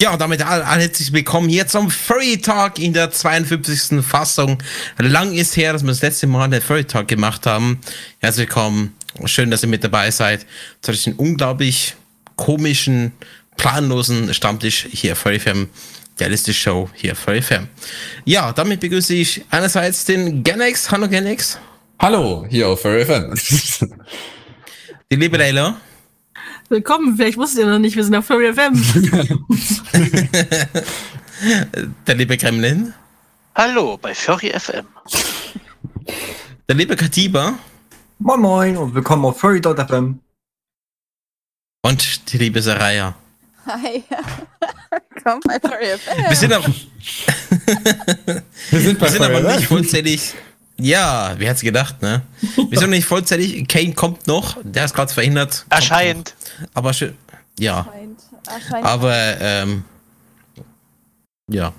Ja, damit alle, herzlich willkommen hier zum Furry Talk in der 52. Fassung. Lang ist her, dass wir das letzte Mal den Furry Talk gemacht haben. Herzlich willkommen. Schön, dass ihr mit dabei seid. Zu diesem unglaublich komischen, planlosen Stammtisch hier Furry Fam. Der letzte Show hier Furry Fam. Ja, damit begrüße ich einerseits den Genex. Hallo Genex. Hallo, hier auf Furry Fam. Die liebe Leila. Willkommen, vielleicht wusstet ihr noch nicht, wir sind auf Furry FM. Der liebe Kremlin. Hallo bei Furry FM. Der liebe Katiba. Moin Moin und willkommen auf Furry.fm. Und die liebe Saraya. Hi. Komm bei Furry FM. Wir sind, aber, Wir sind bei wir sind aber nicht vollzählig. Ja, wer hat's gedacht, ne? Wir sind noch nicht vollzählig. Kane kommt noch, der ist gerade verhindert. Erscheint. noch. Aber schön. Ja, Erscheint, erscheint. aber ähm, ja.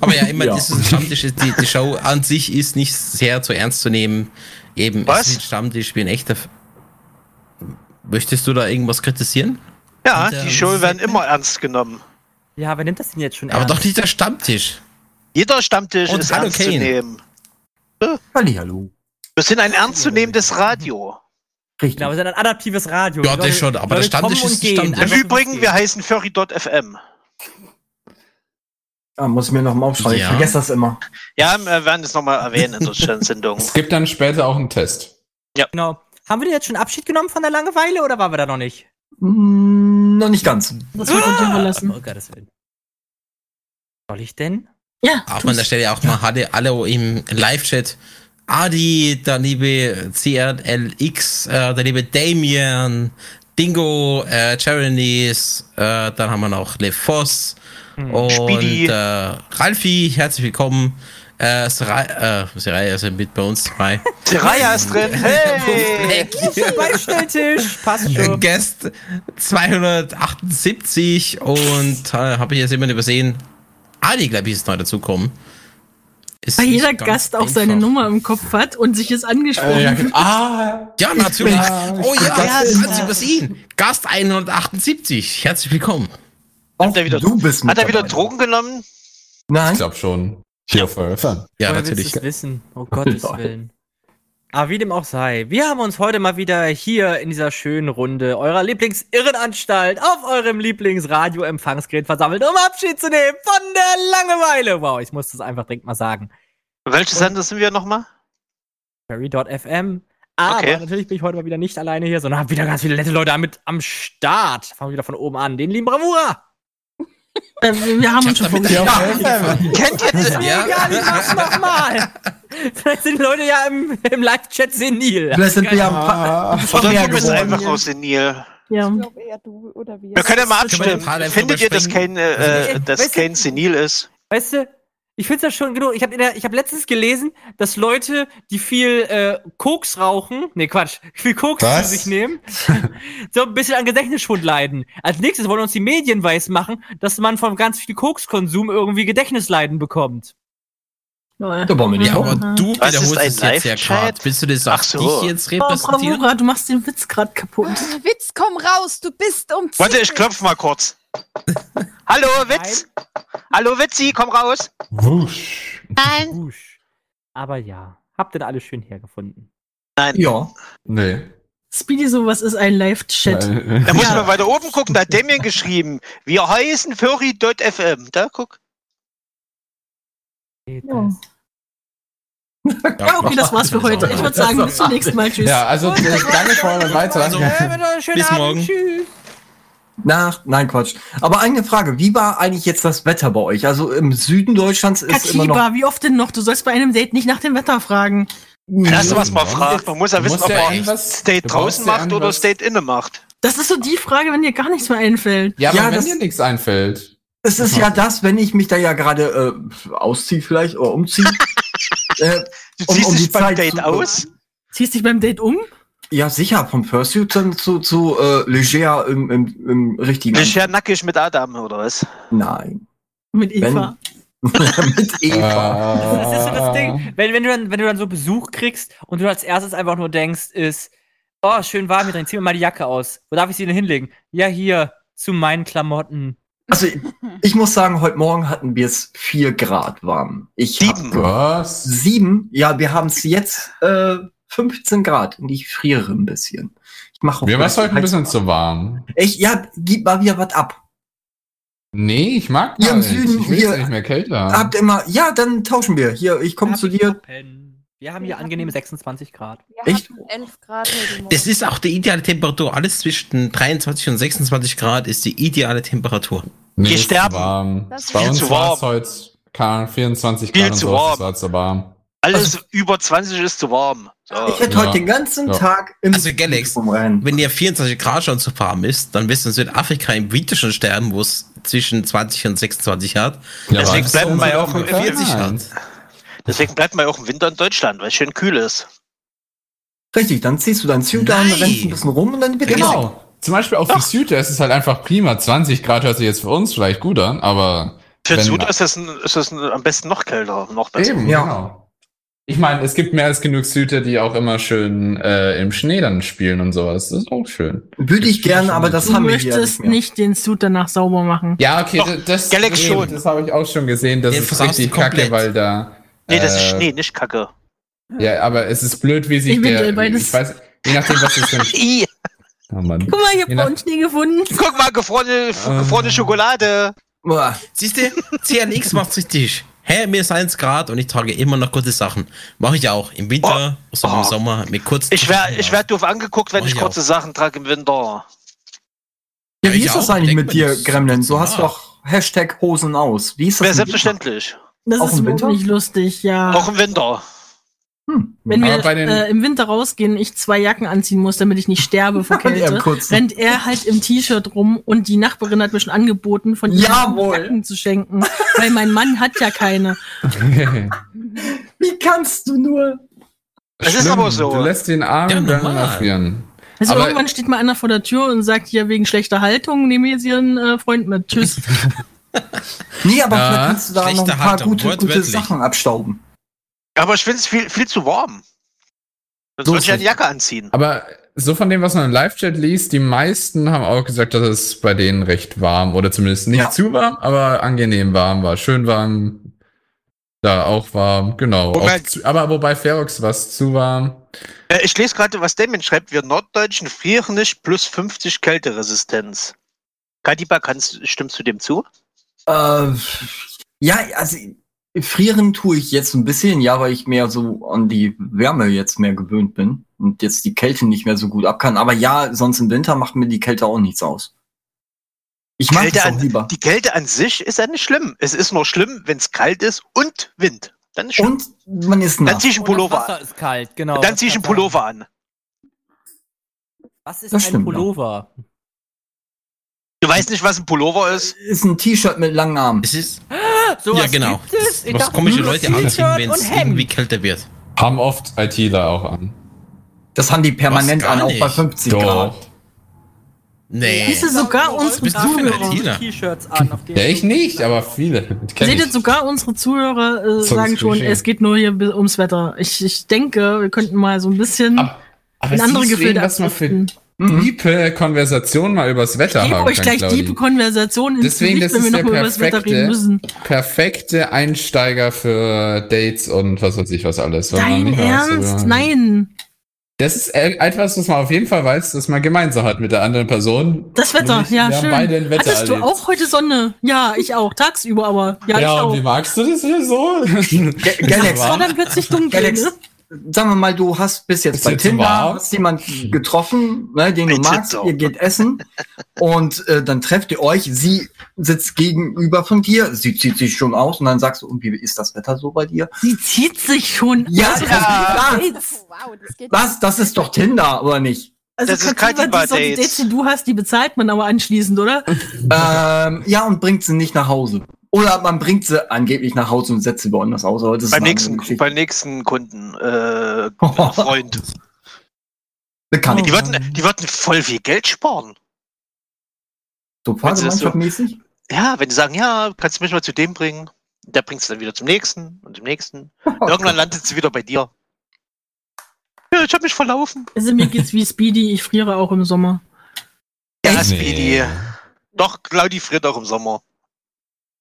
Aber ja, immer Ja. dieses Stammtisch, ist- die, die Show an sich ist nicht sehr zu ernst zu nehmen. Eben, Was? es ist ein Stammtisch wie ein echter. F Möchtest du da irgendwas kritisieren? Ja, Und, äh, die Show werden immer ernst genommen. Ja, wer nimmt das denn jetzt schon Aber ernst? doch nicht der Stammtisch. Jeder Stammtisch Und ist ernst zu Kane. nehmen. Hallihallo. Wir sind ein ernstzunehmendes Radio. Richtig. Genau, wir sind ein adaptives Radio. Ja, das schon, aber der Stammtisch kommen ist Stammtisch. Im so, Übrigen, wir heißen Furry.fm. Ah, muss ich mir noch mal aufschreiben. Ja. Ich vergesse das immer. Ja, wir werden es nochmal erwähnen in der Sendung. Es gibt dann später auch einen Test. geht. Genau. Haben wir denn jetzt schon Abschied genommen von der Langeweile oder waren wir da noch nicht? Mm, noch nicht ganz. Das wird uns überlassen. Oh Gottes Willen. Soll ich denn? Ja, Auch an der Stelle auch mal hatte alle im Live-Chat. Adi, der liebe CRLX, äh, der liebe Damien, Dingo, äh, Jeremys, äh, dann haben wir noch Le Voss und Speedy. äh, Ralfi, herzlich willkommen. Äh, Sarai, äh, Sarai ist mit bei uns dabei. Seraya ist drin. Hey! Beistelltisch, passt Äh, schon. Guest 278 und äh, habe ich jetzt jemanden übersehen. Adi, glaube ich, ist neu dazukommen. Ist weil jeder Gast auch seine. Nummer im Kopf hat und sich es angesprochen Äh, ja, ah, Ja, natürlich. Ja, oh ja, das ja ist- ganz übersehen. Gast 178. Herzlich willkommen. Auch er wieder- du bist mit Hat er wieder. Drogen genommen? Nein. ich glaube schon. Hier auf. Ja, Woher natürlich. wissen? Oh Gottes. Willen. Aber wie dem auch sei, wir haben uns heute mal wieder hier in dieser schönen Runde eurer Lieblingsirrenanstalt auf eurem Lieblingsradio-Empfangsgerät versammelt, um Abschied zu nehmen von der Langeweile. Wow, ich muss das einfach direkt mal sagen. Welche Sender sind wir nochmal? Fairy.fm. Aber Okay. natürlich bin ich heute mal wieder nicht alleine hier, sondern habe wieder ganz viele nette Leute mit am Start. Fangen wir wieder von oben an. Den lieben Bravura. Äh, wir haben uns schon. Ja. Kennt ihr das? Ja. Egal, ich mach's nochmal. Vielleicht sind die Leute ja im, im Live-Chat senil. Vielleicht sind wir ja Ah. Oder mehr du bist einfach aus Senil. Ja. Ich glaube eher du oder wir. Wir können ja mal abstimmen. Findet ihr, dass? Kane, äh, Also, dass weißt du- Kane senil ist? Weißt du, ich find's ja schon genug. Ich habe hab letztens gelesen, dass Leute, die viel äh, Koks rauchen, nee Quatsch, viel Koks zu sich nehmen, so ein bisschen an Gedächtnisschwund leiden. Als nächstes wollen uns die Medien weismachen, dass man von ganz viel Kokskonsum irgendwie Gedächtnisleiden bekommt. Lol. Da wollen wir nicht Ja, aber hoffen. du Was wiederholst es jetzt ja gerade. Willst du das auf Ach so. dich jetzt Oh, repräsentieren? Bravura, du machst den Witz gerade kaputt. Witz, komm raus, du bist um Warte, ich klopf mal kurz. Hallo, Witz! Hallo, Witzi, komm raus! Wusch. Nein. Wusch. Aber ja, habt ihr da alles schön hergefunden. Ja. Nee. Speedy, sowas ist ein Live-Chat. Da muss man weiter oben gucken, da hat Damien geschrieben. Wir heißen Furry.fm. Da, guck. Geht Ja. das? Ja, okay, das war's für heute. Ich würde sagen, bis zum nächsten Mal. Tschüss. Ja, also äh, danke für weiter. Also, Äh, bitte, schönen Bis Abend, morgen. Tschüss. Nach, nein, Quatsch. Aber eine Frage. Wie war eigentlich jetzt das Wetter bei euch? Also im Süden Deutschlands ist immer noch. Katiba, wie oft denn noch? Du sollst bei einem Date nicht nach dem Wetter fragen. Erste, was man fragt, man muss ja Du wissen, ob man State du draußen macht oder State innen macht. Das ist so die Frage, wenn dir gar nichts mehr einfällt. Ja, aber Ja, wenn dir nichts einfällt. Es ist ja das, wenn ich mich da ja gerade äh, ausziehe vielleicht oder umziehe. äh, Du Um- ziehst um die dich beim Zeit Date zu- aus. Ziehst dich beim Date um? ja, sicher, vom Fursuit dann zu, zu äh, Leger im, im, im richtigen. Ich ja nackig mit Adam, oder was? Nein. Mit Wenn- Eva. Mit Eva. Das ist so das. Ding, wenn, wenn, du dann, wenn du dann so Besuch kriegst und du als erstes einfach nur denkst, ist, oh, schön warm hier drin, zieh mir mal die Jacke aus. Wo darf ich sie denn hinlegen? Ja, hier, zu meinen Klamotten. Also, Ich muss sagen, heute Morgen hatten wir es 4 Grad warm. Ich Sieben. Was? Sieben? Ja, wir haben es jetzt äh, 15 Grad und ich friere ein bisschen. Ich mache Mir war es heute ein bisschen zu warm. Ich, ja, gib mal wieder was ab. Nee, ich mag Hier gar im nicht. Süden, ich will hier- nicht mehr kälter. Habt immer, ja, dann tauschen wir. Hier, ich komme zu dir. Wir haben hier angenehme 26 Grad. Wir Echt? hatten 11 Grad. Das ist auch die ideale Temperatur. Alles zwischen 23 und 26 Grad ist die ideale Temperatur. Nee, Wir ist sterben. Warm. Das ist Bei viel uns zu war es warm. heute keine 24 Viel Grad und zu so, warm. es war zu warm. Alles über 20 ist zu warm. So. Ich werde Ja. heute den ganzen Ja. Tag im Also, Galax, rumrennen. Wenn ihr 24 Grad schon zu warm ist, dann wirst du in Südafrika im Winter schon sterben, wo es zwischen 20 und 26 hat. Ja, Deswegen was bleiben wir auch im 40 gemeint? hat. Deswegen bleibt man ja auch im Winter in Deutschland, weil es schön kühl ist. Richtig, dann ziehst du dein Suit an, Nein. rennst ein bisschen rum und dann wird Genau. Zum Beispiel auch für Süd, ist es halt einfach prima. 20 Grad hört sich jetzt für uns vielleicht gut an, aber Für Süd ist das, ein, ist das ein, am besten noch kälter, noch besser. eben, Ja. genau. Ich meine, es gibt mehr als genug Süde, die auch immer schön äh, im Schnee dann spielen und sowas. Das ist auch schön. Würde ich gerne, aber das Du haben wir hier möchtest nicht nicht den Suit danach sauber machen. Ja, okay, Doch, das, das, schon. das habe ich auch schon gesehen. Das Den ist richtig du komplett. kacke, weil da. Nee, das ist äh, Schnee, nicht Kacke. Ja, aber es ist blöd, wie sich Eventuell der. beides. Ich weiß, je nachdem, was das für ein. Oh Mann. Guck mal, ich Je nach- habe Schnee gefunden. guck mal, gefrorene, Ah. gefrorene Schokolade. Boah, Siehst du, CNX macht's richtig. Hä, mir ist 1 Grad und ich trage immer noch gute Sachen. Mache ich auch. Im Winter, Oh. im Sommer, mit kurzen Ich werde ich werd doof angeguckt, wenn Mach ich ich kurze Sachen trage im Winter. Ja, Ja, wie ich ist das auch. eigentlich mit dir, Gremlin? Du hast doch Hashtag Hosen aus. Wie ist das? Winter? selbstverständlich. Das Auch ist im überhaupt Winter? nicht lustig, ja. Auch im Winter. Hm. Wenn Aber wir äh, im Winter rausgehen, ich zwei Jacken anziehen muss, damit ich nicht sterbe vor er Kälte, rennt er halt im T-Shirt rum und die Nachbarin hat mir schon angeboten, von ihr Jawohl. Jacken zu schenken, weil mein Mann hat ja keine. Wie kannst du nur? Es ist aber so. Du lässt den Arm Ja, dann normal. erfrieren. Also Aber- irgendwann steht mal einer vor der Tür und sagt, ja, wegen schlechter Haltung, nehme jetzt ihren äh, Freund mit. Tschüss. Nee, aber Ja, vielleicht kannst du da noch ein paar Haltung, gute, gute. Sachen abstauben. Aber ich finde es viel, viel zu warm. Sonst So würde ich eine es. Jacke anziehen. Aber so von dem, was man im Live-Chat liest, die meisten haben auch gesagt, dass es bei denen recht warm oder zumindest nicht Ja. zu warm, aber angenehm warm war. Schön warm. Da auch warm, genau. Wobei- Auch zu, aber wobei Ferox war es zu warm. Äh, ich lese gerade, was Damien schreibt. Wir Norddeutschen frieren nicht plus 50 Kälteresistenz. Kadiba, kannst, stimmst du dem zu? Äh, ja, also frieren tue ich jetzt ein bisschen, ja, weil ich mehr so an die Wärme jetzt mehr gewöhnt bin und jetzt die Kälte nicht mehr so gut ab kann. Aber ja, sonst im Winter macht mir die Kälte auch nichts aus. Ich mag Kälte auch an- lieber. Die Kälte an sich ist ja nicht schlimm. Es ist nur schlimm, wenn es kalt ist und Wind. Dann ist schlimm. Und man ist dann nass. zieh ich einen Pullover Wasser an. ist kalt, genau. Dann das zieh ich einen Pullover an. Was ist Das ein stimmt, ja. Pullover? Du weißt nicht, was ein Pullover ist? Ist ein T-Shirt mit langen Armen. Es ist, So ja genau, Gibt es? Ich was dachte, komische Leute anziehen, wenn es irgendwie kälter wird. Haben oft ITler auch an. Das haben die permanent an, auch bei nicht. 50 Grad. Nee. Siehst du, sogar unsere ein Zuhörer? T-Shirts an, auf Ja, ich nicht, aber viele. Seht ihr, sogar unsere Zuhörer äh, sagen schon, Klischee. es geht nur hier ums Wetter. Ich, ich denke, wir könnten mal so ein bisschen Aber, aber in andere siehst du, Gefilde was man für. Mhm. tiefe Konversation mal übers Wetter Ich gebe haben euch gleich Claudi. tiefe Konversationen ins Deswegen, Gesicht, das wenn ist wir der nochmal über das Wetter reden müssen. perfekte Einsteiger für Dates und was weiß ich was alles. Dein weiß, Ernst? oder- Nein. Das ist äh, etwas, was man auf jeden Fall weiß, dass man gemeinsam hat mit der anderen Person. Das Wetter, Nämlich, ja, wir haben schön. beide ein Wetter Hattest du erlebt. auch heute Sonne? Ja, ich auch. Tagsüber aber. Ja, Ja, ich und wie auch. magst du das hier so? Ga- Galax, Es war dann plötzlich dunkel. Galax, Ne? Sagen wir mal, du hast bis jetzt Ist bei jetzt Tinder warm? hast jemanden getroffen, ne, den du Bitte magst, doch. ihr geht essen und äh, dann trefft ihr euch, sie sitzt gegenüber von dir, sie zieht sich schon aus und dann sagst du, und wie ist das Wetter so bei dir? Sie zieht sich schon. Ja, aus. ja. Dates. Wow, das. Was? Das ist doch Tinder, oder nicht? Also Das ist kein die Dates. Dates, die du hast, die bezahlt man aber anschließend, oder? ähm, ja, und bringt sie nicht nach Hause. Oder man bringt sie angeblich nach Hause und setzt sie woanders aus. Aber das ist Beim nächsten, beim nächsten Kunden, äh, Freund. Bekannt. Die würden, die würden voll viel Geld sparen. So Fahrgemeinschaftmäßig? Ja, wenn die sagen, ja, kannst du mich mal zu dem bringen, der bringt es dann wieder zum nächsten und zum nächsten. Irgendwann landet sie wieder bei dir. Ja, ich habe mich verlaufen. Also mir geht's wie Speedy, ich friere auch im Sommer. Ja, Nee. Speedy. Doch, Claudi friert auch im Sommer.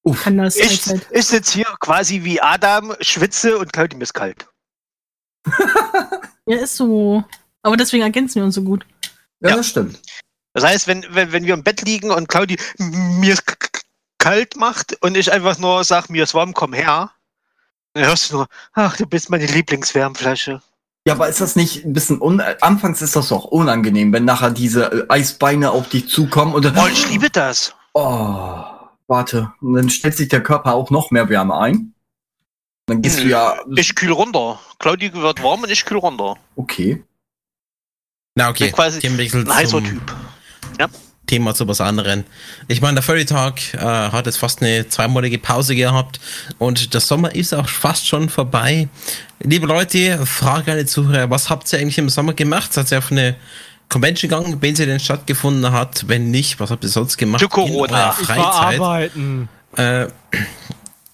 Uff. kann das Ich Allzeit. ist jetzt hier quasi wie Adam, schwitze und Claudi mir ist kalt. Ja, ist so. Aber deswegen ergänzen wir uns so gut. Ja, Ja. das stimmt. Das heißt, wenn, wenn, wenn wir im Bett liegen und Claudi mir kalt macht und ich einfach nur sag, mir ist warm, komm her, dann hörst du nur, ach, du bist meine Lieblingswärmflasche. Ja, aber ist das nicht ein bisschen un anfangs ist das doch unangenehm, wenn nachher diese äh, Eisbeine auf dich zukommen und dann, Oh, ich liebe das. oh, warte, und dann stellt sich der Körper auch noch mehr Wärme ein. Dann gehst du ja, Ich kühl runter. Claudi wird warm und ich kühl runter. okay. Na okay, Bin quasi Ein heißer Typ. Thema zu was anderem. Ich meine, der Furry Talk äh, hat jetzt fast eine zweimonatige Pause gehabt und der Sommer ist auch fast schon vorbei. Liebe Leute, Frage an die Zuhörer, was habt ihr eigentlich im Sommer gemacht? Seid ihr auf eine Convention gegangen, wenn sie denn stattgefunden hat? Wenn nicht, was habt ihr sonst gemacht? Zu Corona. In Ich eurer war Freizeit? arbeiten. Äh,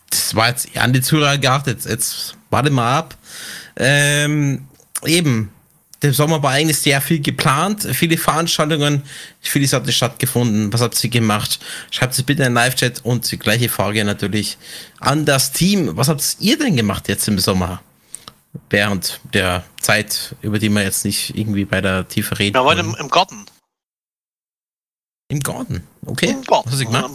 das war jetzt an die Zuhörer gedacht, jetzt, jetzt warte mal ab. Ähm, eben, der Sommer war eigentlich sehr viel geplant, viele Veranstaltungen, vieles hat nicht stattgefunden. Was habt ihr gemacht? Schreibt es bitte in den Live-Chat und die gleiche Frage natürlich an das Team. Was habt ihr denn gemacht jetzt im Sommer? Während der Zeit, über die wir jetzt nicht irgendwie bei der Tiefe reden. Wir waren im, wollen. im Garten. Im Garten. Okay. Im Garten. Was hast du gemacht?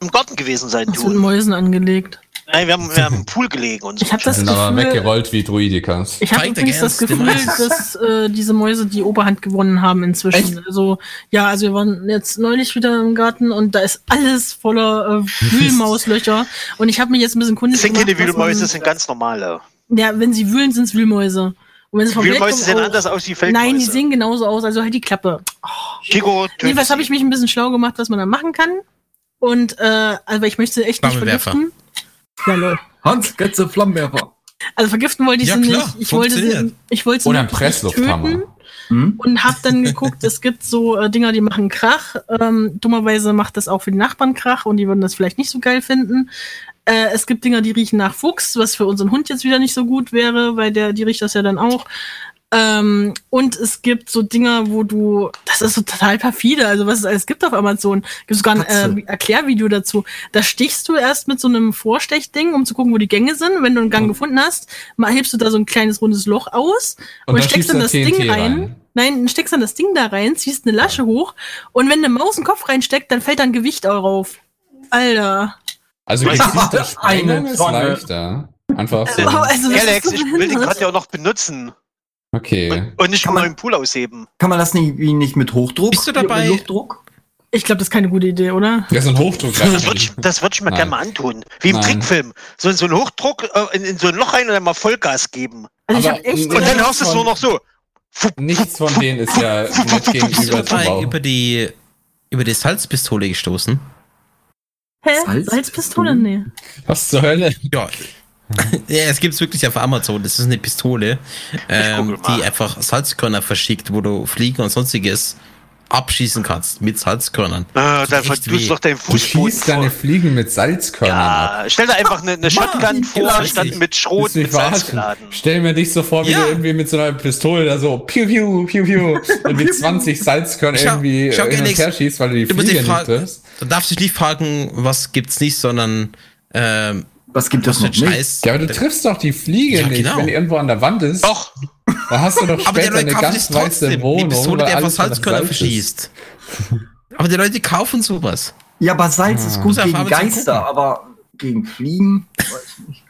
Im Garten gewesen sein, Das mit du. Mäusen angelegt. Nein, wir haben, wir haben im Pool gelegen und so. Ich habe das Sind aber Gefühl, weggerollt wie Druidikas. ich habe übrigens das Gefühl, dass äh, diese Mäuse die Oberhand gewonnen haben inzwischen. Echt? Also ja, also wir waren jetzt neulich wieder im Garten und da ist alles voller äh, Wühlmauslöcher und ich habe mich jetzt ein bisschen kundig Das sind keine gemacht, man- Wühlmäuse, das sind ganz normale. Ja, wenn sie wühlen, sind es Wühlmäuse. Und wenn sie vom Wühlmäuse kommen, sehen auch. anders aus wie Feldmäuse. Nein, die sehen genauso aus, also halt die Klappe. Chico, tötet Jedenfalls habe ich mich ein bisschen schlau gemacht, was man da machen kann. Und äh, aber ich möchte sie echt nicht Flammenwerfer. vergiften. Ja, lol. Hans, Götze, Flammenwerfer. Also vergiften wollte ich Ja, sie klar, nicht. Ich wollte sie, ich wollte sie Oder ein Presslufthammer. töten Hm? und hab dann geguckt, es gibt so äh, Dinger, die machen Krach. Ähm, dummerweise macht das auch für die Nachbarn Krach und die würden das vielleicht nicht so geil finden. Äh, es gibt Dinger, die riechen nach Fuchs, was für unseren Hund jetzt wieder nicht so gut wäre, weil der, die riecht das ja dann auch. Ähm, und es gibt so Dinger, wo du, das ist so total perfide, also was es alles gibt auf Amazon, gibt sogar ein äh, Erklärvideo dazu. Da stichst du erst mit so einem Vorstechding, um zu gucken, wo die Gänge sind. Wenn du einen Gang gefunden hast, mal hebst du da so ein kleines rundes Loch aus und, dann steckst dann das TNT Ding rein. rein. Nein, dann steckst dann das Ding da rein, ziehst eine Lasche hoch und wenn eine Maus einen Kopf reinsteckt, dann fällt dann Gewicht auch rauf. Alter. Also Weißt du, gezielte eine Sprengung ist Tonne. leichter. Einfach so. Oh, also, Alex, ich will den gerade ja auch noch benutzen. Okay. Und, und nicht Kann man- im Pool ausheben. Kann man das nicht, wie nicht mit Hochdruck? Bist du dabei? Mit Luftdruck? Ich glaube, das ist keine gute Idee, oder? Das ist ein Hochdruck. Das würde ich, das würd ich mir gerne mal antun. Wie im Nein. Trickfilm. So, so ein Hochdruck äh, in, in so ein Loch rein und dann mal Vollgas geben. Also ich echt. Und dann hörst du es nur noch so. Nichts von denen ist ja nicht Bist du gegenüber zu dabei bauen. über die, über die Salzpistole gestoßen? Hä? Salz- Salzpistole? Nee. Was zur Hölle? Ja. ja, es gibt's wirklich auf Amazon. Das ist eine Pistole, ähm, die einfach Salzkörner verschickt, wo du Fliegen und sonstiges abschießen kannst mit Salzkörnern. Äh, da Tut echt verdust weh. doch deinen Du Fußboden schießt deine vor. Fliegen mit Salzkörnern ab. Ja, stell dir einfach eine, eine Shotgun vor, klar, statt mit Schrot du mit Salz geladen. Stell mir dich so vor, wie Ja. du irgendwie mit so einer Pistole da so piu piu piu piu und mit 20 Salzkörner Schau- irgendwie schau, hin und her schießt, weil du die Du Fliege nicht triffst. Du darfst dich nicht fragen, was gibt's nicht, sondern ähm, Was gibt es noch? Scheiß. Ja, aber du triffst doch die Fliege Ja, nicht, genau. wenn die irgendwo an der Wand ist. Doch, Da hast du doch Aber die später Leute eine kaufen ganz es weiße trotzdem. Die Wohnung, Pistole, die einfach Salzkörner verschießt. Aber die Leute kaufen sowas. Ja, aber Salz ist Ah. gut gegen Geister, aber gegen Fliegen? Weiß ich nicht.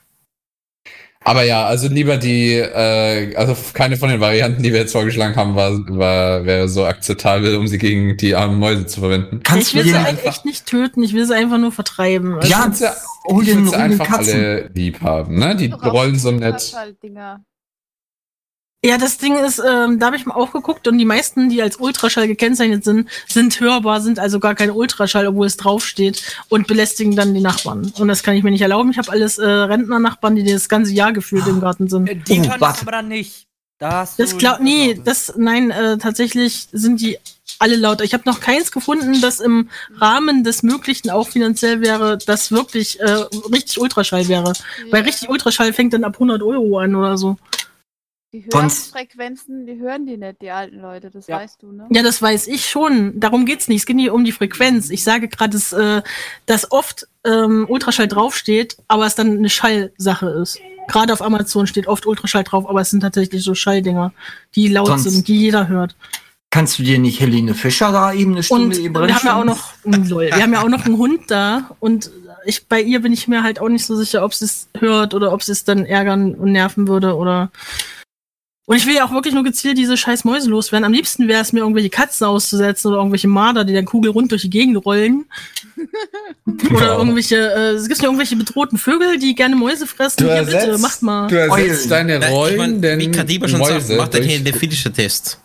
Aber ja, also lieber die, äh, also keine von den Varianten, die wir jetzt vorgeschlagen haben, war, war wäre so akzeptabel, um sie gegen die armen Mäuse zu verwenden. Kannst ich will sie nicht halt echt nicht töten, ich will sie einfach nur vertreiben. Also, Ja, ich würd sie einfach alle lieb haben, ne? Die rollen so nett. Ultraschalldinger. Ja, das Ding ist, ähm, da habe ich mal auch geguckt und die meisten, die als Ultraschall gekennzeichnet sind, sind hörbar, sind also gar kein Ultraschall, obwohl es draufsteht und belästigen dann die Nachbarn. Und das kann ich mir nicht erlauben. Ich habe alles äh, Rentner-Nachbarn, die das ganze Jahr gefühlt im Garten sind. Die Oh, kann warte. das aber dann nicht. Da Das du glaub, nee, das, nein, äh, tatsächlich sind die alle lauter. Ich habe noch keins gefunden, das im Rahmen des Möglichen auch finanziell wäre, das wirklich äh, richtig Ultraschall wäre. Weil richtig Ultraschall fängt dann ab 100 Euro an oder so. Die Hörfrequenzen, die hören die nicht, die alten Leute, das Ja. weißt du, ne? Ja, das weiß ich schon. Darum geht's nicht. Es geht nicht um die Frequenz. Ich sage gerade, dass, äh, dass oft ähm, Ultraschall draufsteht, aber es dann eine Schallsache ist. Gerade auf Amazon steht oft Ultraschall drauf, aber es sind tatsächlich so Schalldinger, die laut Sonst- sind, die jeder hört. Kannst du dir nicht Helene Fischer da eben eine Stunde Und eben wir haben ja auch noch, lol, wir haben ja auch noch einen Hund da und ich, bei ihr bin ich mir halt auch nicht so sicher, ob sie es hört oder ob sie es dann ärgern und nerven würde oder. Und ich will ja auch wirklich nur gezielt diese scheiß Mäuse loswerden. Am liebsten wäre es mir, irgendwelche Katzen auszusetzen oder irgendwelche Marder, die dann kugelrund durch die Gegend rollen. Oder Ja. irgendwelche, äh, es gibt ja irgendwelche bedrohten Vögel, die gerne Mäuse fressen. Du Hier, bitte, macht mal. du ersetzt Eulen. deine Ja, ich Rollen, mein, denn wie Kadiba schon sagt, Mäuse macht er hier den finnischen Test.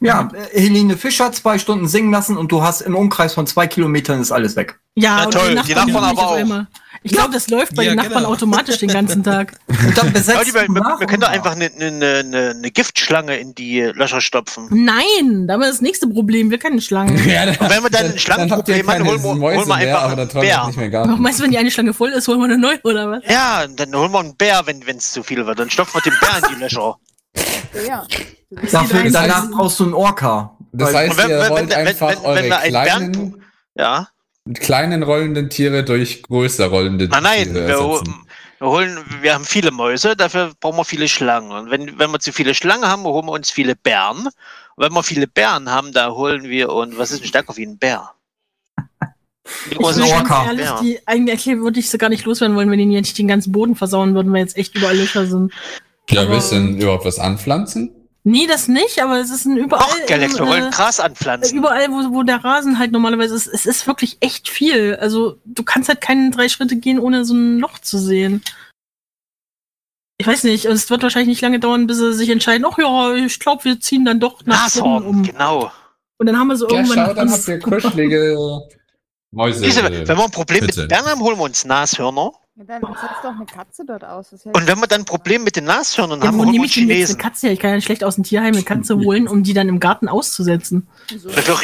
Ja, äh, Helene Fischer zwei Stunden singen lassen und du hast im Umkreis von zwei Kilometern ist alles weg. Ja, Na aber toll, die Nachbarn hören mich aber auch. einmal. Ich glaube, das läuft bei Ja, den Nachbarn genau. automatisch den ganzen Tag. Und dann besetzt wir, du wir, können doch einfach eine, eine, eine, eine Giftschlange in die Löcher stopfen. Nein, da haben wir das nächste Problem. Wir kennen Schlangen. Ja, dann, Und wenn wir dann ein Schlangenproblem haben, holen wir- holen wir einfach aber einen dann träumt Bär. das nicht mehr meinst du, wenn die eine Schlange voll ist, holen wir eine neue oder was? Ja, dann holen wir einen Bär, wenn es zu viel wird. Dann stopfen wir den Bär in die Löcher. Ja. Dafür, danach brauchst du einen Orca. Das heißt, wenn- ihr wenn- wollt wenn- einfach wenn- eure wir einen kleinen, Bären- Ja. kleinen rollenden Tiere durch größer rollende Nein, nein, Tiere ersetzen. wir holen, wir haben viele Mäuse, dafür brauchen wir viele Schlangen. Und wenn, wenn wir zu viele Schlangen haben, holen wir uns viele Bären. Und wenn wir viele Bären haben, da holen wir und was ist denn stärker wie ein Bär? Ich ehrlich, Ja. die, eigentlich würde ich sie gar nicht loswerden wollen, wenn die nicht den ganzen Boden versauen würden, weil jetzt echt überall Löcher sind. Ja, aber- willst du denn überhaupt was anpflanzen? Nee, das nicht, aber es ist ein überall. Doch, Galax, wir wollen äh, Gras anpflanzen. Überall, wo, wo der Rasen halt normalerweise ist, es ist wirklich echt viel. Also du kannst halt keine drei Schritte gehen, ohne so ein Loch zu sehen. Ich weiß nicht, es wird wahrscheinlich nicht lange dauern, bis sie sich entscheiden, ach ja, ich glaube, wir ziehen dann doch nach Nashorn, um. genau. Und dann haben wir so Ja, irgendwann. schau, dann habt ihr kuschelige Mäuse. Diese, wenn wir ein Problem mit Bitte. den Bären haben, holen wir uns Nashörner. Ja, dann setz doch eine Katze dort aus. Und wenn wir dann ein Problem mit den Nashörnern ja, haben, holen wir jetzt eine Chinesen. Katze her? Ich kann ja nicht schlecht aus dem Tierheim eine Katze holen, um die dann im Garten auszusetzen. Wieso? Für,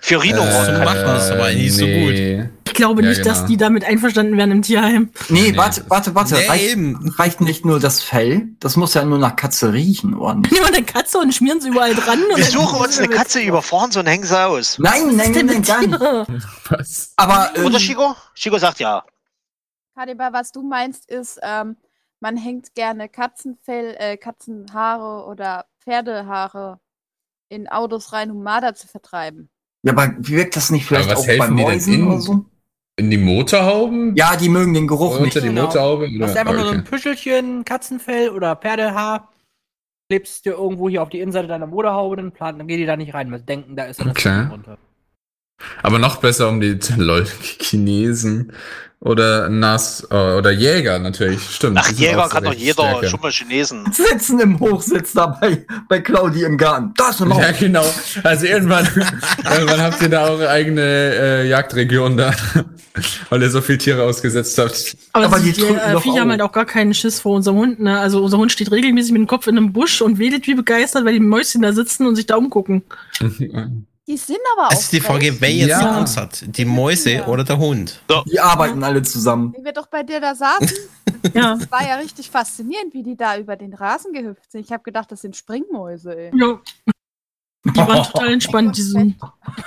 für Rhinoron. Äh, machen das aber nicht so nee. Ich glaube Ja, nicht, dass genau. die damit einverstanden wären im Tierheim. Nee, Nee, warte, warte, warte. Nee, reicht, eben. reicht nicht nur das Fell, das muss ja nur nach Katze riechen, oder nicht? Nehmen wir eine Katze und schmieren sie überall dran. und Wir suchen uns eine Katze, überfahren sie und hängen sie aus. Nein, nein, nein, nein, gar nicht. dir? Was? Aber ähm, Oder Chico? Chico sagt ja. Kadiba, was du meinst, ist, ähm, man hängt gerne Katzenfell, äh, Katzenhaare oder Pferdehaare in Autos rein, um Marder zu vertreiben. ja, aber wirkt das nicht vielleicht was auch bei helfen die denn Mäusen in- oder so? In die Motorhauben? Ja, die mögen den Geruch Unter nicht. die Genau. Motorhaube? Das ist einfach nur so Okay. ein Püschelchen, Katzenfell oder Pferdehaar. Klebst dir irgendwo hier auf die Innenseite deiner Motorhaube, dann, plan, dann geht die da nicht rein. weil sie denken, da ist dann das Okay. Fell runter. Aber noch besser um die lol, Chinesen oder Nas äh, oder Jäger natürlich, stimmt. Ach, Jäger auch kann doch jeder, stärker. schon mal Chinesen. Sitzen im Hochsitz da bei, bei Claudi im Garten. Da ist eine Maus. Ja, genau. Also irgendwann, irgendwann habt ihr da eure eigene äh, Jagdregion da, weil ihr so viele Tiere ausgesetzt habt. Aber, Aber die, die äh, Viecher haben auch. halt auch gar keinen Schiss vor unserem Hund. Ne? Also unser Hund steht regelmäßig mit dem Kopf in einem Busch und wedelt wie begeistert, weil die Mäuschen da sitzen und sich da umgucken. Die sind aber auch. Es ist die Frage, wer jetzt Ja. die Angst hat. Die Mäuse Ja. oder der Hund. Die arbeiten alle zusammen. Wie wir doch bei dir da saßen, Ja. das war ja richtig faszinierend, wie die da über den Rasen gehüpft sind. Ich habe gedacht, das sind Springmäuse, ey. ja. Die waren total entspannt. Die sind,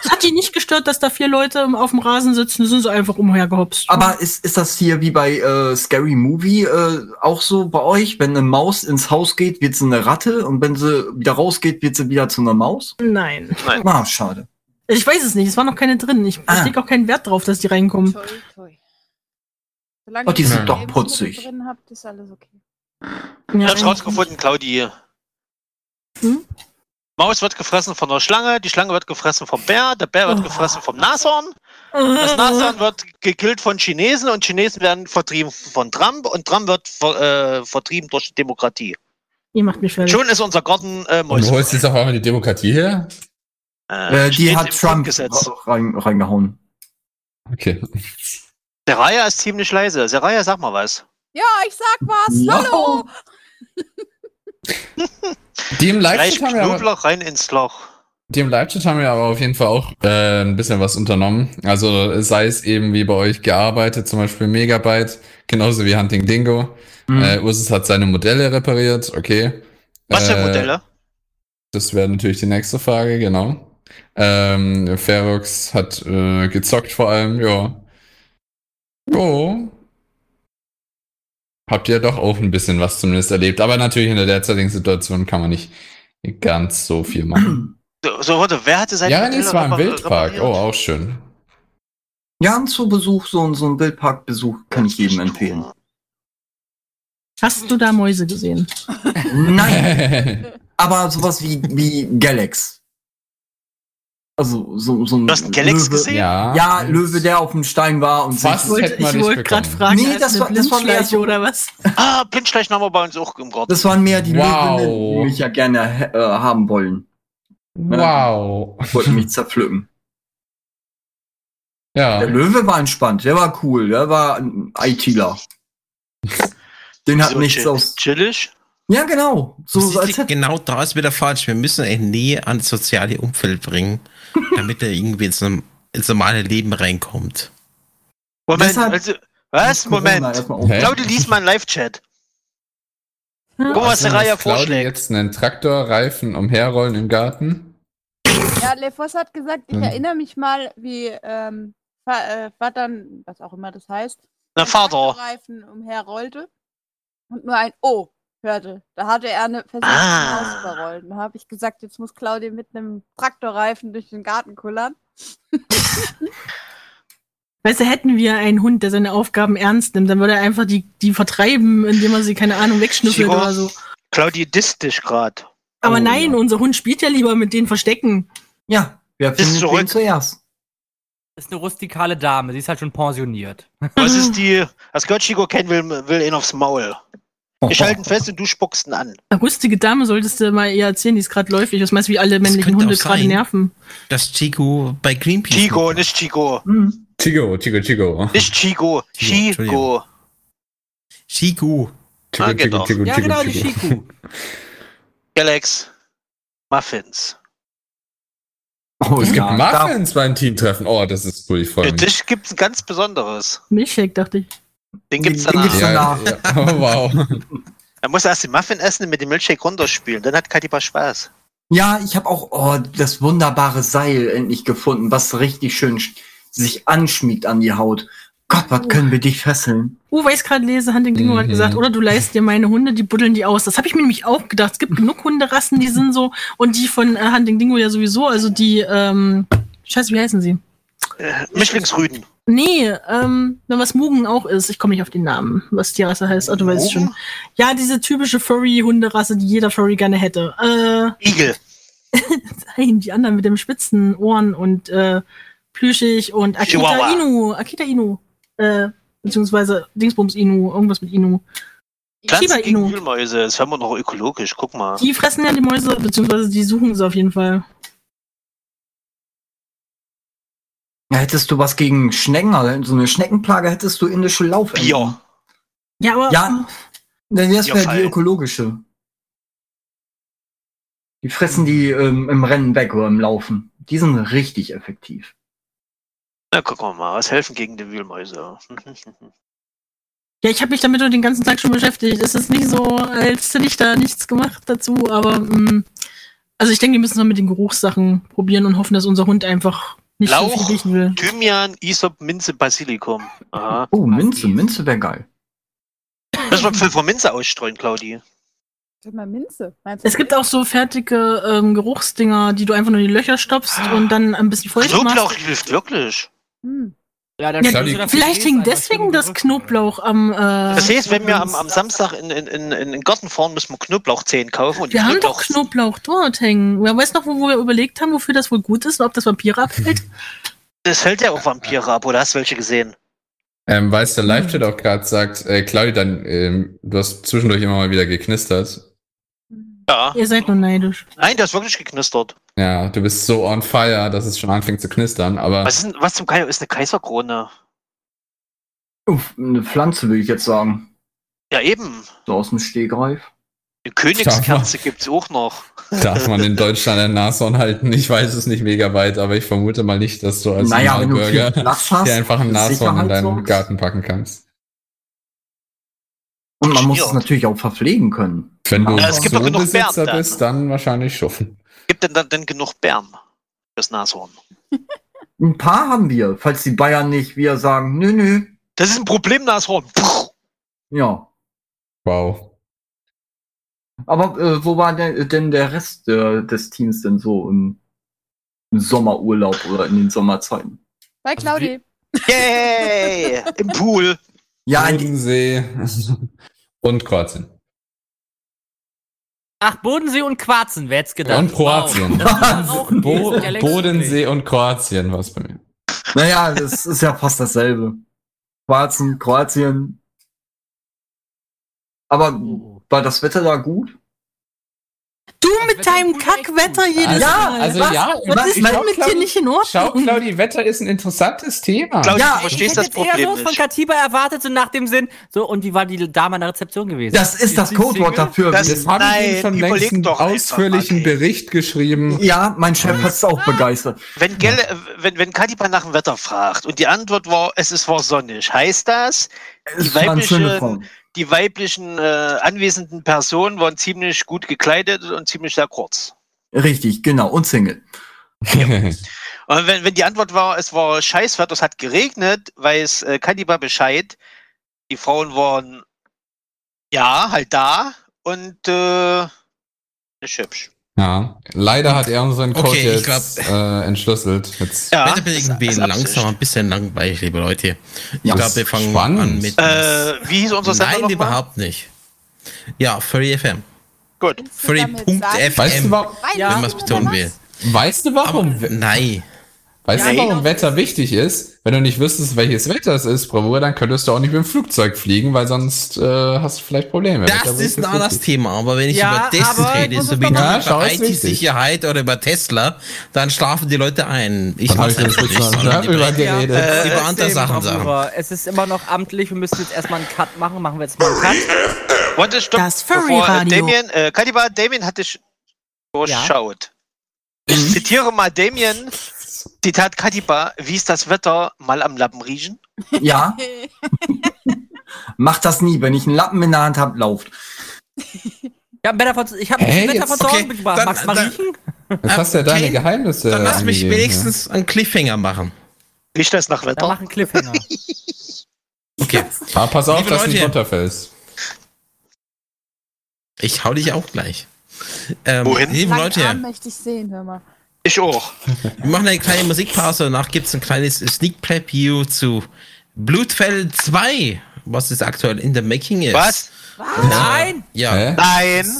es hat die nicht gestört, dass da vier Leute auf dem Rasen sitzen. Die sind so einfach umhergehopst. Aber ist, ist das hier wie bei äh, Scary Movie äh, auch so bei euch? Wenn eine Maus ins Haus geht, wird sie eine Ratte und wenn sie wieder rausgeht, wird sie wieder zu einer Maus? Nein. Ah, schade. Ich weiß es nicht. Es waren noch keine drin. Ich, Ah. ich lege auch keinen Wert drauf, dass die reinkommen. Toi, toi. Solange Oh, die sind doch putzig. Drin habt, ist alles okay. Ich Ja, hab's rausgefunden, Claudi. Hm? Maus wird gefressen von der Schlange, die Schlange wird gefressen vom Bär, der Bär wird Oh. gefressen vom Nashorn, das Nashorn wird gekillt von Chinesen und Chinesen werden vertrieben von Trump und Trump wird ver, äh, vertrieben durch die Demokratie. Ihr macht mich fertig. Schon ist unser Garten äh, Und wo ist Mäuse. jetzt auf einmal die Demokratie her? Äh, die steht hat Trump rein, reingehauen. Okay. Seraya ist ziemlich leise. Seraya, sag mal was. Ja, ich sag was. Ja. Hallo. Die im Live-Chat haben, wir aber- Knoblauch rein ins Loch. die im Live-Chat haben wir aber auf jeden Fall auch äh, ein bisschen was unternommen. Also sei es eben wie bei euch gearbeitet, zum Beispiel Megabyte, genauso wie Hunting Dingo. Mhm. Äh, Ursus hat seine Modelle repariert, okay. Was für Äh, Modelle? Das wäre natürlich die nächste Frage, genau. Ähm, Ferox hat äh, gezockt vor allem, ja. Jo. Habt ihr doch auch ein bisschen was zumindest erlebt. Aber natürlich in der derzeitigen Situation kann man nicht ganz so viel machen. So, so warte, wer hatte seine ja, nee, es war ein repar- Wildpark. repariert? Oh, auch schön. Ja, ein Zoobesuch, so, ein- so ein Wildparkbesuch kann ich jedem empfehlen. Hast du da Mäuse gesehen? Nein, aber sowas wie, wie Galax. Also so, so ein Du hast einen Galax Löwe. gesehen? ja. Ja, Löwe, der auf dem Stein war und Fast. sich, hätte man ich wollte gerade fragen, Nee, das eine war- das war mehr so- oder was? Ah, Blindschleichen haben wir bei uns auch im Garten. Das waren mehr die Wow. Löwinnen, die mich ja gerne äh, haben wollen. Wow. Wollten mich zerpflücken. Ja. Der Löwe war entspannt, der war cool, der war ein ITler. Den hat So nichts chill- aus. Chillig? Ja, genau. So, genau da ist wieder falsch. Wir müssen ihn nie ans soziale Umfeld bringen, damit er irgendwie ins, ins normale Leben reinkommt. Moment, Deshalb- also, was? Moment. erstmal auf- Hä? Claudia, lies mal einen Live-Chat. Guck mal, was der Reihe Muss Claudia vorschlägt. jetzt einen Traktorreifen umherrollen im Garten? Ja, Lefos hat gesagt, ich Hm. erinnere mich mal, wie ähm, äh, Vatern, was auch immer das heißt, Na, Vater. Reifen umherrollte und nur ein O hörte. Da hatte er eine versucht, Ah. Haus überrollt. Da habe ich gesagt, jetzt muss Claudia mit einem Traktorreifen durch den Garten kullern. Weißt du, hätten wir einen Hund, der seine Aufgaben ernst nimmt, dann würde er einfach die, die vertreiben, indem er sie, keine Ahnung, wegschnüffelt oder so. Dich grad. Aber Oh, nein, ja. unser Hund spielt ja lieber mit den Verstecken. ja, wer Ist findet zurück. den zuerst? Das ist eine rustikale Dame, sie ist halt schon pensioniert. Was ist die. Was Gott Chico kennen will, will ihn aufs Maul. Ich halte ihn fest und du spuckst ihn an. Eine rüstige Dame solltest du mal eher erzählen, die ist gerade läufig. Was meinst du, wie alle männlichen Hunde gerade nerven? Dass Chico bei Greenpeace. Chico, nicht Chico. Hm. Chico, Chico, Chico. Nicht Chico. Chico, Chico. Chico. Chico, Ah, Chico, genau. Chico, Ja, Chico, genau, die Chico. Galax. Muffins. Oh, Es gibt ja, da- Muffins beim Teamtreffen. Oh, das ist cool, ich freue Für dich gibt's ein ganz besonderes. Milchshake, dachte ich. Den gibt's Den danach. gibt's Ja, ja. Oh, wow. Er muss erst den Muffin essen und mit dem Milchshake runterspülen. Dann hat Katiba Spaß. Ja, ich habe auch oh, das wunderbare Seil endlich gefunden, was richtig schön sch- sich anschmiegt an die Haut. Gott, was können wir dich fesseln? Uh, weil ich gerade lese, Hunting Dingo hat Mhm. gesagt, oder du leist dir meine Hunde, die buddeln die aus. Das habe ich mir nämlich auch gedacht. Es gibt genug Hunderassen, die sind so, und die von äh, Hunting Dingo ja sowieso, also die, ähm, scheiße, wie heißen sie? Äh, Mischlingsrüden. Nee, ähm, was Mugen auch ist, ich komme nicht auf den Namen, was die Rasse heißt, ah, du weißt schon. Ja, diese typische Furry-Hunderasse, die jeder Furry gerne hätte. Äh, Igel. nein, die anderen mit dem spitzen Ohren und äh, plüschig und Akita Chihuahua. Inu, Akita Inu, äh, beziehungsweise Dingsbums Inu, irgendwas mit Inu. Shiba Inu. Wühlmäuse. Das haben wir noch ökologisch. Guck mal. Die fressen ja die Mäuse, beziehungsweise die suchen sie auf jeden Fall. Hättest du was gegen Schnecken, also so eine Schneckenplage, hättest du indische Laufenten. Bier. Ja, aber Ja. Dann das Ja, wäre die ökologische. Die fressen die ähm, im Rennen weg oder im Laufen. Die sind richtig effektiv. Na, gucken wir mal. Was helfen gegen die Wühlmäuse? ja, ich habe mich damit nur den ganzen Tag schon beschäftigt. Es ist nicht so, als hätte ich da nichts gemacht dazu, aber mh, also ich denke, wir müssen mal mit den Geruchssachen probieren und hoffen, dass unser Hund einfach nicht so Lauch. viel riechen will. Thymian, Isop, Minze, Basilikum. Aha. Oh, Minze, Minze wäre geil. Müssen wir Pfefferminze ausstreuen, Claudi. Sag mal Minze. Meinst du Es gibt auch so fertige ähm, Geruchsdinger, die du einfach nur in die Löcher stopfst und dann ein bisschen feucht Knoblauch machst. hilft wirklich. Hm. Ja, der Ja, vielleicht ist wegen einfach deswegen das. Knoblauch am. Äh, Das heißt, wenn wir am, am Samstag in, in, in, in den Garten fahren, müssen wir Knoblauchzehen kaufen. Und die wir haben doch Knoblauch, Knoblauch dort hängen. Wer weiß noch, wo, wo wir überlegt haben, wofür das wohl gut ist und ob das Vampire abhält? das hält ja auch Vampire ab, oder hast du welche gesehen? Ähm, weil es der Live-Chat auch gerade sagt, äh, Claudia, dann, ähm, du hast zwischendurch immer mal wieder geknistert. Ja. Ihr seid nur neidisch. Nein, der ist wirklich geknistert. Ja, du bist so on fire, dass es schon anfängt zu knistern, aber Was, ist, denn- was zum Geier ist eine Kaiserkrone? Uff, eine Pflanze würde ich jetzt sagen. Ja, eben. So aus dem Stegreif. Eine Königskerze gibt's auch noch. darf man in Deutschland ein Nashorn halten? Ich weiß es nicht mega weit, aber ich vermute mal nicht, dass du als naja, hast, dir einfach ein Nashorn in deinen. Garten packen kannst. Und man muss Ja. es natürlich auch verpflegen können. Wenn du es gibt doch genug Zoobesitzer Bären dann. bist, dann wahrscheinlich schuffen. Gibt denn dann denn genug Bären fürs Nashorn? Ein paar haben wir, falls die Bayern nicht wieder sagen, nö, nö. Das ist ein Problem, Nashorn. Puh. Ja. Wow. Aber äh, wo war denn, denn der Rest äh, des Teams denn so im, im Sommerurlaub oder in den Sommerzeiten? Bei Claudi. Yay! Im Pool. Ja, in Bodensee und Kroatien. Ach, Bodensee und Quarzen, wer hätte gedacht? Und Kroatien. Wow, Bo. Bodensee und Kroatien war es bei mir. naja, das ist ja fast dasselbe. Kroatien, Kroatien. Aber Oh. war das Wetter da gut? Du Das mit deinem ist Kackwetter jedes Also- Mal. also was, ja, was ist denn schau, mit dir Claudi- nicht in Ordnung? Schau, Claudi, Wetter ist ein interessantes Thema. Claudi, Ja, du Ich verstehst hätte das jetzt eher Problem so von nicht. Katiba erwartet, so nach dem Sinn, so, und wie war die Dame an der Rezeption gewesen? Das ist das die Codewort dafür. Das- Das habe ich Nein, Ihnen schon längst einen doch einfach ausführlichen ey. Bericht geschrieben. ja, mein Chef hat es auch begeistert. Wenn, Gelle, wenn, wenn Katiba nach dem Wetter fragt und die Antwort war, es ist war sonnig, heißt das, Die weibliche-. Die weiblichen äh, anwesenden Personen waren ziemlich gut gekleidet und ziemlich sehr kurz. Richtig, genau. Und Single. Und wenn, wenn die Antwort war, es war Scheißwetter, es hat geregnet, weiß äh, Katiba Bescheid. Die Frauen waren ja halt da und äh, nicht hübsch. Ja, leider hat er unseren Code Okay, jetzt äh, entschlüsselt. Jetzt. Ja, Wetterbedingungen ist- ist werden Absicht. langsam ein bisschen langweilig, liebe Leute. Ich Ja, glaube, wir fangen spannend. an mit. Äh, wie hieß unser Sender Nein, noch mal? überhaupt nicht. Ja, Furry FM. Gut. Willst du Furry damit Punkt sagen, FM. Weißt du, warum, Weil Ja. Wenn man es betonen will. weißt du, Aber warum, nein. Weißt du, Ja, warum ich- Wetter wichtig ist? Wenn du nicht wüsstest, welches Wetter es ist, Bravour, dann könntest du auch nicht mit dem Flugzeug fliegen, weil sonst äh, hast du vielleicht Probleme. Das Wetter ist ein anderes Thema, aber wenn ich Ja, über das aber rede, so wie nur mal- über. IT-Sicherheit oder über Tesla, dann schlafen die Leute ein. Ich Dann hab weiß ich das das nicht. die über geredet. Äh, über andere Sachen sagen. Es ist immer noch amtlich, wir müssen jetzt erstmal einen Cut machen. Machen wir jetzt mal einen Cut. Warte. Das bevor, äh, Furry-Radio. Damien, äh, Katiba, Damien hat dich durchschaut. Ich zitiere mal Damien. Zitat Katiba, wie ist das Wetter? Mal am Lappen riechen. Ja, macht das nie. Wenn ich einen Lappen in der Hand habe, lauft. Ja, Wetter von, ich habe Hey, ein Wetter jetzt- von zu Hause okay, mitgebracht. dann- Magst du mal dann- riechen? Jetzt hast du ja deine Okay, Geheimnisse. Dann lass mich wenigstens einen Cliffhanger machen. Riecht das nach Dann Wetter? mach einen Cliffhanger. Okay. Ja. Ah, pass auf, Liebe dass du nicht runterfällst. Ich hau dich auch gleich. Ähm, Wohin? Leute, Arm möchte ich sehen, hör mal. Ich auch. wir machen eine kleine Musikpause. Danach gibt es ein kleines Sneak Preview zu Blutfell 2, was es aktuell in der Making ist. Was? Nein! Ja. Hä? Nein.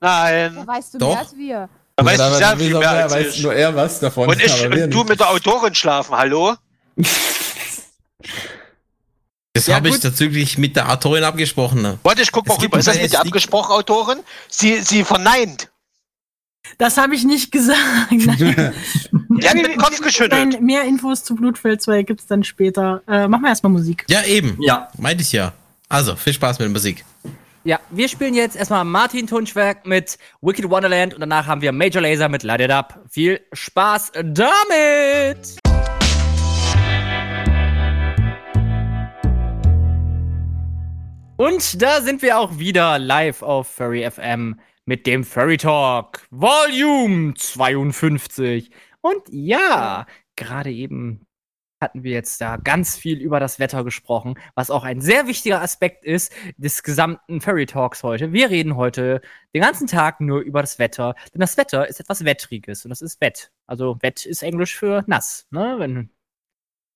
Da Nein. weißt du Doch. mehr als wir. Da weißt Ja, du sehr viel mehr als weiß ich. nur er was davon. Und ich und du mit der Autorin schlafen, hallo? Das Ja, habe ich tatsächlich mit der Autorin abgesprochen. Ne? Warte, ich guck Es mal gibt rüber. Ist das mit der abgesprochen, Autorin? Sie, sie verneint. Das habe ich nicht gesagt. Nein. Hat den Kopf geschüttelt. Nein, mehr Infos zu Blutfeld 2 gibt's dann später. Äh, machen wir erstmal Musik. Ja, eben. Ja. Meinte ich ja. Also, viel Spaß mit der Musik. Ja, wir spielen jetzt erstmal Martin Tunschwerk mit Wicked Wonderland und danach haben wir Major Laser mit Light It Up. Viel Spaß damit! Und da sind wir auch wieder live auf Furry FM mit dem Furry Talk Volume 52. Und ja, gerade eben hatten wir jetzt da ganz viel über das Wetter gesprochen, was auch ein sehr wichtiger Aspekt ist des gesamten Furry Talks heute. Wir reden heute den ganzen Tag nur über das Wetter, denn das Wetter ist etwas Wettriges und das ist Wett. Also Wett ist Englisch für nass, ne? Wenn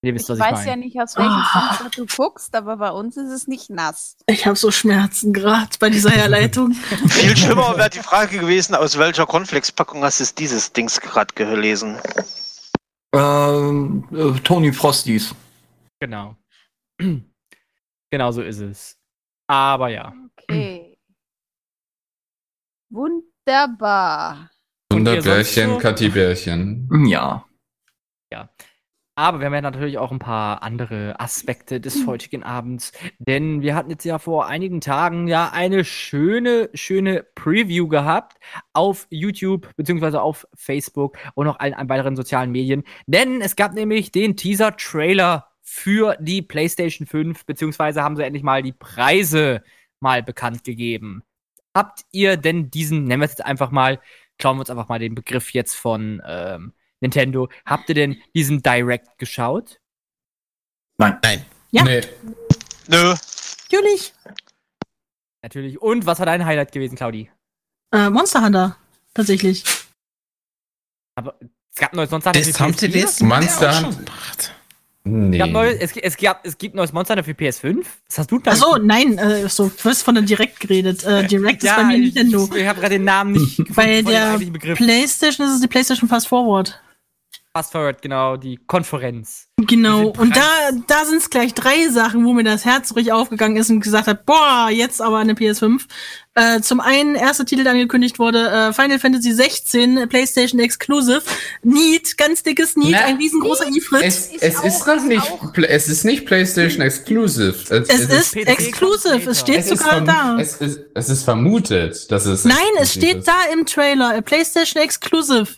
ihr wisst, Ich was ich weiß ja meine. nicht, aus welchem Fenster du guckst, aber bei uns ist es nicht nass. Ich habe so Schmerzen gerade bei dieser Herleitung. Viel schlimmer wäre die Frage gewesen, aus welcher Cornflakes-Packung hast du dieses Dings gerade gelesen? Ähm, äh, Tony Frosties. Genau. genau so ist es. Aber ja. Okay. Wunderbar. Wunderbärchen, so? Kathi-Bärchen. Ja. Aber wir haben ja natürlich auch ein paar andere Aspekte des heutigen Abends, denn wir hatten jetzt ja vor einigen Tagen ja eine schöne, schöne Preview gehabt auf YouTube beziehungsweise auf Facebook und noch allen weiteren sozialen Medien, denn es gab nämlich den Teaser-Trailer für die PlayStation 5 beziehungsweise haben sie endlich mal die Preise mal bekannt gegeben. Habt ihr denn diesen, nennen wir es jetzt einfach mal, klauen wir uns einfach mal den Begriff jetzt von ähm, Nintendo, habt ihr denn diesen Direct geschaut? Nein. Nein. Ja. Nee. Nö. Natürlich. Natürlich. Und was war dein Highlight gewesen, Claudi? Äh, Monster Hunter. Tatsächlich. Aber es gab ein neues Monster Hunter Das für haben sie PS4? das Monster Hunter. gemacht. Nee. Es gab, neues, es, es, gab, es gibt neues Monster Hunter für PS5? Was hast du da? Achso, nein, äh, so, du hast von der Direct geredet. Äh, Direct ist bei mir Nintendo. ich, ich habe gerade den Namen nicht gefunden. Bei der. PlayStation ist es die PlayStation Fast Forward. Fast Forward, genau, die Konferenz. Genau. Und da, da sind es gleich drei Sachen, wo mir das Herz ruhig aufgegangen ist und gesagt hat, boah, jetzt aber eine PS5. Äh, zum einen, erster Titel, der angekündigt wurde, äh, Final Fantasy 16, PlayStation Exclusive. Need, ganz dickes Need, Na, ein riesengroßer Ifrit. Es, Ist es auch- ist noch ist nicht, auch- es ist nicht PlayStation Exclusive. Es, es ist PC exclusive, es steht es ist sogar da. Es ist, es ist vermutet, dass es. Nein, es steht ist. da im Trailer, äh, PlayStation Exclusive.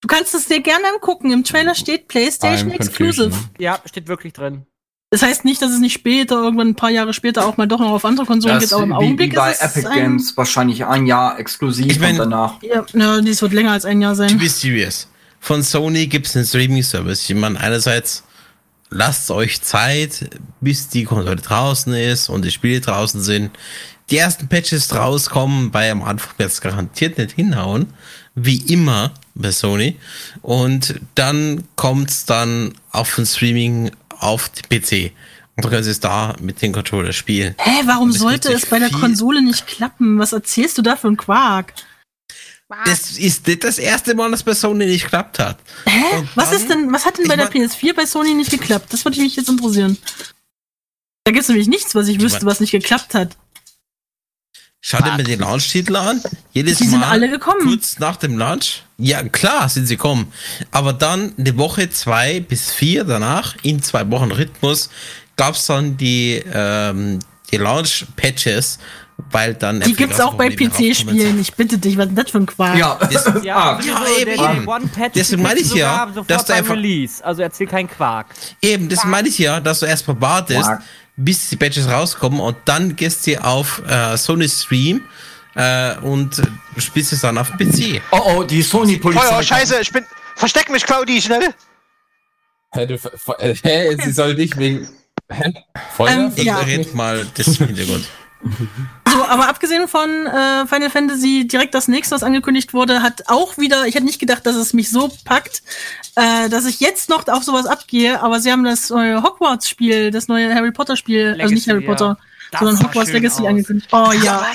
Du kannst es dir gerne angucken. Im Trailer steht PlayStation I'm Exclusive. confusion. Ja, steht wirklich drin. Das heißt nicht, dass es nicht später, irgendwann ein paar Jahre später auch mal doch noch auf andere Konsolen Das geht, aber im wie, Augenblick wie bei ist es Epic ein, Games wahrscheinlich ein Jahr exklusiv Ich mein- und danach. Ja, ja, dies wird länger als ein Jahr To sein. be serious. Von Sony gibt es einen Streaming-Service. Ich meine, einerseits lasst euch Zeit, bis die Konsole draußen ist und die Spiele draußen sind. Die ersten Patches rauskommen, bei am Anfang wird es garantiert nicht hinhauen. Wie immer bei Sony. Und dann kommt's dann auf den Streaming auf den PC. Und dann können sie es da mit den Controller spielen. Hä, warum es sollte es bei der Konsole nicht klappen? Was erzählst du da für einen Quark? Das ist nicht das erste Mal, dass bei Sony nicht geklappt hat. Hä? Und Was dann- ist denn, was hat denn bei der mein- PS4 bei Sony nicht geklappt? Das würde mich jetzt interessieren. Da gibt's nämlich nichts, was ich wüsste, mein- was nicht geklappt hat. Schau dir mal die Launch-Titel an. Jedes Die sind Mal alle gekommen. kurz nach dem Launch. Ja, klar sind sie gekommen. Aber dann eine Woche, zwei bis vier danach, in zwei Wochen Rhythmus, gab's dann die, ähm, die Launch-Patches, weil dann Die gibt's auch bei PC-Spielen. Ich bitte dich, was ist das für ein Quark? Ja, Ja, ah, ja, eben, der eben. Deswegen meine ich ja, dass du einfach- Release. Also erzähl keinen Quark. Eben, das meine ich ja, dass du erstmal wartest, Quark. Bis die Patches rauskommen und dann gehst du auf äh, Sony Stream äh, und spielst es dann auf PC. oh, oh, die Sony-Polizei. Feuer, scheiße, ich bin. Versteck mich, Claudi, schnell! Hä, du, äh, hä, sie soll dich wegen. Hä? Feuer? Ähm, Ich Ja. red mal das Hintergrund. So, aber abgesehen von äh, Final Fantasy, direkt das nächste, was angekündigt wurde, hat auch wieder, ich hätte nicht gedacht, dass es mich so packt, äh, dass ich jetzt noch auf sowas abgehe, aber sie haben das neue Hogwarts-Spiel, das neue Harry Potter-Spiel, also nicht Harry ja. Potter, Das sondern Hogwarts Legacy aus. angekündigt. Oh ja.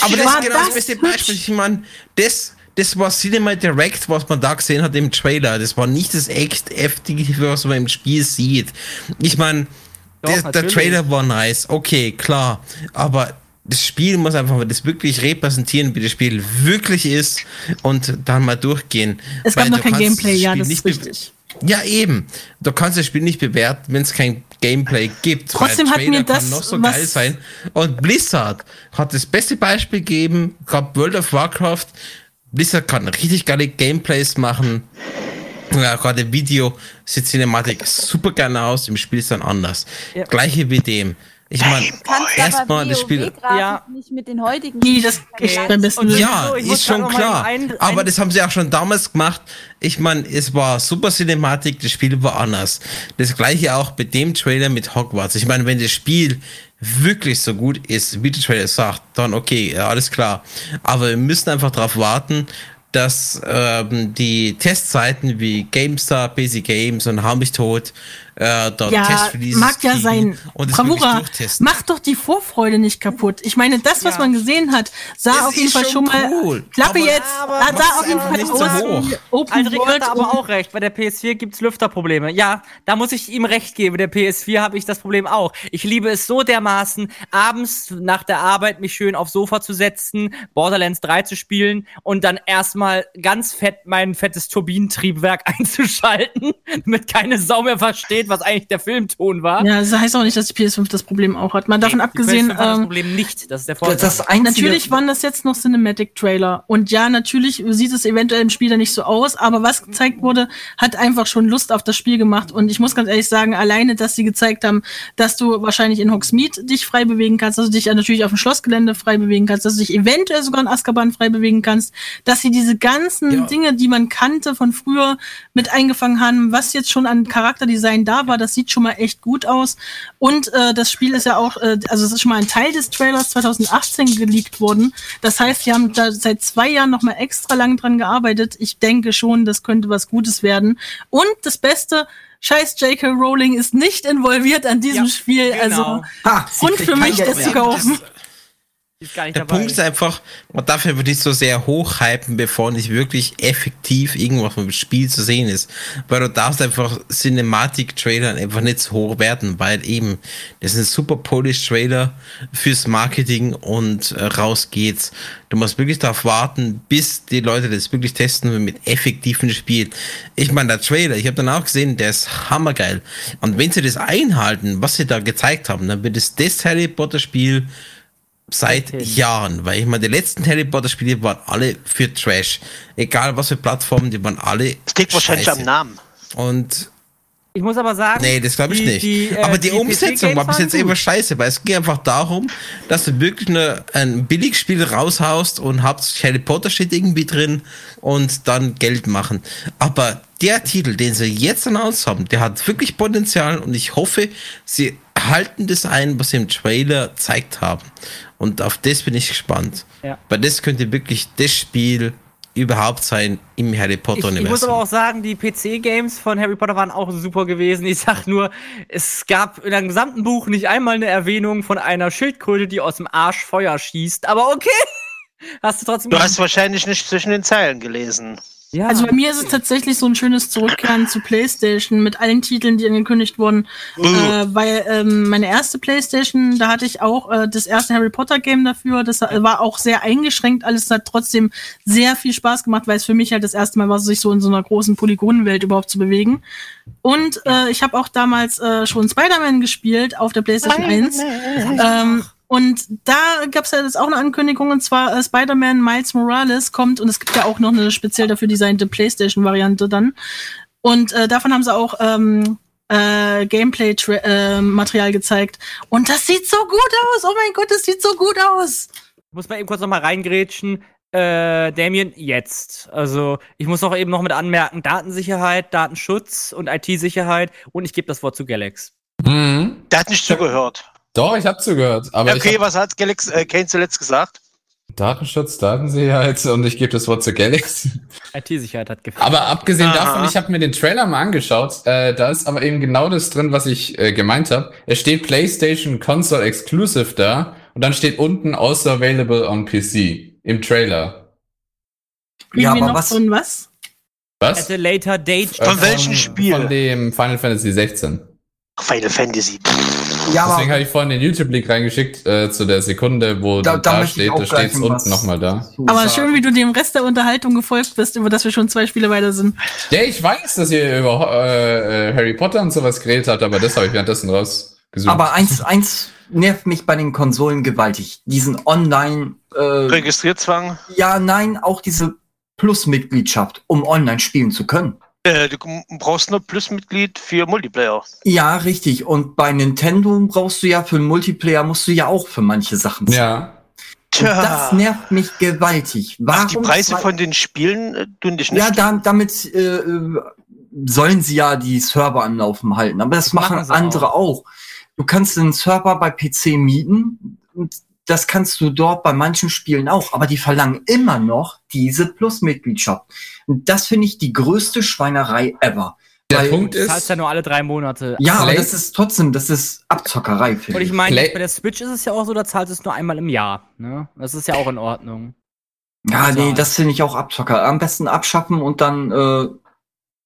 Aber das War ist genau das das beste? Beispiel. Ich meine, das, das war Cinema Direct, was man da gesehen hat im Trailer. Das war nicht das echt heftige, was man im Spiel sieht. Ich meine, der. Trailer war nice, okay, klar. Aber das Spiel muss einfach mal das wirklich repräsentieren, wie das Spiel wirklich ist und dann mal durchgehen. Es gab Weil noch kein Gameplay, das ja, das nicht ist richtig. Ja, eben. Du kannst das Spiel nicht bewerten, wenn es kein Gameplay gibt. Trotzdem hat mir Trailer kann das, noch so geil sein. Und Blizzard hat das beste Beispiel gegeben, gab World of Warcraft. Blizzard kann richtig geile Gameplays machen. Ja, gerade Video sieht Cinematik super geil aus, im Spiel ist dann anders. Ja. Gleiche wie dem. Ich meine, erstmal das Spiel. Ja. nicht mit den heutigen Nee, das ist Nee. beim besten Und Willen. Ja, So, ist schon klar. ein- ein- Aber das haben sie auch schon damals gemacht. Ich meine, es war super Cinematik, das Spiel war anders. Das gleiche auch mit dem Trailer mit Hogwarts. Ich meine, wenn das Spiel wirklich so gut ist, wie der Trailer sagt, dann okay, ja, alles klar. Aber wir müssen einfach darauf warten, dass ähm, die Testseiten wie GameStar, PC Games und Hau mich tot äh, dort Ja, Testreleases mag ja sein. und Bravura, mach doch die Vorfreude nicht kaputt. Ich meine, das, was Ja. man gesehen hat, sah Es auf jeden ist Fall schon mal. cool, Klappe aber- jetzt, aber sah mach's auf jeden Fall nicht aus so. Open Aldrich World. hatte aber auch recht, bei der PS4 gibt's Lüfterprobleme. Ja, da muss ich ihm recht geben. Der PS4 habe ich das Problem auch. Ich liebe es so dermaßen, abends nach der Arbeit mich schön aufs Sofa zu setzen, Borderlands 3 zu spielen und dann erstmal ganz fett mein fettes Turbinentriebwerk einzuschalten, damit keine Sau mehr versteht, versteht, was eigentlich der Filmton war. Ja, das heißt auch nicht, dass die PS5 das Problem auch hat. Man davon Die abgesehen, PS5 hat das ähm, Problem nicht. Das ist der Vorteil. Das, einzige, Natürlich waren das jetzt noch Cinematic-Trailer. Und ja, natürlich sieht es eventuell im Spiel dann nicht so aus, aber was gezeigt wurde, hat einfach schon Lust auf das Spiel gemacht. Und ich muss ganz ehrlich sagen, alleine, dass sie gezeigt haben, dass du wahrscheinlich in Hogsmeade dich frei bewegen kannst, dass du dich ja natürlich auf dem Schlossgelände frei bewegen kannst, dass du dich eventuell sogar in Azkaban frei bewegen kannst, dass sie diese ganzen Ja. Dinge, die man kannte von früher, mit eingefangen haben, was jetzt schon an Charakterdesign da war, das sieht schon mal echt gut aus. Und äh, das Spiel ist ja auch, äh, also es ist schon mal ein Teil des Trailers 2018 geleakt worden. Das heißt, sie haben da seit zwei Jahren noch mal extra lang dran gearbeitet. Ich denke schon, das könnte was Gutes werden. Und das Beste, scheiß J.K. Rowling ist nicht involviert an diesem Ja, Spiel. genau. Also ha, kriegt für mich, das zu kaufen. Die ist gar nicht Der dabei. Punkt ist einfach, man darf einfach nicht so sehr hochhypen, bevor nicht wirklich effektiv irgendwas vom Spiel zu sehen ist. Weil du darfst einfach Cinematic-Trailer einfach nicht so hoch werten, weil eben, das ist ein super Polish-Trailer fürs Marketing und äh, raus geht's. Du musst wirklich darauf warten, bis die Leute das wirklich testen mit effektiven Spielen. Ich meine, der Trailer, ich habe dann auch gesehen, der ist hammergeil. Und wenn sie das einhalten, was sie da gezeigt haben, dann wird es das Harry Potter-Spiel seit Seitdem. Jahren, weil ich meine, die letzten Harry Potter Spiele waren alle für Trash. Egal was für Plattformen, die waren alle. Das liegt wahrscheinlich am Namen. Und Ich muss aber sagen. nee, das glaube ich die- nicht. die, äh, Aber die, die Umsetzung war bis jetzt immer scheiße, weil es ging einfach darum, dass du wirklich nur ein Billigspiel raushaust und hauptsächlich Harry Potter steht irgendwie drin und dann Geld machen. Aber der Titel, den sie jetzt announced haben, der hat wirklich Potenzial und ich hoffe, sie halten das ein, was sie im Trailer gezeigt haben. Und auf das bin ich gespannt. Ja. Weil das könnte wirklich das Spiel überhaupt sein im Harry Potter Ich, ich muss aber Universum. auch sagen, die PC-Games von Harry Potter waren auch super gewesen. Ich sag nur, es gab in einem gesamten Buch nicht einmal eine Erwähnung von einer Schildkröte, die aus dem Arsch Feuer schießt. Aber okay. Hast du trotzdem. Du hast wahrscheinlich nicht zwischen den Zeilen gelesen. Ja. Also bei mir ist es tatsächlich so ein schönes Zurückkehren zu PlayStation mit allen Titeln, die angekündigt wurden. Uh. Äh, weil ähm, meine erste PlayStation, da hatte ich auch äh, das erste Harry Potter Game dafür. Das äh, war auch sehr eingeschränkt. Alles hat trotzdem sehr viel Spaß gemacht, weil es für mich halt das erste Mal war, sich so in so einer großen Polygonenwelt überhaupt zu bewegen. Und äh, ich habe auch damals äh, schon Spider-Man gespielt auf der PlayStation 1. Ähm, und da gab es ja jetzt auch eine Ankündigung, und zwar äh, Spider-Man Miles Morales kommt und es gibt ja auch noch eine speziell dafür designte PlayStation-Variante dann. Und äh, davon haben sie auch ähm, äh, Gameplay-Material gezeigt. Und das sieht so gut aus! Oh mein Gott, das sieht so gut aus! muss man eben kurz noch mal reingrätschen. Äh, Damien, jetzt. Also, ich muss noch eben noch mit anmerken, Datensicherheit, Datenschutz und IT-Sicherheit. Und ich gebe das Wort zu Galax. Mhm. Der hat nicht zugehört. Doch, ich habe zugehört. Aber okay, hab was hat Galax, äh, Kane zuletzt gesagt? Datenschutz, Datensicherheit und ich gebe das Wort zu Galaxy. IT-Sicherheit hat gefehlt. Aber abgesehen Aha. davon, ich habe mir den Trailer mal angeschaut. Äh, da ist aber eben genau das drin, was ich äh, gemeint habe. Es steht PlayStation Console Exclusive da und dann steht unten also available on PC im Trailer. Ja, wir aber noch was- ein was? Was? At a later date. Äh, Von welchem Spiel? Von dem Final Fantasy 16. Final Fantasy. Ja, Deswegen habe ich vorhin den YouTube-Link reingeschickt äh, zu der Sekunde, wo da, da, da steht, da steht's was unten nochmal da. Aber schön, wie du dem Rest der Unterhaltung gefolgt bist, über das wir schon zwei Spiele weiter sind. Ja, ich weiß, dass ihr über äh, äh, Harry Potter und sowas geredet habt, aber das habe ich währenddessen rausgesucht. Aber eins, eins nervt mich bei den Konsolen gewaltig. Diesen Online, äh, Registrierzwang. ja, nein, auch diese Plus-Mitgliedschaft, um online spielen zu können. Äh, du brauchst nur Plus-Mitglied für Multiplayer. Ja, richtig. Und bei Nintendo brauchst du ja für Multiplayer musst du ja auch für manche Sachen zahlen. ja. Und das nervt mich gewaltig. Warum Ach, die Preise von den Spielen äh, tun dich nicht. Ja, da, damit äh, sollen sie ja die Server am Laufen halten. Aber das machen, machen sie andere auch. Du kannst den Server bei PC mieten und das kannst du dort bei manchen Spielen auch. Aber die verlangen immer noch diese Plus-Mitgliedschaft. Und das finde ich die größte Schweinerei ever. Der Weil- Punkt Du zahlst ist, ja nur alle drei Monate. Ja, aber Play- das ist trotzdem, das ist Abzockerei, Und finde ich ich. meine, bei der Switch ist es ja auch so, da zahlst du es nur einmal im Jahr. Ne? Das ist ja auch in Ordnung. Ja, nee, bezahlen. das finde ich auch Abzocker. Am besten abschaffen und dann, äh,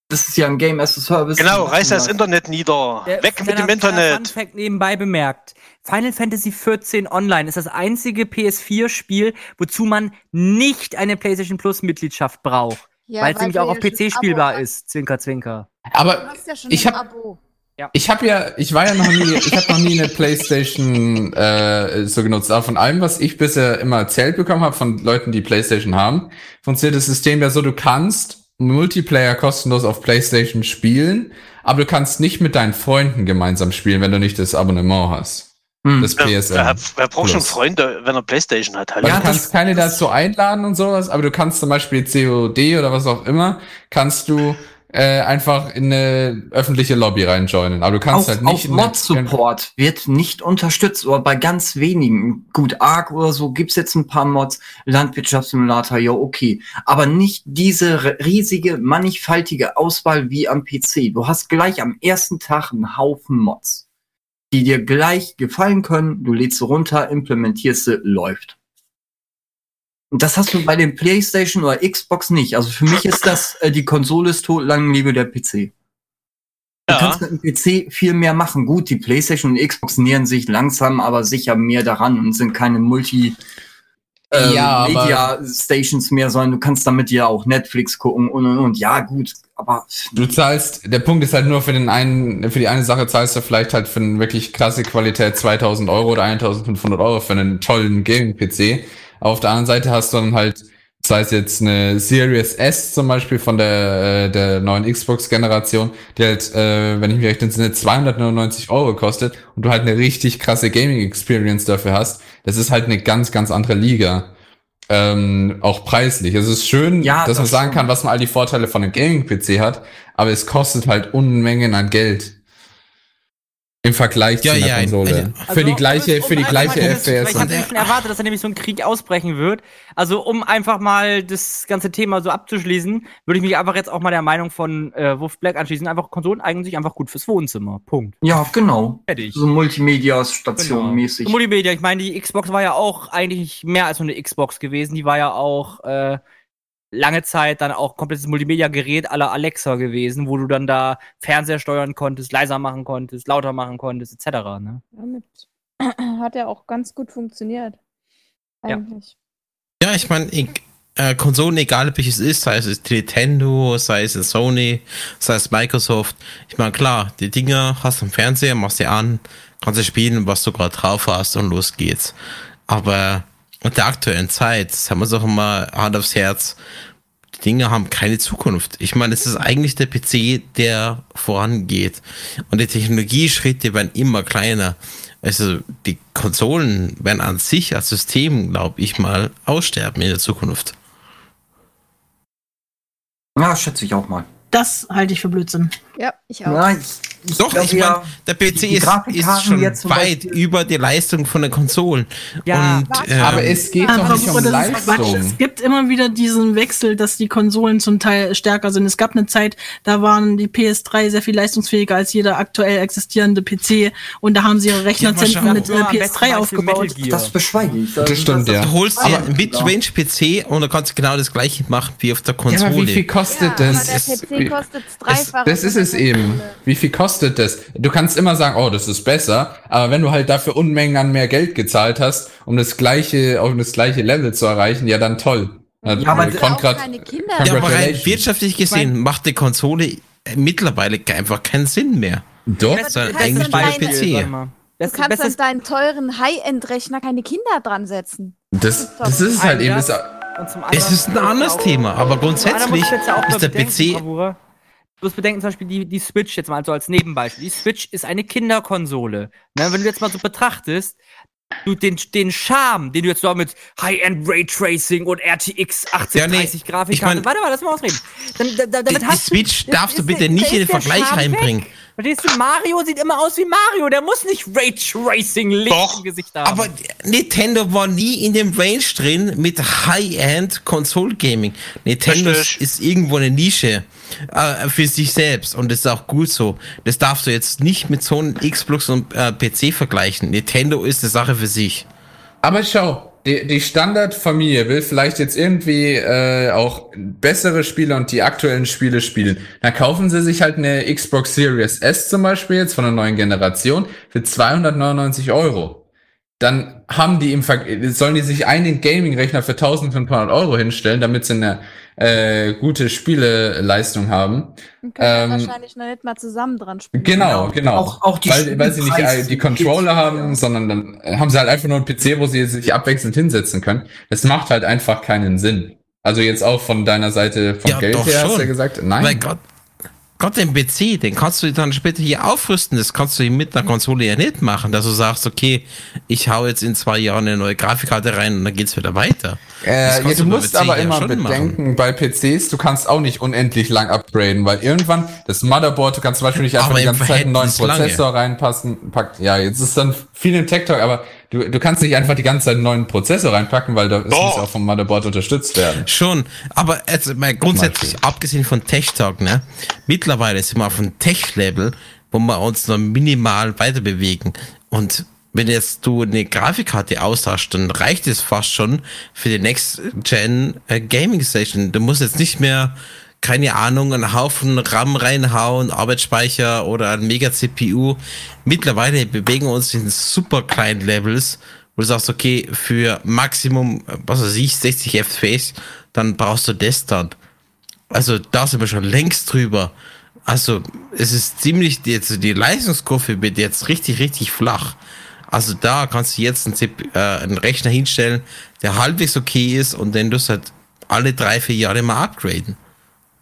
das ist ja ein Game as a Service. Genau, reiß das. Internet nieder. Der- Weg mit dem Internet. Fun Fact nebenbei bemerkt. Final Fantasy 14 Online ist das einzige PS4-Spiel, wozu man nicht eine PlayStation Plus Mitgliedschaft braucht. Ja, weil es nämlich auch auf ja PC spielbar Abo ist. Zwinker, zwinker. aber hast ja schon ich ein hab- Abo. Ich habe ja, ich war ja noch nie, ich habe noch nie eine PlayStation äh, so genutzt. Aber von allem, was ich bisher immer erzählt bekommen habe von Leuten, die PlayStation haben, funktioniert das System ja so: Du kannst Multiplayer kostenlos auf PlayStation spielen, aber du kannst nicht mit deinen Freunden gemeinsam spielen, wenn du nicht das Abonnement hast. Hm. Das Wer, PSN. wer, wer braucht schon. Freunde, wenn er Playstation hat? Hallo? Weil Ja, du kannst das- keine dazu einladen und sowas, aber du kannst zum Beispiel COD oder was auch immer, kannst du äh, einfach in eine öffentliche Lobby reinjoinen. Aber du kannst Auch, halt nicht auch Mod-Support wird nicht unterstützt, oder bei ganz wenigen. Gut, Arc oder so gibt's jetzt ein paar Mods, Landwirtschaftssimulator, ja, okay. Aber nicht diese riesige, mannigfaltige Auswahl wie am PC. Du hast gleich am ersten Tag einen Haufen Mods, die dir gleich gefallen können. Du lädst sie runter, implementierst sie, läuft. Und das hast du bei dem PlayStation oder Xbox nicht. Also für mich ist das, äh, die Konsole ist tot, lang lebe der PC. Du Ja. kannst mit dem PC viel mehr machen. Gut, die PlayStation und Xbox nähern sich langsam, aber sicher mehr daran und sind keine Multi äh, Ja, Media Stations mehr, sondern du kannst damit ja auch Netflix gucken und und und. Ja, gut, aber Du zahlst, der Punkt ist halt nur für den einen, für die eine Sache zahlst du vielleicht halt für eine wirklich krasse Qualität 2000 Euro oder 1500 Euro für einen tollen Gaming-PC. Auf der anderen Seite hast du dann halt, sei es jetzt eine Series S zum Beispiel von der, äh, der neuen Xbox-Generation, die halt, äh, wenn ich mich recht entsinne, 299 Euro kostet und du halt eine richtig krasse Gaming-Experience dafür hast. Das ist halt eine ganz, ganz andere Liga. Ähm, auch preislich. Es ist schön, Ja, dass man das sagen schon. kann, was man all die Vorteile von einem Gaming-PC hat, aber es kostet halt Unmengen an Geld. Im Vergleich Ja, zu einer ja, Konsole. also- für die gleiche, um für die gleiche mal FPS. Ich habe schon erwartet, dass da nämlich so ein Krieg ausbrechen wird. Also um einfach mal das ganze Thema so abzuschließen, würde ich mich einfach jetzt auch mal der Meinung von äh, Wolf Black anschließen. Einfach Konsolen eignen sich einfach gut fürs Wohnzimmer. Punkt. ja, genau. Fertig. So Multimedia-Station Genau. mäßig. So Multimedia, ich meine, die Xbox war ja auch eigentlich mehr als nur eine Xbox gewesen. Die war ja auch äh, lange Zeit dann auch komplettes Multimedia-Gerät aller Alexa gewesen, wo du dann da Fernseher steuern konntest, leiser machen konntest, lauter machen konntest, etc. Ne? Damit hat ja auch ganz gut funktioniert. Ja. Eigentlich. Ja, ich meine, äh, Konsolen, egal welches ist, sei es Nintendo, sei es Sony, sei es Microsoft. Ich meine, klar, die Dinger hast du im Fernseher, machst sie an, kannst du spielen, was du gerade drauf hast und los geht's. Aber in der aktuellen Zeit, sagen wir es auch mal Hand aufs Herz, die Dinge haben keine Zukunft. Ich meine, es ist eigentlich der PC, der vorangeht. Und die Technologieschritte werden immer kleiner. Also die Konsolen werden an sich als System, glaube ich mal, aussterben in der Zukunft. Ja, schätze ich auch mal. Das halte ich für Blödsinn. Ja, ich auch. Ja, ich Doch, glaube ich meine, ja, der PC die ist, Grafikkarten ist schon weit Beispiel- über die Leistung von den Konsolen. Ja, Und, ähm, aber es geht Aber doch nicht um das ist. Leistung. Es gibt immer wieder diesen Wechsel, dass die Konsolen zum Teil stärker sind. Es gab eine Zeit, da waren die PS3 sehr viel leistungsfähiger als jeder aktuell existierende PC und da haben sie ihre Rechnerzentren mit Ja, am besten PS3 Beispiel aufgebaut. Das beschweige ich. Das stimmt, ja. du holst dir einen Mid-Range-PC und dann kannst du genau das gleiche machen wie auf der Ja, Konsole. aber wie viel kostet ja, das? aber der PC kostet dreifache. das ist es eben. Wie viel kostet das? Du kannst immer sagen, oh, das ist besser, aber wenn du halt dafür Unmengen an mehr Geld gezahlt hast, um das gleiche, um das gleiche Level zu erreichen, ja dann toll. Ja, aber das- Kinder. ja, aber rein wirtschaftlich gesehen macht die Konsole äh, mittlerweile einfach keinen Sinn mehr. Doch. Das heißt eigentlich deine- PC. Mal. Du Das, kannst das an ist, deinen teuren High-End-Rechner keine Kinder dran setzen. Das, das ist halt eben. Das, und zum Es ist ein anderes Thema, aber grundsätzlich ist der bedenken, PC Du musst bedenken, zum Beispiel die, die Switch jetzt mal so als Nebenbeispiel. Die Switch ist eine Kinderkonsole. Ne, wenn du jetzt mal so betrachtest, du den, den Charme, den du jetzt da mit High-End Raytracing und RTX 8030 Ja, nee, Grafik ich mein- hast. Warte mal, lass mal ausreden. Dann, da, da, Die, damit die hast Switch du, darfst du bitte der- nicht in den Vergleich Charme reinbringen. Weg. Verstehst du, Mario sieht immer aus wie Mario. Der muss nicht Raytracing Licht Doch. im Gesicht haben. Aber Nintendo war nie in dem Range drin mit High-End Console Gaming. Nintendo Richtig. ist irgendwo eine Nische äh, für sich selbst und das ist auch gut so. Das darfst du jetzt nicht mit so einem Xbox und äh, PC vergleichen. Nintendo ist eine Sache für sich. Aber schau, die, die Standardfamilie will vielleicht jetzt irgendwie äh, auch bessere Spiele und die aktuellen Spiele spielen. Dann kaufen sie sich halt eine Xbox Series S zum Beispiel jetzt von der neuen Generation für 299 Euro. dann haben die im Ver sollen die sich einen Gaming-Rechner für 1500 Euro hinstellen, damit sie eine äh, gute Spieleleistung haben. Und können Ähm, wahrscheinlich noch nicht mal zusammen dran spielen. Genau, genau. Auch, auch die weil, weil sie nicht äh, die Controller haben, sondern dann haben sie halt einfach nur einen PC, wo sie sich abwechselnd hinsetzen können. Das macht halt einfach keinen Sinn. Also jetzt auch von deiner Seite vom Ja, Geld her hast du schon. ja gesagt, nein. Weil Gott, Gott, den PC, den kannst du dann später hier aufrüsten. Das kannst du mit einer Konsole ja nicht machen, dass du sagst, okay, ich hau jetzt in zwei Jahren eine neue Grafikkarte rein und dann geht's wieder weiter. Äh, ja, du musst aber ja immer bedenken, bei PCs, du kannst auch nicht unendlich lang upgraden, weil irgendwann das Motherboard, du kannst zum Beispiel nicht einfach die ganze Zeit einen neuen Verhältnis lange. Prozessor reinpassen. Packt, ja, jetzt ist dann viel im Tech Talk, aber du, du kannst nicht einfach die ganze Zeit einen neuen Prozessor reinpacken, weil das Doch. muss auch vom Motherboard unterstützt werden. Schon, aber jetzt mal grundsätzlich, abgesehen von Tech Talk, ne, mittlerweile sind wir auf einem Tech-Level, wo wir uns noch minimal weiter bewegen. Und wenn jetzt du eine Grafikkarte austauschst, dann reicht es fast schon für die Next Gen äh, Gaming Station. Du musst jetzt nicht mehr, keine Ahnung, einen Haufen RAM reinhauen, Arbeitsspeicher oder ein Mega CPU. Mittlerweile bewegen wir uns in super kleinen Levels, wo du sagst, okay, für Maximum, was weiß ich, 60 FPS, dann brauchst du das dann. Also da sind wir schon längst drüber. Also es ist ziemlich, also die Leistungskurve wird jetzt richtig, richtig flach. Also da kannst du jetzt einen, CP äh, einen Rechner hinstellen, der halbwegs okay ist und den du halt alle drei, vier Jahre mal upgraden.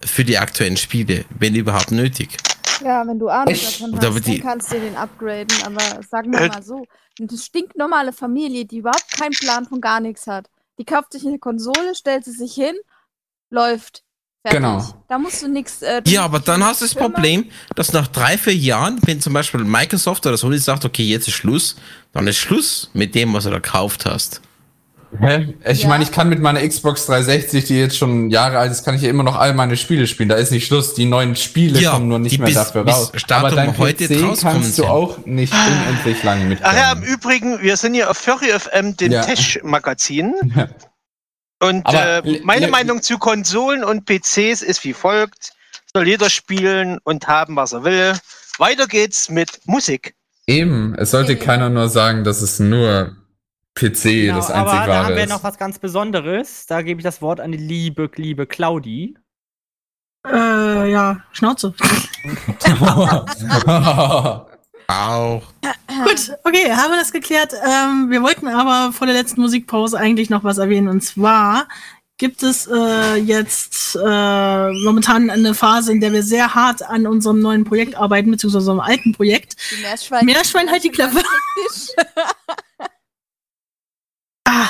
Für die aktuellen Spiele, wenn überhaupt nötig. Ja, wenn du Ahnung davon Da hast, dann die- kannst du den upgraden. Aber sagen wir Äh, mal so, eine stinknormale Familie, die überhaupt keinen Plan von gar nichts hat, die kauft sich eine Konsole, stellt sie sich hin, läuft. Fertig. Genau. Da musst du nichts. Äh, Ja, aber dann hast du das Problem, dass nach drei, vier Jahren, wenn zum Beispiel Microsoft oder Sony sagt, okay, jetzt ist Schluss, dann ist Schluss mit dem, was du da gekauft hast. Hä? Ich Ja. meine, ich kann mit meiner Xbox 360, die jetzt schon Jahre alt ist, kann ich ja immer noch all meine Spiele spielen. Da ist nicht Schluss. Die neuen Spiele Ja, kommen nur nicht mehr bis- dafür bis raus. Datum Aber dein heute PC kannst du auch nicht unendlich lange mit. Ach ja, im Übrigen, wir sind hier auf Furry FM, dem Ja. Tech-Magazin. Ja. Und Aber äh, meine Meinung zu Konsolen und PCs ist wie folgt. Soll jeder spielen und haben, was er will. Weiter geht's mit Musik. Eben, es sollte Eben. keiner nur sagen, dass es nur PC das Genau, aber einzig da haben wahre wir ist. noch was ganz Besonderes. Da gebe ich das Wort an die liebe, liebe Claudi. Äh, ja, Schnauze. Auch. Gut, okay, haben wir das geklärt. Ähm, wir wollten aber vor der letzten Musikpause eigentlich noch was erwähnen. Und zwar gibt es äh, jetzt äh, momentan eine Phase, in der wir sehr hart an unserem neuen Projekt arbeiten, beziehungsweise unserem alten Projekt. Die Meerschwein, Meerschwein, halt die Klappe.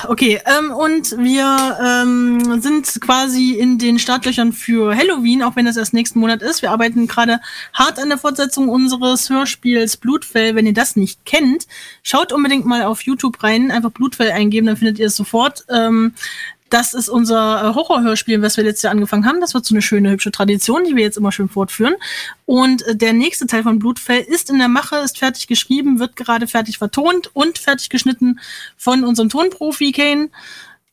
Okay. Ähm, und wir ähm, sind quasi in den Startlöchern für Halloween, auch wenn das erst nächsten Monat ist. Wir arbeiten gerade hart an der Fortsetzung unseres Hörspiels Blutfell. Wenn ihr das nicht kennt, schaut unbedingt mal auf YouTube rein, einfach Blutfell eingeben, dann findet ihr es sofort. Ähm, das ist unser äh, Horrorhörspiel, was wir letztes Jahr angefangen haben. Das wird so eine schöne, hübsche Tradition, die wir jetzt immer schön fortführen. Und äh, der nächste Teil von Blutfell ist in der Mache, ist fertig geschrieben, wird gerade fertig vertont und fertig geschnitten von unserem Tonprofi Kane.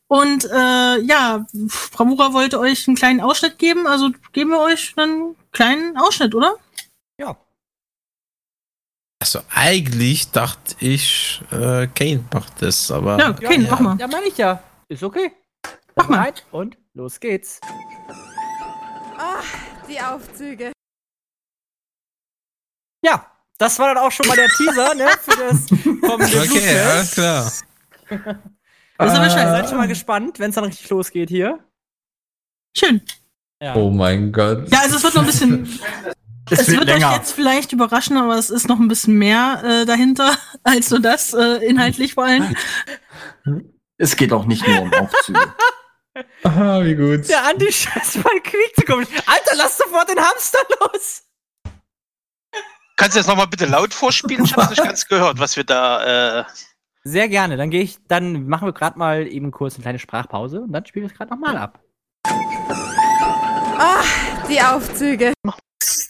Und äh, ja, Bravura wollte euch einen kleinen Ausschnitt geben, also geben wir euch einen kleinen Ausschnitt, oder? Ja. Also eigentlich dachte ich, äh, Kane macht das, aber. Ja, Kane, mach mal. Ja, meine ich ja. Ist okay. Mach mal. Bereit? Und los geht's. Ach, die Aufzüge. Ja, das war dann auch schon mal der Teaser, ne? Für das kommende Okay, alles klar. Das ist aber Seid scheiße. schon mal gespannt, wenn es dann richtig losgeht hier. Schön. Ja. oh mein Gott. Ja, also es wird noch ein bisschen. Es, wird wird länger. euch jetzt vielleicht überraschen, aber es ist noch ein bisschen mehr äh, dahinter als nur das, äh, inhaltlich vor allem. Es geht auch nicht nur um Aufzüge. Ah, wie gut. Der Andi scheiß mal quiek zu kommen. Alter, lass sofort den Hamster los! Kannst du jetzt nochmal bitte laut vorspielen? Ich hab's nicht ganz gehört, was wir da. Äh, Sehr gerne. Dann gehe ich, dann machen wir gerade mal eben kurz eine kleine Sprachpause und dann spielen wir es gerade nochmal ab. Ach, die Aufzüge.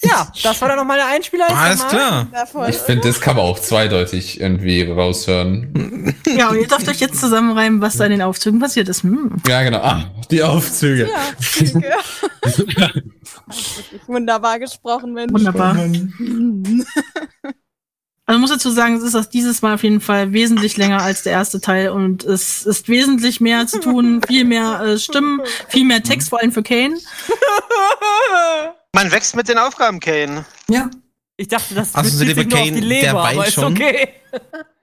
Ja, das war dann nochmal der Einspieler. Alles klar. Davon. Ich finde, das kann man auch zweideutig irgendwie raushören. Ja, und ihr dürft euch jetzt zusammenreimen, was da in den Aufzügen passiert ist. Hm. Ja, genau. Ah, die Aufzüge. Ja, Aufzüge. Wunderbar gesprochen, Mensch. Wunderbar. Also muss dazu sagen, es ist das dieses Mal auf jeden Fall wesentlich länger als der erste Teil und es ist wesentlich mehr zu tun, viel mehr äh, Stimmen, viel mehr Text, vor allem für Kane. Man wächst mit den Aufgaben, Kane. Ja. Ich dachte, das lieber nur auf Kane, die der Leber, weint aber ist schon. okay.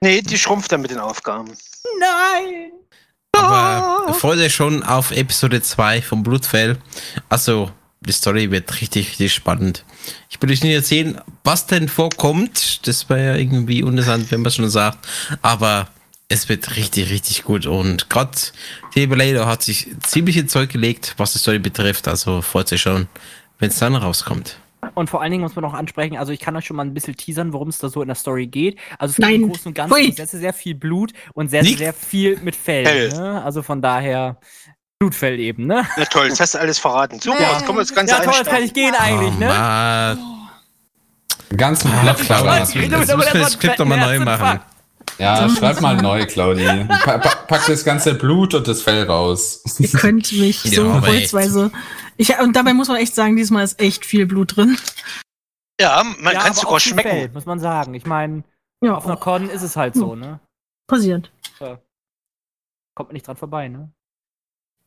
Nee, die schrumpft dann mit den Aufgaben. Nein! Aber freut euch schon auf Episode 2 vom Blutfell. Also, die Story wird richtig, richtig spannend. Ich will euch nicht erzählen, was denn vorkommt. Das wäre ja irgendwie uninteressant, wenn man schon sagt. Aber es wird richtig, richtig gut. Und gerade Table Later hat sich ziemlich ins Zeug gelegt, was die Story betrifft. Also freut euch schon, wenn es dann rauskommt. Und vor allen Dingen muss man noch ansprechen, also ich kann euch schon mal ein bisschen teasern, worum es da so in der Story geht. Also es gibt Nein. im Großen und Ganzen Hui. sehr, sehr viel Blut und sehr, Nicht- sehr viel mit Fell. Fell. Ne? Also von daher Blutfell eben, ne? Na toll, jetzt hast du alles verraten. Super, Ja. jetzt kommen wir ins ganze Ja, toll, jetzt kann ich gehen eigentlich, oh, ne? Mann. Ganz Ah, Blatt Claudia, das, das müssen wir das Skript nochmal neu machen. Ja, schreib mal neu, Claudi. Pa pa pack das ganze Blut und das Fell raus. Ihr könnt mich Ja, so holzweise. Ich, und dabei muss man echt sagen, diesmal ist echt viel Blut drin. Ja, man ja, kann es sogar schmecken. Fell, muss man sagen. Ich meine, Ja, auf einer Con ist es halt so, ne? passiert. Kommt man nicht dran vorbei, ne?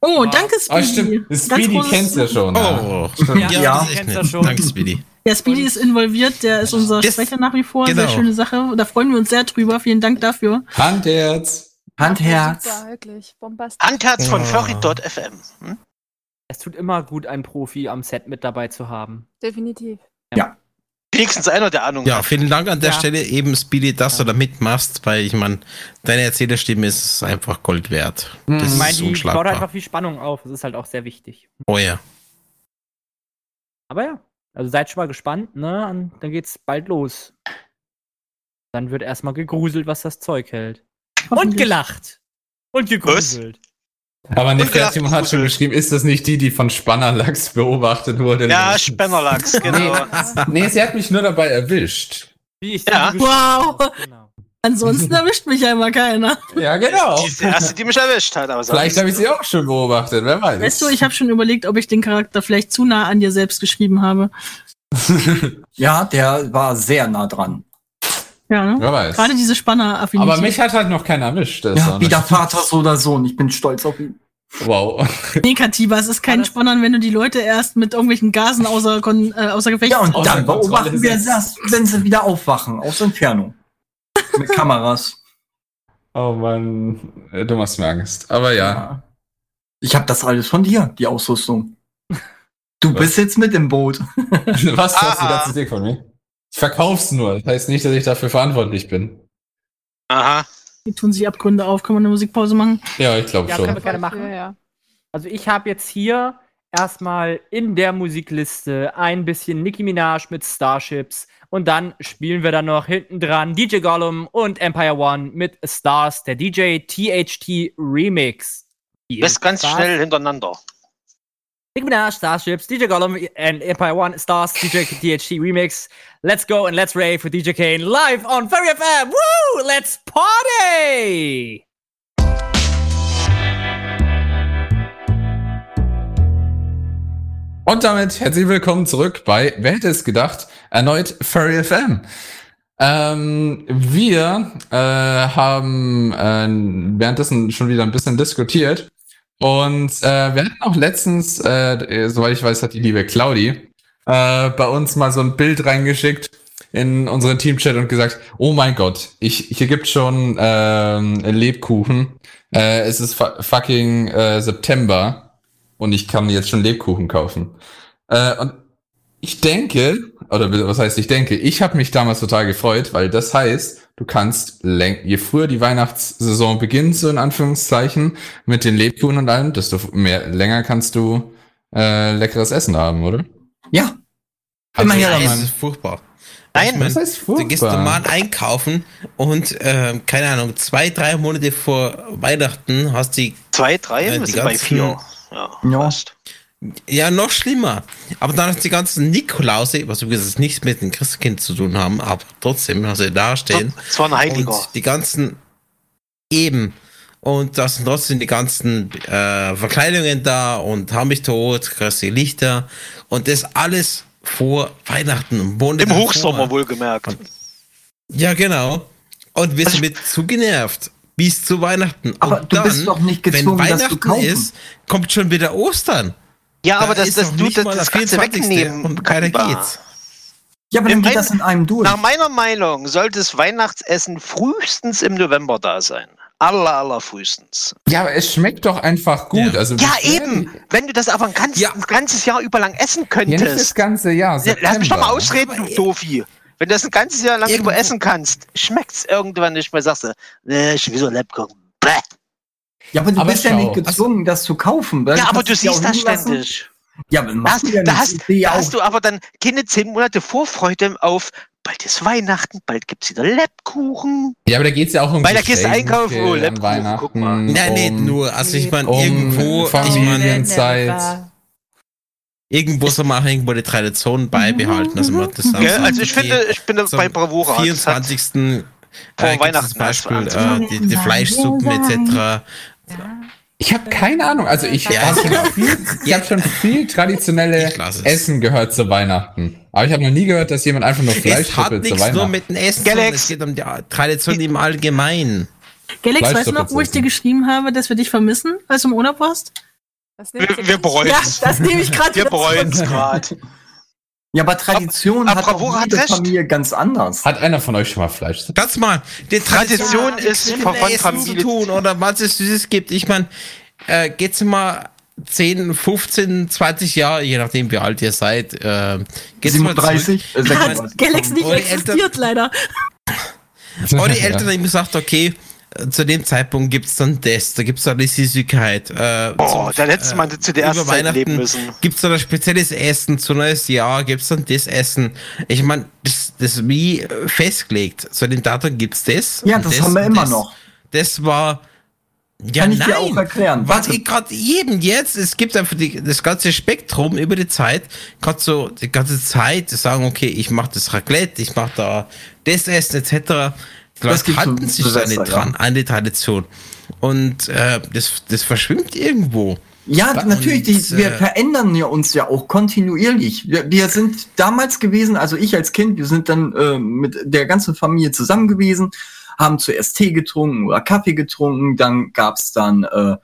Oh, Ah. danke, Oh, Speedy. stimmt. Das Ganz Speedy kennst ja schon. Ja. Oh, Ja, ja, echt kennst nett. schon. Danke, Speedy. Ja, Speedy ist involviert, der ist unser Das- Sprecher nach wie vor. genau. Sehr schöne Sache. Da freuen wir uns sehr drüber. Vielen Dank dafür. Handherz. Handherz. Super, wirklich. Bombastisch. Handherz von Ja. Furry.fm. Hm? Es tut immer gut, einen Profi am Set mit dabei zu haben. Definitiv. Wenigstens einer, der Ahnung Ja, hat. vielen Dank an der Ja. Stelle eben, Speedy, dass du da mitmachst, weil ich meine, deine Erzählerstimme ist einfach Gold wert. Mhm. Das Ich meine, ist die baut einfach viel Spannung auf. Das ist halt auch sehr wichtig. Oh ja. Aber ja, also seid schon mal gespannt, ne? Und dann geht's bald los. Dann wird erstmal gegruselt, was das Zeug hält. Und gelacht. Und gegruselt. Aber Und Nefertim hat schon geschrieben, ist das nicht die, die von Spannerlachs beobachtet wurde? Ja, Spennerlachs, genau. Nee, sie hat mich nur dabei erwischt. Wie ich Ja. Wow. Genau. Ansonsten erwischt mich ja immer keiner. Ja, genau. Die ist die erste, die mich erwischt hat. Aber Vielleicht habe ich sie auch schon beobachtet, wer weiß. Weißt du, ich habe schon überlegt, ob ich den Charakter vielleicht zu nah an dir selbst geschrieben habe. Ja, der war sehr nah dran. Ja, ne? Wer weiß. Gerade diese Spanner-Affinität. Aber mich hat halt noch keiner erwischt. Das Ja, wieder nicht- Vater so oder Sohn. Ich bin stolz auf ihn. Wow. Nee, Katiba, es ist kein Spannern, wenn du die Leute erst mit irgendwelchen Gasen außer, Kon äh, außer Gefecht Ja, und Außer dann beobachten wir das, wenn sie wieder aufwachen, aus Entfernung. Mit Kameras. Oh Mann, du machst mir Angst. Aber ja. Ich habe das alles von dir, die Ausrüstung. Du Was? bist jetzt mit im Boot. Was hast du das Ding von mir? Ich verkauf's nur. Das heißt nicht, dass ich dafür verantwortlich bin. Aha. Die tun sich Abgründe auf. Kann man eine Musikpause machen? Ja, ich glaube Ja, schon. können wir gerne machen. Ja, ja. Also ich habe jetzt hier erstmal in der Musikliste ein bisschen Nicki Minaj mit Starships und dann spielen wir dann noch hinten dran DJ Gollum und Empire One mit Stars, der DJ THT Remix. Viel Das ganz Spaß. schnell hintereinander. Nicki Minaj, Starships, DJ Gollum and Empire One Stars, DJ THT Remix. Let's go and let's rave with DJ Kane live on Fairy FM. Woo! Let's party! Und damit herzlich willkommen zurück bei Wer hätte es gedacht? Erneut Furry FM. Ähm, wir äh, haben äh, währenddessen schon wieder ein bisschen diskutiert. Und äh, wir hatten auch letztens, äh, soweit ich weiß, hat die liebe Claudi äh, bei uns mal so ein Bild reingeschickt in unseren Teamchat und gesagt, oh mein Gott, ich, hier gibt schon ähm, Lebkuchen. Äh, es ist fu- fucking äh, September und ich kann jetzt schon Lebkuchen kaufen. Äh, und ich denke, oder was heißt ich denke, ich habe mich damals total gefreut, weil das heißt, du kannst, je früher die Weihnachtssaison beginnt, so in Anführungszeichen, mit den Lebkuchen und allem, desto mehr länger kannst du äh, leckeres Essen haben, oder? Ja, Immer her das damit. ist furchtbar. Nein, das heißt Du gehst furchtbar. normal einkaufen und, äh, keine Ahnung, zwei, drei Monate vor Weihnachten hast die Zwei, drei, Äh, die sind bei ganzen- vier. Ja, Ja. fast. Ja, noch schlimmer. Aber dann hast du die ganzen Nikolause, was übrigens nichts mit dem Christkind zu tun haben, aber trotzdem hast du da stehen. Es war ein Heiliger. Und die ganzen eben. Und da sind trotzdem die ganzen äh, Verkleidungen da und haben mich tot, krasse Lichter. Und das alles vor Weihnachten. Im, Monat Im. Hochsommer wohlgemerkt. Ja, genau. Und wir sind mit zu genervt. Bis zu Weihnachten. Aber und du bist doch nicht wenn gezwungen, das zu Weihnachten kaufen. ist, kommt schon wieder Ostern. Ja, aber Da das, ist das, noch du, nicht das, das kannst du 24. wegnehmen. Und keiner geht's. Ja, aber dann geht das in einem durch. Nach meiner Meinung sollte das Weihnachtsessen frühestens im November da sein. Aller, aller frühestens. Ja, aber es schmeckt doch einfach gut. Ja. Also Ja, eben. Wenn du das aber ein, ganz, Ja. ein ganzes Jahr über lang essen Ja, nicht das könntest. ganze Jahr. Ja, Lass mich doch mal September. ausreden, du Dofi. Wenn du das ein ganzes Jahr lang Irgendwo- über essen kannst, schmeckt's irgendwann nicht mehr. Sagst du, nee, schon wieder Lebkuchen. Ja, aber du Aber bist ja schau. nicht gezwungen, das zu kaufen. Ja, aber du es ja siehst das ständig. Ja, aber Da machst hast, du ja da hast, ja da auch- hast du aber dann keine zehn Monate Vorfreude auf, bald ist Weihnachten, bald gibt's wieder Lebkuchen. Ja, aber da geht's ja auch um Weil da gehst du einkaufen, oh, Lebkuchen, guck mal. Nein, um- nur. Also ich meine, um irgendwo, ich meine, Familienzeit. irgendwo soll man auch irgendwo die Tradition beibehalten. Also man das sagt, Also ich finde, ich bin bei Bravura. Das hat- 24. Vor äh, Weihnachten zum Beispiel äh, die, die Fleischsuppen etc. Ich habe keine Ahnung. Also ich Ja, habe ich schon, hab schon viel traditionelle. Essen gehört zu Weihnachten. Aber ich habe noch nie gehört, dass jemand einfach nur Es hat zu nichts nur Weihnachten. mit dem Essen, Galax. es geht um die Tradition im Allgemeinen. Galax, weißt du noch, wo ich dir geschrieben habe, dass wir dich vermissen, als du im Urlaub warst? Wir, wir bereuen Ja, es. das nehme ich gerade Wir bereuen es gerade. Ja, aber Tradition Ab- hat Bravura auch hat recht. Familie ganz anders. Hat einer von euch schon mal Fleisch? Ganz mal, die Tradition hat ist von- Familie- zu tun oder was es Süßes gibt. Ich meine, äh, geht's mal 10, 15, 20 Jahre, je nachdem wie alt ihr seid, äh, geht's mal zurück. 37? Äh, Hat 36. Galax nicht existiert, leider. Aber die Eltern haben gesagt, okay, äh, zu dem Zeitpunkt gibt's dann das, da gibt's dann die Süßigkeit. Äh, Oh, zum- da hättest man zu der über ersten Zeit leben Weihnachten müssen. Gibt's dann ein spezielles Essen zu neues Jahr, gibt's dann das Essen. Ich meine, das, das ist wie äh, festgelegt. Zu dem Datum gibt's das. Ja, und das haben wir immer das. noch. Das war. Ja, Kann ich nein. dir auch erklären. Was Warte. ich gerade eben jetzt, es gibt einfach die, das ganze Spektrum über die Zeit, kannst du die ganze Zeit sagen, okay, ich mache das Raclette, ich mache da das Essen etc. Gibt's halten sich da nicht dran ja. an die Tradition. Und äh, das, das verschwimmt irgendwo. Ja, Und, natürlich, die, wir äh, verändern ja uns ja auch kontinuierlich. Wir, wir sind damals gewesen, also ich als Kind, wir sind dann äh, mit der ganzen Familie zusammen gewesen, haben zuerst Tee getrunken oder Kaffee getrunken, dann gab's dann äh,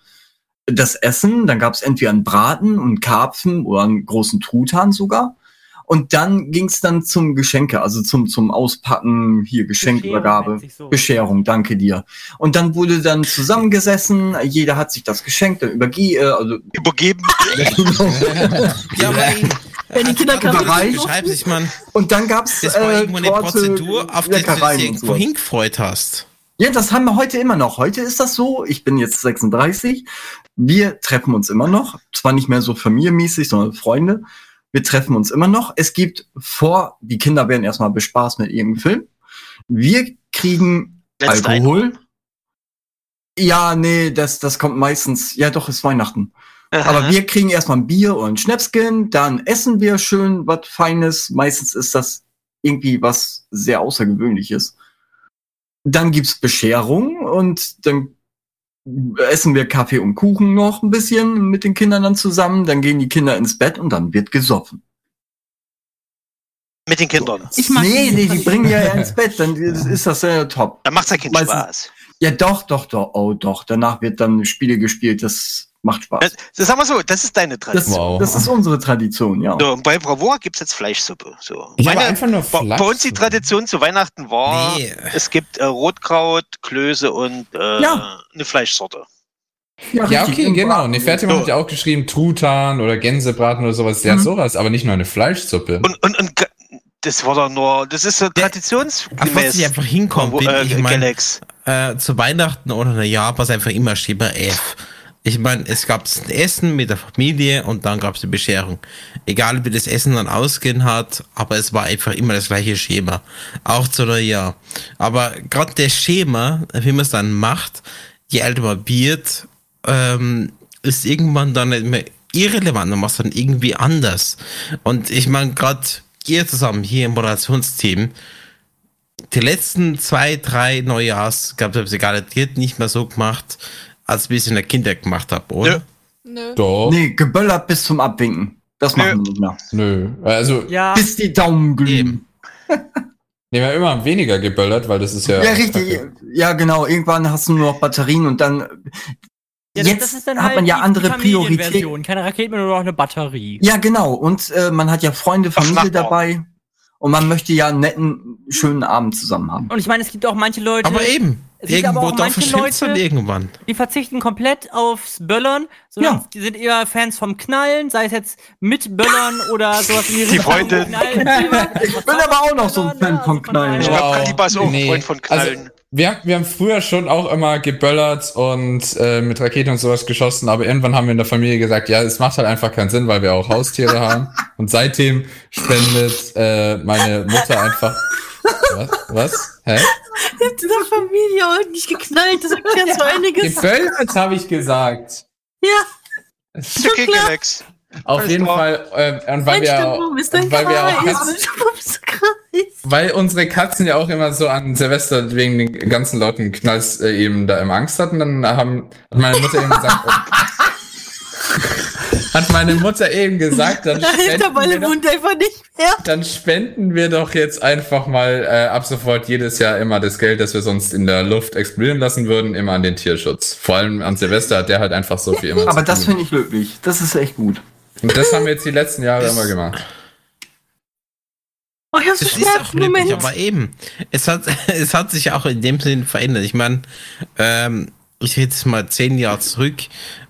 das Essen, dann gab's entweder einen Braten und Karpfen oder einen großen Truthahn sogar. Und dann ging's dann zum Geschenke, also zum, zum Auspacken, hier Geschenkübergabe. sich so. Bescherung, danke dir. Und dann wurde dann zusammengesessen, jeder hat sich das geschenkt, dann überge äh, also Übergeben. Ja, Wenn die Kinder Überreicht. trinken beschreib durften. ich mal, Und dann gab's das war äh, irgendwo eine Torte, Prozedur, auf die du dich irgendwo hingefreut hast. Ja, das haben wir heute immer noch. Heute ist das so. Ich bin jetzt 36. Wir treffen uns immer noch. Zwar nicht mehr so familienmäßig, sondern Freunde. Wir treffen uns immer noch. Es gibt vor, die Kinder werden erstmal bespaßt mit irgendeinem Film. Wir kriegen Letzte Alkohol. Ja, nee, das, das kommt meistens, ja doch, ist Weihnachten. Aber wir kriegen erstmal ein Bier und Schnäpskin, dann essen wir schön was Feines. Meistens ist das irgendwie was sehr Außergewöhnliches. Dann gibt's Bescherung und dann essen wir Kaffee und Kuchen noch ein bisschen mit den Kindern dann zusammen. Dann gehen die Kinder ins Bett und dann wird gesoffen. Mit den Kindern. Ich mag nee, nee, die bringen ja ins Bett, dann ist ist das ja top. Da macht's ja Meistens- Spaß. Ja, doch, doch, doch, oh doch. Danach wird dann Spiele gespielt, das macht Spaß. Das, das sagen wir so, das ist deine Das, Tradition. Wow. das ist unsere Tradition, ja. So, und bei Bravura gibt's jetzt Fleischsuppe. So. Ich habe Meine- einfach nur bei, Fleisch. bei uns die Tradition zu Weihnachten war, Nee. es gibt äh, Rotkraut, Klöße und äh, Ja. eine Fleischsorte. Ja, richtig, okay, genau. Braten. Nefertiti So. hat ja auch geschrieben, Truthahn oder Gänsebraten oder sowas. Ja, Mhm. sowas, aber nicht nur eine Fleischsuppe. Und, und, und das war doch nur, das ist so was traditionsgemäß. ich einfach hinkommen bin, äh, ich meine, Galax. äh, zu Weihnachten oder Neujahr war es einfach immer Schema F. Ich meine, es gab ein Essen mit der Familie und dann gab es die Bescherung. Egal wie das Essen dann ausgehen hat, aber es war einfach immer das gleiche Schema. Auch zu Neujahr. Aber gerade das Schema, wie man es dann macht, je älter man wird, ähm, ist irgendwann dann nicht mehr irrelevant. Man macht es dann irgendwie anders. Und ich meine, gerade ihr zusammen hier im Moderationsteam, die letzten zwei, drei Neujahrs gab es garantiert nicht mehr so gemacht, als wir es in der Kindheit gemacht haben, oder? Nö. Nö. Doch. Nee, geböllert bis zum Abwinken. Das machen wir nicht mehr. Nö. Also, Ja, Bis die Daumen glühen. Nee, wir haben immer weniger geböllert, weil das ist ja. Ja, richtig. Ja, genau. Irgendwann hast du nur noch Batterien und dann. Ja, jetzt das ist dann hat halt man ja die andere Prioritäten. Keine Rakete, nur noch eine Batterie. Ja, genau. Und äh, man hat ja Freunde, Familie dabei. Und man möchte ja einen netten, schönen Abend zusammen haben. Und ich meine, es gibt auch manche Leute, Aber eben, Es gibt aber irgendwo auch manche Leute- irgendwann. die verzichten komplett aufs Böllern, sondern Ja. die sind eher Fans vom Knallen, sei es jetzt mit Böllern oder sowas in die. Knallen. Ich bin aber auch noch so ein Fan von Knallen. Ich Wow. glaube, Kaliber ist auch ein Nee. Freund von Knallen. Also, wir, haben- wir haben früher schon auch immer geböllert und äh, mit Raketen und sowas geschossen, aber irgendwann haben wir in der Familie gesagt, ja, es macht halt einfach keinen Sinn, weil wir auch Haustiere haben. Und seitdem spendet äh, meine Mutter einfach. Was? Was? Hä? In der Familie heute nicht geknallt, das erklärt so einiges. Geböllert habe ich gesagt. Ja, klar. Alex. Auf jeden. Fall, äh, und weil wir, und weil wir auch. Katzen, weil unsere Katzen ja auch immer so an Silvester wegen den ganzen Leuten Knalls äh, eben da immer Angst hatten, dann haben, hat meine Mutter eben gesagt, oh, hat meine Mutter eben gesagt, dann Da spenden, wir doch, Ballewund einfach nicht mehr. dann spenden wir doch jetzt einfach mal äh, ab sofort jedes Jahr immer das Geld, das wir sonst in der Luft explodieren lassen würden, immer an den Tierschutz. Vor allem an Silvester hat der halt einfach so viel immer Aber zu das finde ich löblich. Das ist echt gut. Und das haben wir jetzt die letzten Jahre Das- immer gemacht. Oh, ich hab's Es ist auch löblich, Moment. aber eben, es hat, es hat sich auch in dem Sinn verändert. Ich meine, ähm, ich rede jetzt mal zehn Jahre zurück.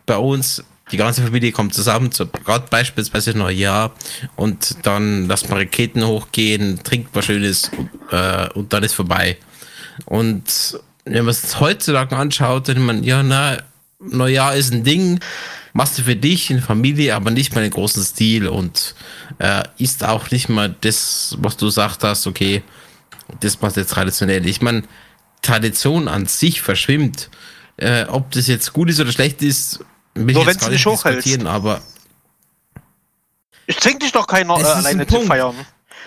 Bei uns, die ganze Familie kommt zusammen, zu, gerade beispielsweise Neujahr, und dann lässt man Raketen hochgehen, trinkt was Schönes äh, und dann ist vorbei. Und wenn man es heutzutage anschaut, dann man, ja, na, Neujahr ist ein Ding, machst du für dich in Familie, aber nicht mal in großen Stil und äh, ist auch nicht mal das, was du gesagt hast, okay, das machst jetzt traditionell. Ich meine, Tradition an sich verschwimmt. Äh, ob das jetzt gut ist oder schlecht ist, will Nur gar du nicht nicht hochhältst. aber Ich zwing dich doch keiner Es äh, alleine zu Punkt. feiern.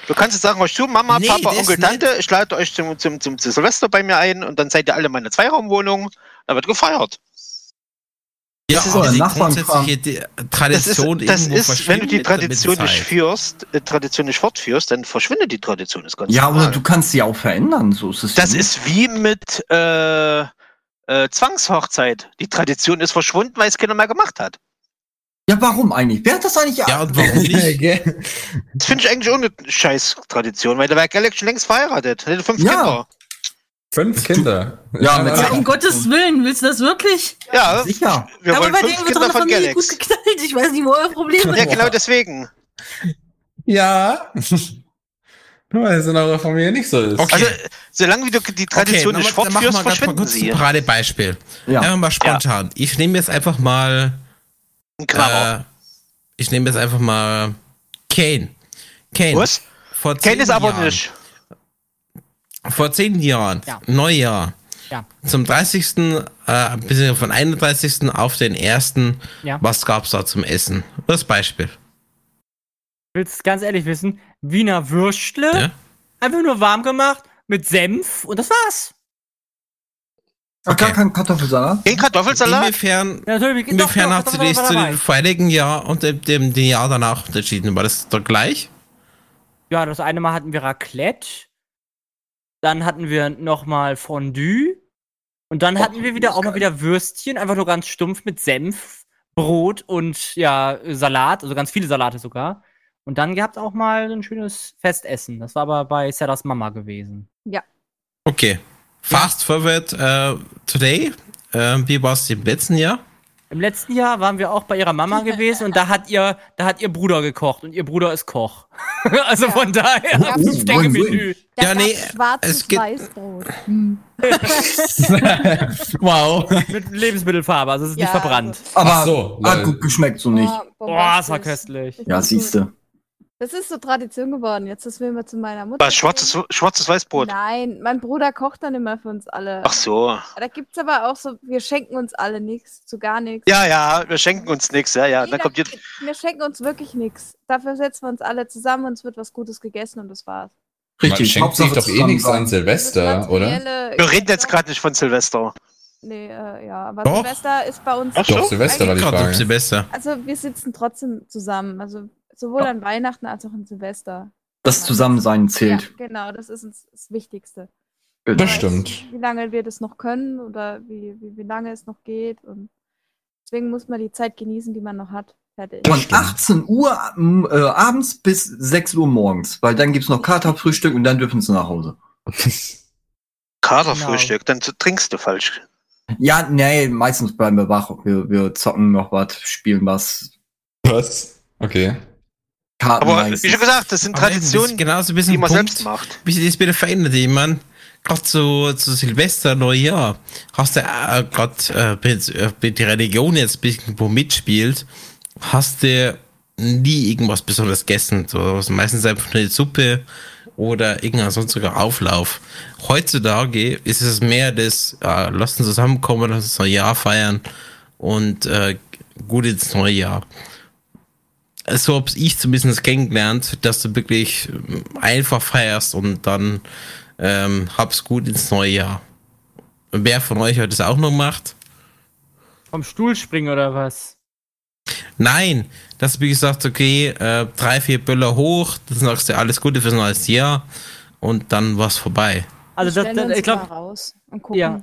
Du kannst jetzt sagen, euch zu, Mama, Nee, Papa, das Onkel, nicht. Tante, ich lade euch zum, zum, zum, zum Silvester bei mir ein und dann seid ihr alle in meine Zweiraumwohnung. Da wird gefeiert. ja, ist aber grundsätzliche die Das ist, Tradition das ist wenn du die Tradition nicht führst, äh, Tradition nicht fortführst, dann verschwindet die Tradition. Ist ganz Ja, normal. oder du kannst sie auch verändern. So ist es. Das ja. ist wie mit äh, äh, Zwangshochzeit. Die Tradition ist verschwunden, weil es keiner mehr gemacht hat. Ja, warum eigentlich? Wer hat das eigentlich? Ja, und warum nicht? Das finde ich eigentlich auch eine scheiß Tradition, weil der wäre Galax schon längst verheiratet. Hätte fünf Ja. Kinder. Fünf Kinder. Ja, mit Ja, um Gottes Willen, willst du das wirklich? Ja, Sicher. wir aber wollen bei fünf denen wird Kinder doch eine von Familie gut Galax. geknallt. Ich weiß nicht, wo euer Problem ist. Ja, genau deswegen. Ja. Weil es in eurer Familie nicht so ist. Okay. Also, solange wie du die Tradition okay, nicht dann machen fortführst, wir ganz mal verschwinden kurz sie. ein Paradebeispiel. Ja. Einfach mal spontan. Ich nehme jetzt einfach mal Ein. Äh, ich nehme jetzt einfach mal Kane. Kane. Was? Vor Kennt es aber Jahren, nicht. Vor zehn Jahren, Ja. Neujahr. Ja. Zum 30. Äh, von 31. auf den 1. Ja. Was gab's da zum Essen? Das Beispiel. Willst ganz ehrlich wissen, Wiener Würstle, Ja. einfach nur warm gemacht, mit Senf und das war's. Ach, gar Okay. kein Kartoffelsalat? Den Kartoffelsalat? Inwiefern, Ja, inwiefern doch, hat doch, sie doch, dich zu dem vorigen Jahr und dem, dem, dem Jahr danach unterschieden? War das doch gleich? Ja, das eine Mal hatten wir Raclette. Dann hatten wir nochmal Fondue. Und dann hatten wir wieder auch mal wieder Würstchen, einfach nur ganz stumpf mit Senf, Brot und ja, Salat, also ganz viele Salate sogar. Und dann gab's auch mal ein schönes Festessen. Das war aber bei Sarahs Mama gewesen. Okay. Fast forward äh, today. Äh, wie war es im letzten Jahr? Im letzten Jahr waren wir auch bei ihrer Mama gewesen und da hat ihr, da hat ihr Bruder gekocht und ihr Bruder ist Koch. also von daher, Ja, fünf Gänge Menü. Da Ja, nee, es geht- Weißbrot. Hm. wow. Mit Lebensmittelfarbe, also es ist Ja, nicht verbrannt. Aber Ach so, hat lol. gut geschmeckt, so nicht. Boah, es war köstlich. Ja, siehste. Das ist so Tradition geworden. Jetzt, das will wir zu meiner Mutter. Was, schwarzes, schwarzes Weißbrot? Nein, mein Bruder kocht dann immer für uns alle. Ach so. Da gibt's aber auch so, wir schenken uns alle nichts, zu gar nichts. Ja, ja, wir schenken uns nichts. Ja, ja. Dann Jeder- kommt jetzt. wir schenken uns wirklich nichts. Dafür setzen wir uns alle zusammen und es wird was Gutes gegessen und das war's. Man Richtig. schenkt sich doch eh nichts an Silvester, oder? Wir reden jetzt gerade nicht von Silvester. Nee, äh, ja, aber Doch. Silvester ist bei uns. Ach Doch, so? Silvester war die Frage. Silvester. Also wir sitzen trotzdem zusammen. Also sowohl an Weihnachten als auch an Silvester. Das Zusammensein Ja, zählt. genau, das ist uns das Wichtigste. Das weiß, stimmt. Wie lange wir das noch können oder wie, wie, wie lange es noch geht. Und deswegen muss man die Zeit genießen, die man noch hat. Fertig. Von stimmt. 18 Uhr äh, abends bis 6 Uhr morgens, weil dann gibt's noch Katerfrühstück und dann dürfen sie nach Hause. Katerfrühstück, dann trinkst du falsch. Ja, nee, meistens bleiben wir wach. Wir, wir zocken noch was, spielen was. Was? Okay. Karten Aber meistens. wie schon gesagt, das sind Traditionen, genauso ein die bisschen man Punkt, selbst macht. wie sich das wieder verändert. Ich meine, gerade zu, zu Silvester, Neujahr, hast du äh, gerade äh, äh, der Religion jetzt ein bisschen wo mitspielt, hast du nie irgendwas besonders gegessen. So, meistens einfach nur eine Suppe oder irgendein sonstiger Auflauf. Heutzutage ist es mehr das, äh, lass uns zusammenkommen, lass uns Neujahr feiern und äh, gut ins neue Jahr so habe ich zumindest kennengelernt, dass du wirklich ähm, einfach feierst und dann ähm, hab's gut ins neue Jahr. Wer von euch hat das auch noch gemacht? Vom Stuhl springen oder was? Nein, dass du wie gesagt, okay, äh, drei, vier Böller hoch, dann sagst du alles Gute fürs neue Jahr und dann war's vorbei. Also das, das, ich glaube, mal raus und gucken. Ja.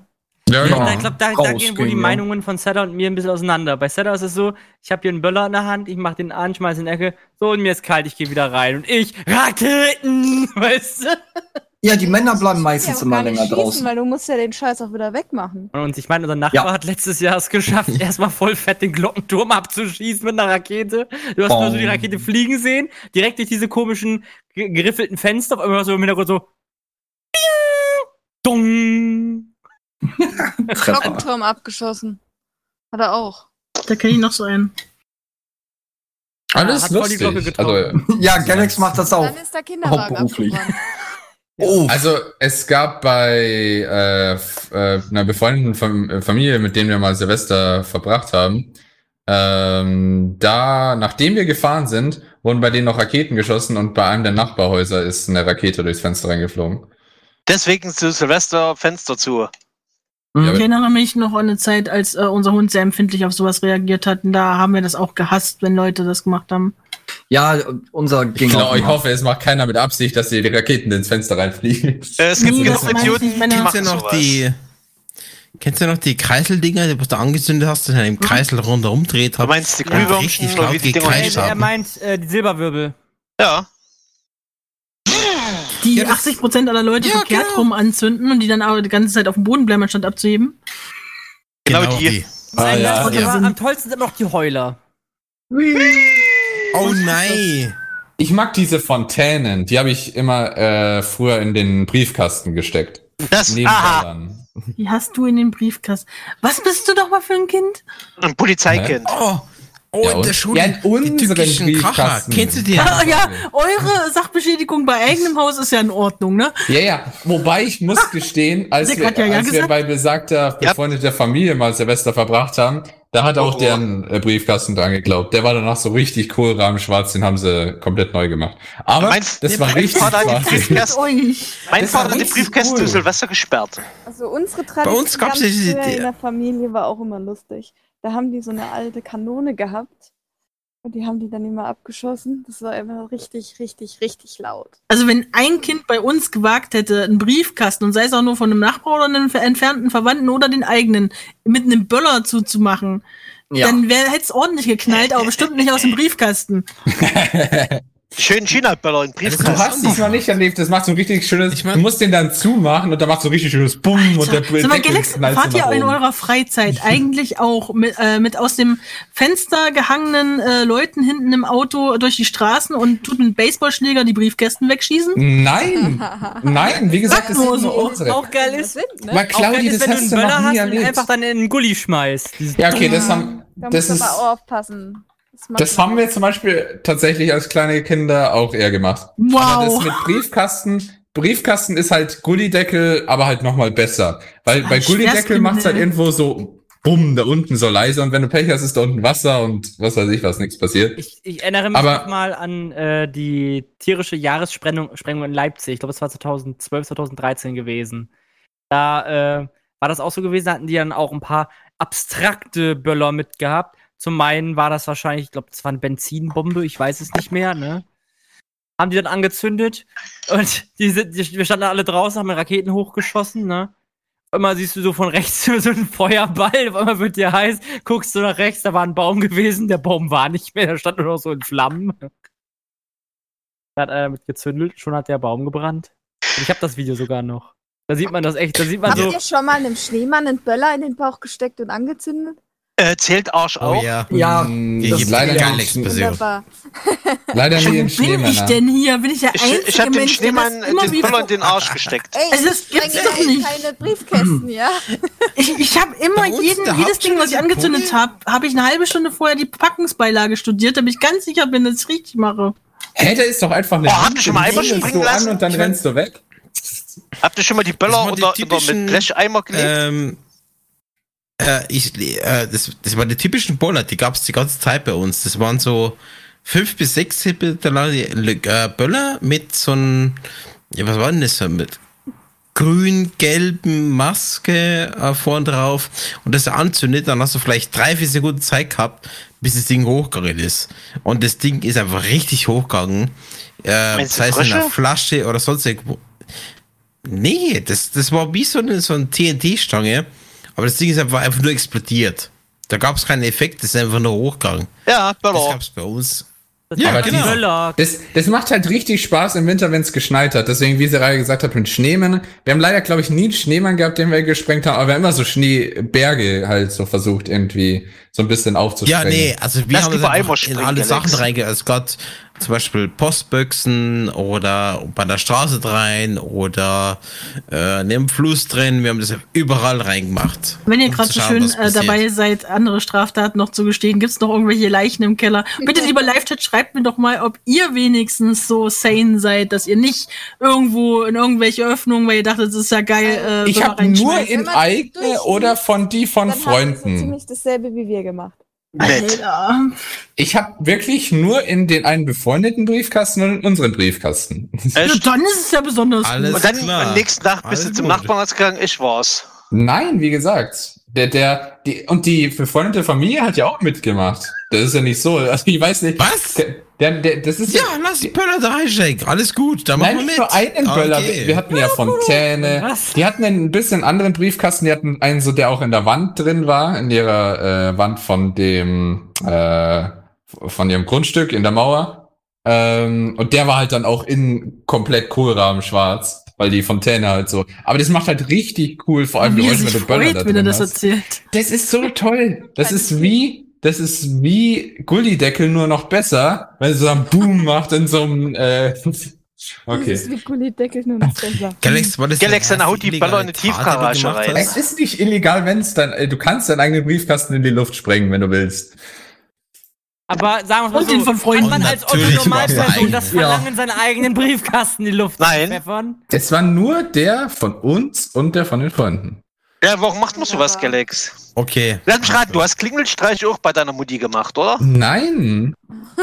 Ja, Ja. Da, ich glaube, da, da gehen wohl die ja. Meinungen von Setter und mir ein bisschen auseinander. Bei Setter ist es so, ich habe hier einen Böller in der Hand, ich mache den an, schmeiß in die Ecke, so und mir ist kalt, ich gehe wieder rein. Und ich, Raketen, weißt du? Ja, die Männer bleiben Ja, meistens aber immer länger schießen, draußen. Weil du musst ja den Scheiß auch wieder wegmachen. Und ich meine, unser Nachbar Ja. hat letztes Jahr es geschafft, erstmal voll fett den Glockenturm abzuschießen mit einer Rakete. Du hast nur so die Bom. Rakete fliegen sehen, direkt durch diese komischen ge- geriffelten Fenster, auf einmal so im Hintergrund so. Dung. Treffer. Glockenturm abgeschossen. Hat er auch. Da kenne ich noch so einen. Alles hat voll die Glocke lustig. Also, Ja, Galax macht das auch. Dann ist der Kinderwagen Hauptberuflich. Oh, Also es gab bei äh, äh, einer befreundeten Fam äh, Familie, mit denen wir mal Silvester verbracht haben, ähm, da, nachdem wir gefahren sind, wurden bei denen noch Raketen geschossen und bei einem der Nachbarhäuser ist eine Rakete durchs Fenster reingeflogen. Deswegen zu Silvester Fenster zu. Ja, Ich erinnere mich noch an eine Zeit, als äh, unser Hund sehr empfindlich auf sowas reagiert hat. Und da haben wir das auch gehasst, wenn Leute das gemacht haben. ja, unser Ich, ging glaub, auch ich immer. hoffe, es macht keiner mit Absicht, dass die Raketen ins Fenster reinfliegen. Äh, es gibt Nee, genug ich Idioten, die du machen noch sowas. die, kennst du noch die Kreiseldinger, die was du angezündet hast, die dann im Kreisel rundherum dreht Du hat? meinst die Ja, Glühwürmchen richtig oder laut heißen? Er, meint äh, die Silberwirbel. Ja. Die Ja, das- 80% aller Leute Ja, verkehrt genau. rum anzünden und die dann aber die ganze Zeit auf dem Boden bleiben, anstatt abzuheben. Genau die. Ah, ja. aber ja. am tollsten sind noch die Heuler. Oh nein! Ich mag diese Fontänen, die habe ich immer äh, früher in den Briefkasten gesteckt. Das. Die hast du in den Briefkasten. Was bist du doch mal für ein Kind? ein Polizeikind. Oh, oh Ja, in und? der Schule. Ja, in die unseren Kracher. Briefkasten. Kennst du die? Ah, ja, eure Sachbeschädigung bei eigenem Haus ist ja in Ordnung, ne? Ja, ja. Wobei ich muss gestehen, als, wir, ja ja als wir gesagt. bei besagter befreundeter Familie mal Silvester verbracht haben, da hat auch Oh, oh. deren äh, Briefkasten dran geglaubt. Der war danach so richtig cool, rahmenschwarz, den haben sie komplett neu gemacht. Aber Mein- das war richtig Vater hat die. Mein Vater hat die Briefkästen cool. zu Silvester gesperrt. Also unsere Tradition uns gab's früher die- in der Familie war auch immer lustig. Da haben die so eine alte Kanone gehabt und die haben die dann immer abgeschossen. Das war immer richtig, richtig, richtig laut. Also wenn ein Kind bei uns gewagt hätte, einen Briefkasten und sei es auch nur von einem Nachbar oder einem entfernten Verwandten oder den eigenen, mit einem Böller zuzumachen, Ja. dann hätte es ordentlich geknallt, aber bestimmt nicht aus dem Briefkasten. Schönen China-Böller in Du Briefkasten. hast es noch nicht erlebt, das macht so ein richtig schönes, Ich mein- du musst den dann zumachen und dann macht so ein richtig schönes Bumm und der Sag mal, Deckel Galax, knallt so fahrt ihr in eurer Freizeit eigentlich auch mit, äh, mit aus dem Fenster gehangenen äh, Leuten hinten im Auto durch die Straßen und tut mit Baseballschläger die Briefkästen wegschießen? Nein, nein, wie gesagt, das Sag nur so. unsere. Auch geil ist, ne? Auch Claudi, geil ist, das wenn du hast einen du Böller noch hast und erlebt. einfach dann in einen Gully schmeißt. Ja, okay, das haben, Da das musst ist, du aber aufpassen. Das, macht haben wir zum Beispiel tatsächlich als kleine Kinder auch eher gemacht. Aber das Wow. mit Briefkasten, Briefkasten ist halt Gullideckel, aber halt nochmal besser. Weil bei Gullideckel Schwerstkriminell. macht's halt irgendwo so, bumm, da unten so leise und wenn du Pech hast, ist da unten Wasser und was weiß ich, was nichts passiert. Ich, ich erinnere mich Aber- mal an äh, die tierische Jahressprengung Sprengung in Leipzig. Ich glaube, es war 2012, 2013 gewesen. Da äh, war das auch so gewesen, da hatten die dann auch ein paar abstrakte Böller mitgehabt. Zum einen war das wahrscheinlich, ich glaube, das war eine Benzinbombe, ich weiß es nicht mehr, ne? haben die dann angezündet und die sind, die, wir standen alle draußen, haben Raketen hochgeschossen, ne? Immer siehst du so von rechts so einen Feuerball, auf einmal wird dir heiß, guckst du nach rechts, da war ein Baum gewesen, der Baum war nicht mehr, der stand nur noch so in Flammen. Da hat einer mit gezündelt, schon hat der Baum gebrannt. Und ich habe das Video sogar noch. Da sieht man das echt, da sieht man Habt so. ihr schon mal einem Schneemann einen Böller in den Bauch gesteckt und angezündet? Äh, zählt Arsch Oh auch. ja. Ja, Hier das gibt leider keine nicht, Explosion. Wunderbar. leider Wo nie bin in ich denn hier? Bin ich der Ich, einzige ich hab den Mensch, der das Schneemann immer den. Böller in den Arsch gesteckt. Ey, Also das gibt's doch nicht. keine Briefkästen, ja? Ich, ich habe immer jeden, jedes Ding, was ich angezündet habe, habe ich eine halbe Stunde vorher die Packungsbeilage studiert, damit ich ganz sicher bin, dass ich es richtig mache. Hä, da ist doch einfach eine Oh, habt ihr schon mal springen lassen? und dann rennst du weg. Habt ihr schon mal die Böller unter, unter mit Blecheimer gelegt? Ähm, äh, ich, äh, das, das waren die typischen Boller, die gab es die ganze Zeit bei uns. Das waren so fünf bis sechs Zentimeter lange äh, Böller mit so einem, ja, was war denn das mit grün-gelben Maske äh, vorn drauf und das anzündet, dann hast du vielleicht drei, vier Sekunden Zeit gehabt, bis das Ding hochgegangen ist. Und das Ding ist einfach richtig hochgegangen. Äh, sei es in einer? Flasche oder sonst irgendwo. Nee, das, das war wie so eine, so eine TNT-Stange, aber das Ding ist einfach, einfach nur explodiert. Da gab es keinen Effekt, das ist einfach nur hochgegangen. ja, Das Böller. gab es bei uns. Das Ja, genau. Das, das macht halt richtig Spaß im Winter, wenn es geschneit hat. Deswegen, wie Seraya gesagt hat, mit Schneemännern. Wir haben leider, glaube ich, nie einen Schneemann gehabt, den wir gesprengt haben, aber wir haben immer so Schneeberge halt so versucht, irgendwie so ein bisschen Ja, aufzusprengen. nee, also wir Lass haben das in alle. Sachen reinge... Es gab zum Beispiel Postböchsen oder bei der Straße rein oder äh, neben dem Fluss drin. Wir haben das überall reingemacht. Wenn ihr Um gerade so schön äh, dabei seid, andere Straftaten noch zu gestehen, gibt's noch irgendwelche Leichen im Keller? Bitte, lieber Live-Chat, schreibt mir doch mal, ob ihr wenigstens so sane seid, dass ihr nicht irgendwo in irgendwelche Öffnungen, weil ihr dachtet, das ist ja geil, äh, Ich habe nur in eigene oder von die von Dann haben sie so Freunden. ziemlich dasselbe wie wir gemacht. Nett. Ich habe wirklich nur in den einen befreundeten Briefkasten und in unseren Briefkasten. Ja, dann ist es ja besonders Alles Und dann klar. am nächsten Tag bist du Alles zum gut. Nachbarn gegangen, ich war's. Nein, wie gesagt, der, der, die, und die befreundete Familie hat ja auch mitgemacht. Das ist ja nicht so. Also ich weiß nicht. Was? Der, der, das ist Ja, lass Böller da reinstecken. Alles gut, da machen Nein, wir mit. nur einen Böller. Okay. Wir hatten ja Fontäne. Was? Die hatten einen bisschen anderen Briefkasten. Die hatten einen so, der auch in der Wand drin war, in ihrer äh, Wand von dem äh, von ihrem Grundstück in der Mauer. Ähm, und der war halt dann auch in komplett Kohlrahmen schwarz, weil die Fontäne halt so. Aber das macht halt richtig cool, vor allem Wie er euch, wenn du Böller da wenn er drin das hast. erzählt. Das ist so toll. Das ist wie, das ist wie Gullideckel nur noch besser, wenn es so ein Boom macht in so einem, äh, Das okay. ist wie Gullideckel nur noch besser. Galax, war das Galax, dann haut die Böller in eine Tiefgarage gemacht rein. Es ist nicht illegal, wenn es dann, äh, du kannst deinen eigenen Briefkasten in die Luft sprengen, wenn du willst. Aber sagen wir mal so, den von Freunden. hat man als Otto Normalperson das. Verlangen, seinen eigenen Briefkasten in die Luft Nein. zu pfeffern? Es war nur der von uns und der von den Freunden. Ja, warum macht man sowas. Galax? Okay. Lass mich raten, du hast Klingelstreich auch bei deiner Mutti gemacht, oder? Nein.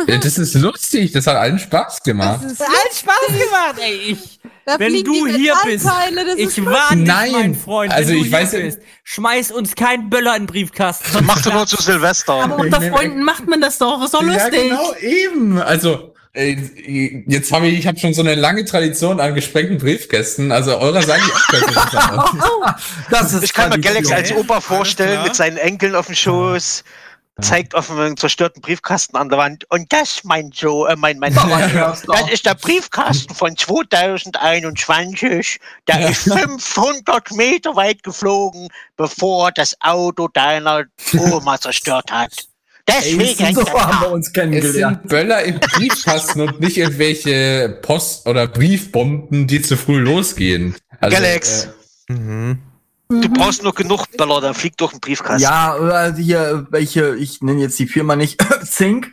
Äh, das ist lustig, das hat allen Spaß gemacht. Das hat Spaß gemacht, ey. Ich, da wenn du hier bist, ich warne dich, Nein. mein Freund, Also wenn du ich weiß hier ja- bist, schmeiß uns kein Böller in den Briefkasten. Das macht er nur zu Silvester. Aber unter Freunden macht man das doch, ist doch Ja, lustig. genau, eben. Also, jetzt habe ich, ich habe schon so eine lange Tradition an gesprengten Briefkästen. Also eurer sage ich auch. Das ist Ich kann mir Galax als. Opa vorstellen, mit seinen Enkeln auf dem Schoß, zeigt auf einem zerstörten Briefkasten an der Wand. Und das, mein Joe, äh, mein, mein doch. das ist der Briefkasten von 2021. Der ist 500 Meter weit geflogen, bevor das Auto deiner Oma zerstört hat. Ey, Deswegen. so haben wir uns Es kennengelernt. sind Böller im Briefkasten und nicht irgendwelche Post- oder Briefbomben, die zu früh losgehen. Also, Galax, äh, Mhm. du brauchst nur genug Böller, dann fliegt durch den Briefkasten. Ja, oder hier, welche, ich nenne jetzt die Firma nicht, Zink,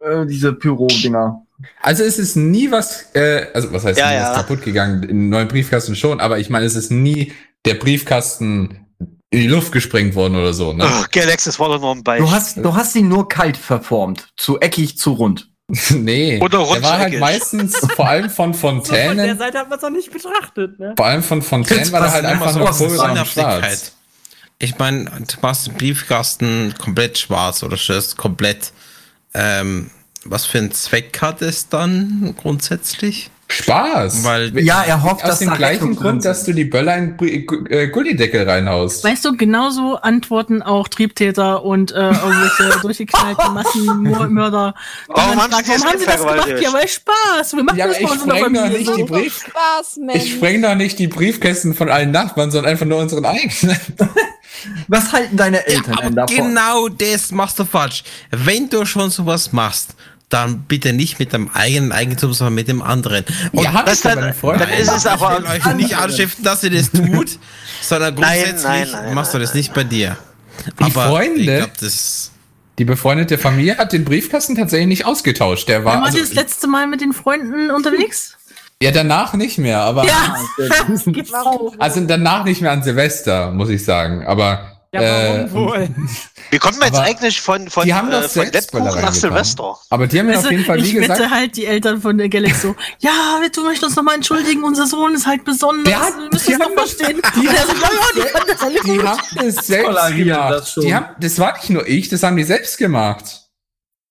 äh, diese Pyro-Dinger. Also es ist nie was, äh, also was heißt Ja, nie ja. was kaputt gegangen, im neuen Briefkasten schon, aber ich meine, es ist nie der Briefkasten in die Luft gesprengt worden oder so. Ne? Oh, Galax, das war doch nur ein Du hast, du hast ihn nur kalt verformt. Zu eckig, zu rund. nee. Oder der war halt meistens vor allem von So, von der Seite hat man es noch nicht betrachtet, ne? vor allem von Fontänen war da halt einfach nur Kohlrahmen schwarz. Ich meine, du machst den Briefkasten komplett schwarz oder stößt komplett ähm, was für einen Zweck hat es dann grundsätzlich? Spaß. Weil- Ja, er hofft, Aus dass dem da gleichen Grund, drin dass du die Böller in äh, Gullideckel reinhaust. Weißt du, genauso antworten auch Triebtäter und äh, irgendwelche durchgeknallten Massenmörder. Warum man haben sie fragt, das warum haben sie das gemacht? Ja, weil Spaß. Wir machen Ja, das bei ich uns in der Familie nicht so. die Brief. Spaß, Mensch. Ich spreng doch nicht die Briefkästen von allen Nachbarn, sondern einfach nur unseren eigenen. Was halten deine Eltern aber denn davon? genau das machst du falsch. Wenn du schon sowas machst, dann bitte nicht mit deinem eigenen Eigentum, sondern mit dem anderen. Und ja, das ich dann- dann ist es ich aber will euch nicht anstiften, dass ihr das tut, sondern Nein, grundsätzlich nein, nein, machst du nein, das nicht bei dir. Die Freunde? ich glaub, das Die befreundete Familie hat den Briefkasten tatsächlich nicht ausgetauscht. Der war war also, das letzte Mal mit den Freunden unterwegs? ja danach nicht mehr, aber Ja, auch. also danach nicht mehr an Silvester, muss ich sagen. Aber Ja, warum äh, wohl? Wie kommt man jetzt eigentlich von, von, die haben äh, von selbst Böller Lebkuchen nach. Silvester? aber die haben mir Weißt auf jeden Fall wie ich gesagt, wette halt die Eltern von der Galaxy so, ja, du möchtest uns nochmal entschuldigen, unser Sohn ist halt besonders, Der hat- wir müssen es das- verstehen. die haben ja, ja, das das selbst gemacht. das. Die haben, das war nicht nur ich, das haben die selbst gemacht.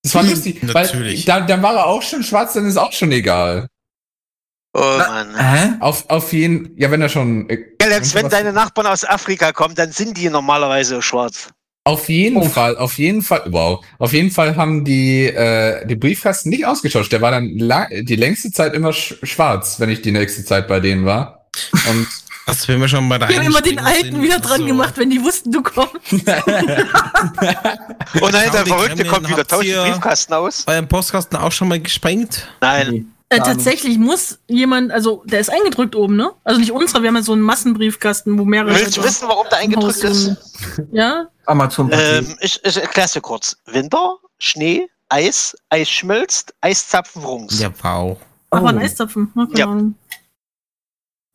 Das war lustig, weil Natürlich. dann, dann war er auch schon schwarz, dann ist auch schon egal. Oh Na, Mann. Hä? Auf, auf jeden, ja, wenn er schon, äh, Galax, wenn was- deine Nachbarn aus Afrika kommen, dann sind die normalerweise schwarz. Auf jeden Oh. Fall, auf jeden Fall, wow. Auf jeden Fall haben die, äh, die Briefkasten nicht ausgetauscht. Der war dann die längste Zeit immer sch schwarz, wenn ich die nächste Zeit bei denen war. Und das wenn wir schon bei der Die haben immer den Alten sind, wieder dran so. gemacht, wenn die wussten, du kommst. Und dann der Verrückte kommt wieder, tauscht den Briefkasten aus. Euren Postkasten auch schon mal gesprengt? Nein. Äh, tatsächlich muss jemand, also der ist eingedrückt oben, ne? Also nicht unserer, wir haben ja so einen Massenbriefkasten, wo mehrere. Willst du wissen, warum der eingedrückt ist? Ja? Amazon Ähm, ich ich erklär's dir kurz. Winter, Schnee, Eis, Eis schmilzt, Eiszapfen rums. Ja, wow. Ach, war ein Oh. Eiszapfen. Na, Ja.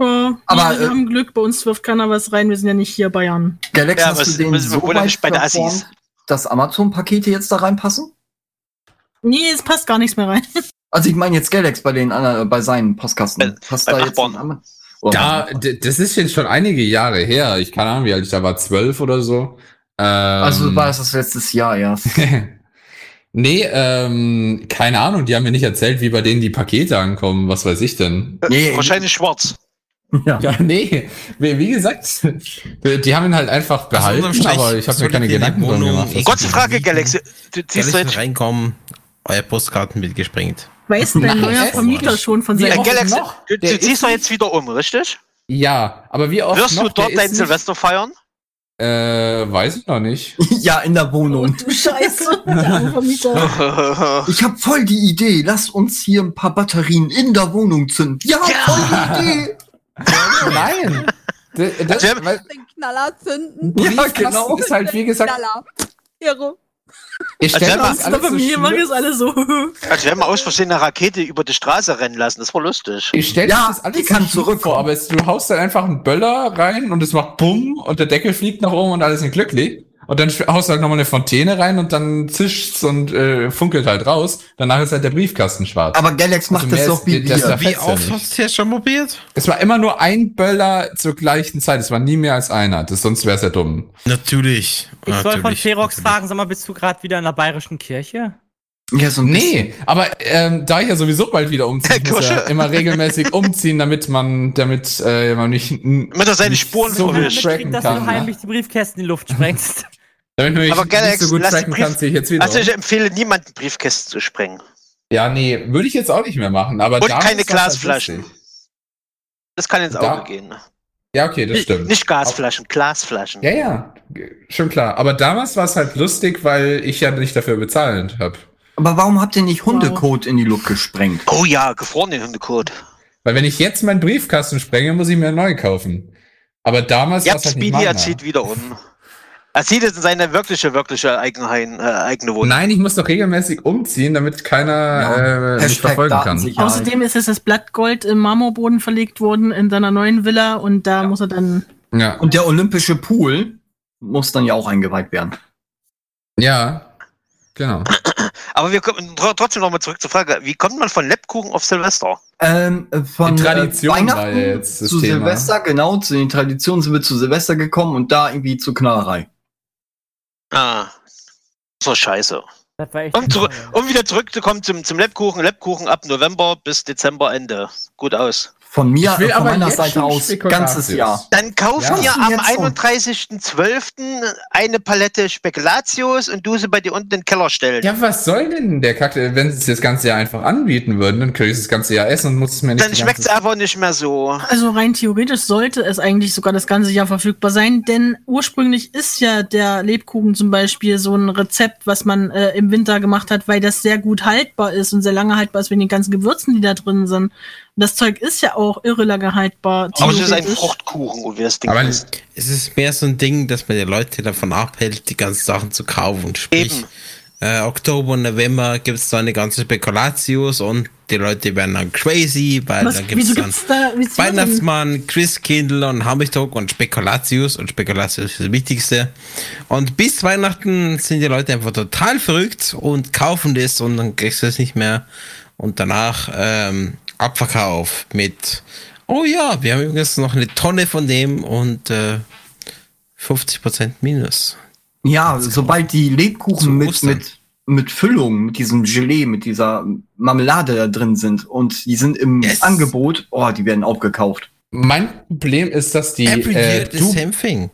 Ja, Aber, wir äh, haben Glück, bei uns wirft keiner was rein, wir sind ja nicht hier Bayern. Galax, Ja, hast was- du den so weit bei der Assis. dass Amazon-Pakete jetzt da reinpassen? Nee, es passt gar nichts mehr rein. Also ich meine jetzt Galax bei den anderen, bei seinen Postkasten. Passt bei da jetzt Nachbarn. Oh, da, das ist jetzt schon einige Jahre her. Ich keine Ahnung, wie alt ich da war, zwölf oder so. Ähm, Also war es das letztes Jahr erst. nee, ähm, keine Ahnung, die haben mir nicht erzählt, wie bei denen die Pakete ankommen, was weiß ich denn. Nee, Wahrscheinlich schwarz. ja. Ja, nee, wie, gesagt, die haben ihn halt einfach behalten, Strich aber ich habe mir keine Gedanken drum gemacht. Kurze Frage, Galaxy. Du ziehst du jetzt. reinkommen? Euer Postkarten wird gesprengt. Weiß dein neuer Vermieter schon von seinem Galaxy, noch? du, du ziehst doch jetzt wieder um, richtig? Ja, aber wie oft Wirst noch? du dort dein Silvester feiern? Äh, weiß ich noch nicht. ja, in der Wohnung. Du Scheiße, der arme Vermieter. Ich habe voll die Idee. Lass uns hier ein paar Batterien in der Wohnung zünden. Ja, Ja. voll die Idee. Nein! Das, das, Also, weil Den Knaller zünden. Ja, Briefkasten genau. ist halt, wie gesagt, Knaller. Irre. Ich Also, stelle mir man- das alles so Familie machen es alle so. Als wenn wir aus Versehen eine Rakete über die Straße rennen lassen. Das war lustig. ich stelle Ja, mir das alles die kann so vor, aber es, du haust dann einfach einen Böller rein und es macht Bumm und der Deckel fliegt nach oben und alles sind glücklich. Und dann haust du halt nochmal eine Fontäne rein und dann zischt's und äh, funkelt halt raus. Danach ist halt der Briefkasten schwarz. Aber Galax macht Also das doch wie das Wie ja oft hast du jetzt schon probiert? es war immer nur ein Böller zur gleichen Zeit. Es war nie mehr als einer. Das, sonst wäre es ja dumm. Natürlich. Ich soll von Ferox fragen, sag mal, bist du gerade wieder in der bayerischen Kirche? Ja, so ein bisschen. Nee, aber ähm, da ich ja sowieso bald wieder umziehe, muss ja immer regelmäßig umziehen, damit man, damit äh, man nicht, Damit er seine Spuren so gut dass du heimlich die Briefkästen in die Luft sprengst. Damit man mich Aber nicht Galax, so gut tracken kann, ziehe ich jetzt wieder. Also ich empfehle niemanden Briefkästen zu sprengen. Ja, nee, würde ich jetzt auch nicht mehr machen. Aber Und keine halt Glasflaschen. Das kann ins Da- Auge gehen. Ja, okay, das Nicht, stimmt. nicht Gasflaschen, Glasflaschen. Ja, ja, schon klar. Aber damals war es halt lustig, weil ich ja nicht dafür bezahlt habe. Aber warum habt ihr nicht Hundekot in die Luft gesprengt? Oh ja, gefrorenen Hundekot. Weil wenn ich jetzt meinen Briefkasten sprenge, muss ich mir einen neu kaufen. Aber damals war Ja, es halt nicht Speedy meiner. erzieht wieder um. Er zieht jetzt in seine wirkliche, wirkliche Eigenheim, äh, eigene Wohnung. Nein, ich muss doch regelmäßig umziehen, damit keiner Ja. äh, mich verfolgen kann. Außerdem ist es das Blattgold im Marmorboden verlegt worden in seiner neuen Villa und da muss er dann. Ja. Und der olympische Pool muss dann ja auch eingeweiht werden. ja, genau. Aber wir kommen tr- trotzdem nochmal zurück zur Frage, wie kommt man von Lebkuchen auf Silvester? Ähm, äh, von Die Tradition äh, Weihnachten war ja jetzt das zu Thema. Silvester, genau, zu den Traditionen sind wir zu Silvester gekommen und da irgendwie zur Knallerei. Ah, so scheiße. Das war echt Um, zurück, um wieder zurückzukommen zum, zum Lebkuchen. Lebkuchen ab November bis Dezember Ende. Gut aus. Von mir, Ich will von aber meiner Seite aus, ganzes Jahr. Dann kauf Ja. dir am Jetzt schon. 31.12. eine Palette Spekulatius und du sie bei dir unten in den Keller stellen. Ja, was soll denn der Kacke, wenn sie es das ganze Jahr einfach anbieten würden, dann könnte ich es das ganze Jahr essen und muss es mir nicht Dann schmeckt es einfach nicht mehr so. Also rein theoretisch sollte es eigentlich sogar das ganze Jahr verfügbar sein, denn ursprünglich ist ja der Lebkuchen zum Beispiel so ein Rezept, was man äh, im Winter gemacht hat, weil das sehr gut haltbar ist und sehr lange haltbar ist wegen den ganzen Gewürzen, die da drin sind. Und das Zeug ist ja auch irre lange haltbar. Aber es ist ein. Fruchtkuchen, und wie das Ding Aber ist. Es ist mehr so ein Ding, dass man die Leute davon abhält, die ganzen Sachen zu kaufen. Sprich, Eben. äh, Oktober und November gibt es da eine ganze Spekulatius und die Leute werden dann crazy, weil Was, dann gibt es dann gibt's da? Weihnachtsmann, Christkindl und Hammeltag und Spekulatius und Spekulatius ist das Wichtigste. Und bis Weihnachten sind die Leute einfach total verrückt und kaufen das und dann kriegst du es nicht mehr. Und danach ähm, Abverkauf mit, oh ja, wir haben übrigens noch eine Tonne von dem und äh, 50% Minus. Ja, sobald die Lebkuchen mit, Ostern. mit, mit Füllung, mit diesem Gelee, mit dieser Marmelade da drin sind und die sind im Yes. Angebot, oh, die werden aufgekauft. Mein Problem ist, dass die, Every äh, year the du, same thing.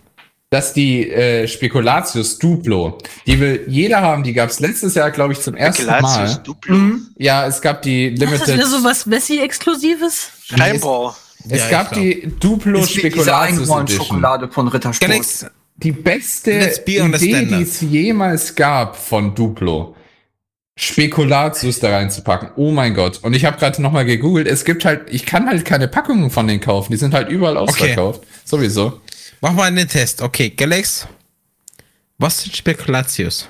Dass die äh, Spekulatius Duplo, die will jeder haben, die gab es letztes Jahr, glaube ich, zum ersten Spekulatius Mal. Duplo. Mhm. Ja, es gab die Ist das wieder Limited. so was Wessi-Exklusives? Scheinbar. Es Ja, gab die Duplo Ist Spekulatius Edition. Einhorn-Schokolade von Rittersport. Die beste Idee, die es jemals gab von Duplo. Spekulatius da reinzupacken. Oh mein Gott. Und ich habe gerade nochmal gegoogelt. Es gibt halt, ich kann halt keine Packungen von denen kaufen. Die sind halt überall ausverkauft. Sowieso. Mach mal einen Test. Okay, Galax, was sind Spekulatius?